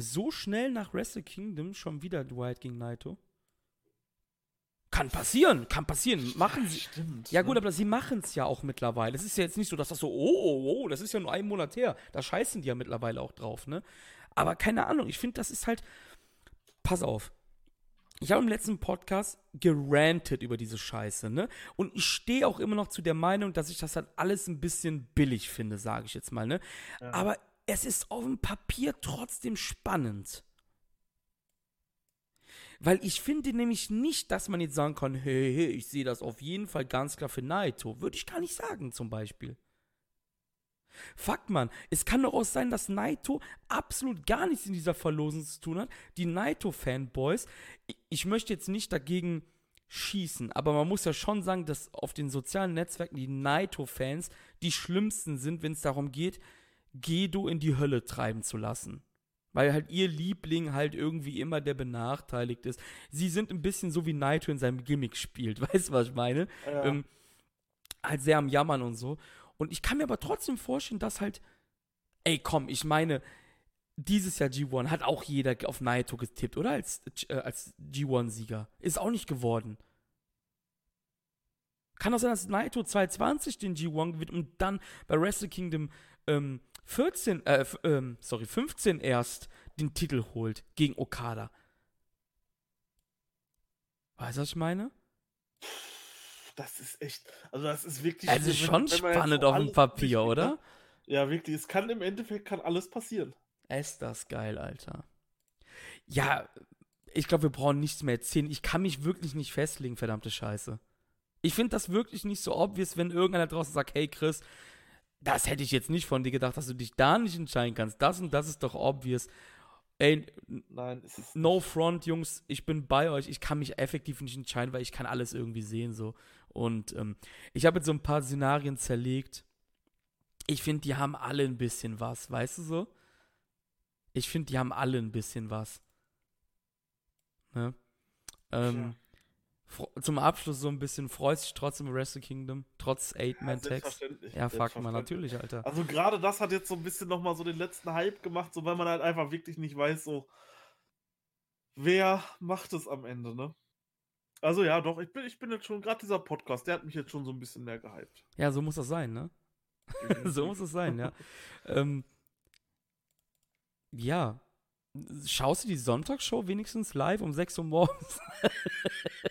So schnell nach Wrestle Kingdom schon wieder Dwight gegen Naito? Kann passieren, kann passieren. Machen sie. Stimmt. Ja ne? gut, aber sie machen es ja auch mittlerweile. Es ist ja jetzt nicht so, dass das so, oh, oh, oh, das ist ja nur einen Monat her. Da scheißen die ja mittlerweile auch drauf, ne? Aber keine Ahnung, ich finde, das ist halt. Pass auf. Ich habe im letzten Podcast gerantet über diese Scheiße, ne? Und ich stehe auch immer noch zu der Meinung, dass ich das halt alles ein bisschen billig finde, sage ich jetzt mal, ne? Ja. Aber es ist auf dem Papier trotzdem spannend. Weil ich finde nämlich nicht, dass man jetzt sagen kann, hey, hey, ich sehe das auf jeden Fall ganz klar für Naito. Würde ich gar nicht sagen, zum Beispiel. Fuck, man. Es kann doch auch sein, dass Naito absolut gar nichts in dieser Verlosung zu tun hat. Die Naito-Fanboys, ich, ich möchte jetzt nicht dagegen schießen, aber man muss ja schon sagen, dass auf den sozialen Netzwerken die Naito-Fans die schlimmsten sind, wenn es darum geht, Gedo in die Hölle treiben zu lassen. Weil halt ihr Liebling halt irgendwie immer der benachteiligt ist. Sie sind ein bisschen so wie Naito in seinem Gimmick spielt. Weißt du, was ich meine? Ja. Ähm, halt sehr am Jammern und so. Und ich kann mir aber trotzdem vorstellen, dass halt, ey, komm, ich meine, dieses Jahr G1 hat auch jeder auf Naito getippt, oder? Als, äh, als G1-Sieger. Ist auch nicht geworden. Kann auch sein, dass Naito 220 den G1 gewinnt und dann bei Wrestle Kingdom ähm, 14, äh, ähm, sorry, 15 erst den Titel holt gegen Okada. Weißt du, was ich meine? Das ist echt, also das ist wirklich. Also wenn- schon wenn spannend auf dem Papier, durchgeht, oder? ne? Ja, wirklich. Es kann im Endeffekt kann alles passieren. Ist das geil, Alter. Ja, ich glaube, wir brauchen nichts mehr erzählen. Ich kann mich wirklich nicht festlegen, verdammte Scheiße. Ich finde das wirklich nicht so obvious, wenn irgendeiner draußen sagt, hey Chris, das hätte ich jetzt nicht von dir gedacht, dass du dich da nicht entscheiden kannst. Das und das ist doch obvious. Ey, Nein, es ist no front, Jungs, ich bin bei euch. Ich kann mich effektiv nicht entscheiden, weil ich kann alles irgendwie sehen so. Und ähm, ich habe jetzt so ein paar Szenarien zerlegt. Ich finde, die haben alle ein bisschen was, weißt du so? Ich finde, die haben alle ein bisschen was. Ne? Ähm, fro- zum Abschluss so ein bisschen freust dich trotzdem Wrestle Kingdom, trotz Ja, 8-Man-Tags. selbstverständlich, Ja, fuck man, selbstverständlich. natürlich, Alter. Also gerade das hat jetzt so ein bisschen nochmal so den letzten Hype gemacht, so weil man halt einfach wirklich nicht weiß, so wer macht es am Ende, ne? Also ja, doch, ich bin, ich bin jetzt schon, gerade dieser Podcast, der hat mich jetzt schon so ein bisschen mehr gehypt. Ja, so muss das sein, ne? so muss es sein, ja. ähm, ja. Schaust du die Sonntagsshow wenigstens live um 6 Uhr morgens?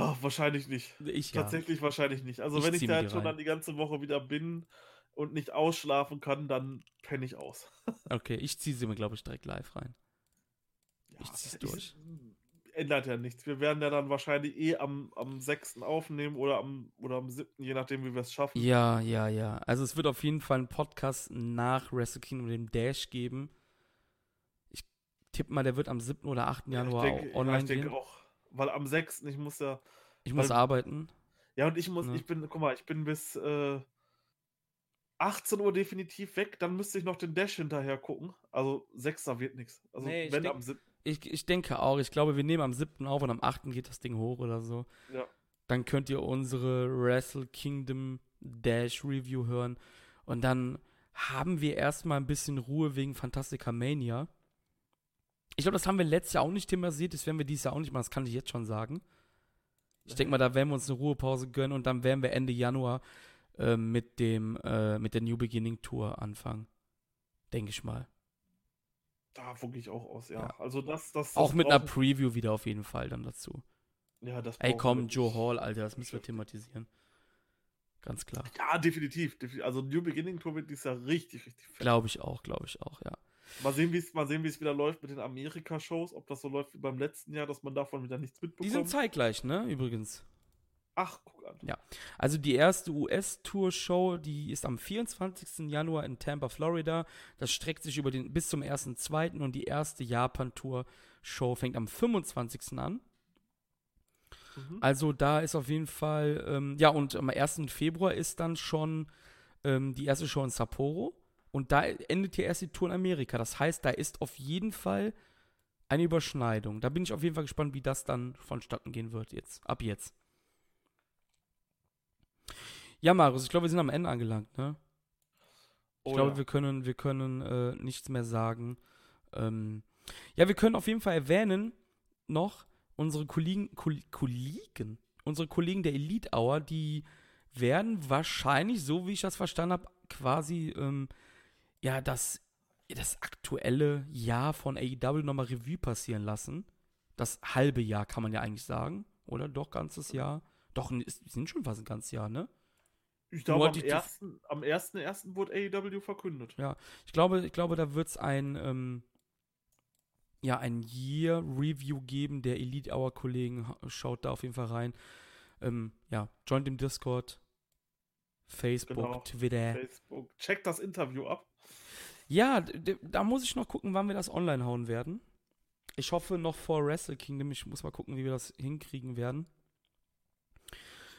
Ah, wahrscheinlich nicht. Ich ja. Tatsächlich wahrscheinlich nicht. Also Ich wenn ich da jetzt die schon rein. dann die ganze Woche wieder bin und nicht ausschlafen kann, dann penne ich aus. Okay, ich ziehe sie mir, glaube ich, direkt live rein. Ja, Ich zieh's durch. ändert ja nichts. Wir werden ja dann wahrscheinlich eh am, am 6. aufnehmen oder am, oder am 7., je nachdem, wie wir es schaffen. Ja, ja, ja. Also es wird auf jeden Fall einen Podcast nach Wrestle Kingdom dem Dash geben. Ich tippe mal, der wird am 7. oder 8. Januar ich denke, auch online ja, ich denke gehen. auch. Weil am 6. ich muss ja. Ich muss weil- arbeiten. Ja, und ich muss, Ne? ich bin, guck mal, ich bin bis äh, 18 Uhr definitiv weg, dann müsste ich noch den Dash hinterher gucken. Also 6. wird nichts. Also Nee, ich wenn am 7. Ich, ich denke auch. Ich glaube, wir nehmen am 7. auf und am 8. geht das Ding hoch oder so. Ja. Dann könnt ihr unsere Wrestle Kingdom Dash Review hören. Und dann haben wir erstmal ein bisschen Ruhe wegen Fantastica Mania. Ich glaube, das haben wir letztes Jahr auch nicht thematisiert. Das werden wir dieses Jahr auch nicht machen. Das kann ich jetzt schon sagen. Ich denke mal, da werden wir uns eine Ruhepause gönnen und dann werden wir Ende Januar äh, mit dem äh, mit der New Beginning Tour anfangen. Denke ich mal. Davon gehe ich auch aus, ja. Ja. Also das, das, Auch das mit einer Preview wieder auf jeden Fall dann dazu. Ja, das Ey, komm, Joe. Hall, Alter, das müssen wir thematisieren. Ganz klar. Ja, definitiv. defi- Also New Beginning Tour wird dieses Jahr richtig, richtig fett. Glaube ich auch, glaube ich auch, ja. Mal sehen, wie es wieder läuft mit den Amerika-Shows, ob das so läuft wie beim letzten Jahr, dass man davon wieder nichts Die mitbekommt. sind zeitgleich, ne, übrigens. Ach, guck an. Also die erste US-Tour-Show, die ist am 24. Januar in Tampa, Florida. Das streckt sich über den bis zum 1.2. und die erste Japan-Tour-Show fängt am 25. an. Mhm. Also da ist auf jeden Fall, ähm, ja, und am 1. Februar ist dann schon ähm, die erste Show in Sapporo. Und da endet ja erst die Tour in Amerika. Das heißt, da ist auf jeden Fall eine Überschneidung. Da bin ich auf jeden Fall gespannt, wie das dann vonstatten gehen wird jetzt, ab jetzt. Ja, Marius, ich glaube, wir sind am Ende angelangt, ne? Ich Oh glaube, ja. wir können, wir können äh, nichts mehr sagen. Ähm, ja, wir können auf jeden Fall erwähnen noch unsere Kollegen, Kol Kollegen, unsere Kollegen der Elite Hour, die werden wahrscheinlich, so wie ich das verstanden habe, quasi ähm, ja das, das aktuelle Jahr von AEW nochmal Revue passieren lassen. Das halbe Jahr kann man ja eigentlich sagen, oder? Doch, ganzes Jahr. Doch, es sind schon fast ein ganzes Jahr, ne? Ich glaube, am ersten, am 1.1. wurde AEW verkündet. Ich glaube, ich glaube, da wird es ein, ähm, ja, ein Year-Review geben der Elite Hour-Kollegen. Ha- Schaut da auf jeden Fall rein. Ähm, ja, joint im Discord, Facebook, Genau. Twitter. Facebook. Checkt das Interview ab. Ja, da muss ich noch gucken, wann wir das online hauen werden. Ich hoffe noch vor Wrestle Kingdom. Ich muss mal gucken, wie wir das hinkriegen werden.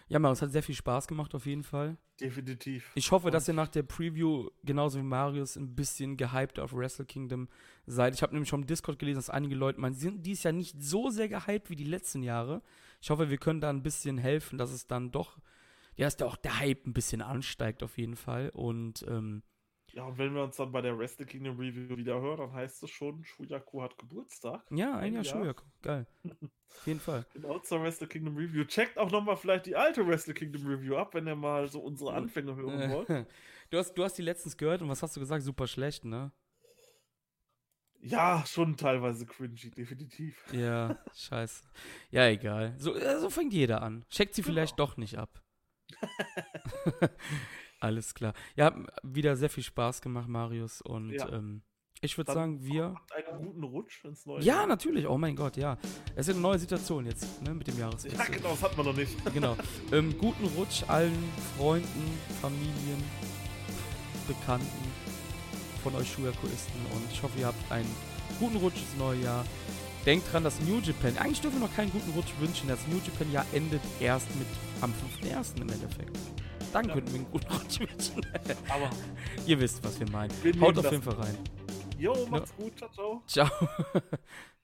Ja, Marius, hat sehr viel Spaß gemacht auf jeden Fall. Definitiv. Ich hoffe, dass ihr nach der Preview, genauso wie Marius, ein bisschen gehypt auf Wrestle Kingdom seid. Ich habe nämlich schon im Discord gelesen, dass einige Leute meinen, sie sind dies Jahr nicht so sehr gehypt wie die letzten Jahre. Ich hoffe, wir können da ein bisschen helfen, dass es dann doch, ja, dass der auch der Hype ein bisschen ansteigt auf jeden Fall. Und ähm, Ja, und wenn wir uns dann bei der Wrestle Kingdom Review wieder hören, dann heißt es schon, Shuyaku hat Geburtstag. ja, ein Jahr Jahr. Schuljako. Geil. Auf jeden Fall. Genau zur Wrestle Kingdom Review. Checkt auch nochmal vielleicht die alte Wrestle Kingdom Review ab, wenn ihr mal so unsere Anfänge hören wollt. Du hast, du hast die letztens gehört und was hast du gesagt? Super schlecht, ne? Ja, schon teilweise cringy, definitiv. Ja, scheiße. Ja, egal. So, äh, so fängt jeder an. Checkt sie Genau. vielleicht doch nicht ab. Alles klar. Ja, wieder sehr viel Spaß gemacht, Marius. Und Ja. ähm, ich würde sagen, wir. Einen guten Rutsch ins neue Ja, Jahr. natürlich. Oh mein Gott, ja. Es ist eine neue Situation jetzt, ne, mit dem Ja, Jahreswechsel. genau, das hat man noch nicht. genau. Ähm, guten Rutsch allen Freunden, Familien, Bekannten, von euch Schuyakuisten und ich hoffe, ihr habt einen guten Rutsch ins neue Jahr. Denkt dran, dass New Japan, eigentlich dürfen wir noch keinen guten Rutsch wünschen, das New Japan Jahr endet erst mit am 5.1. im Endeffekt. Dann Ja. könnten wir einen guten Rutsch. Aber Ihr wisst, was wir meinen. wir Haut auf das jeden Fall rein. Jo, macht's gut. Ciao, ciao. Ciao.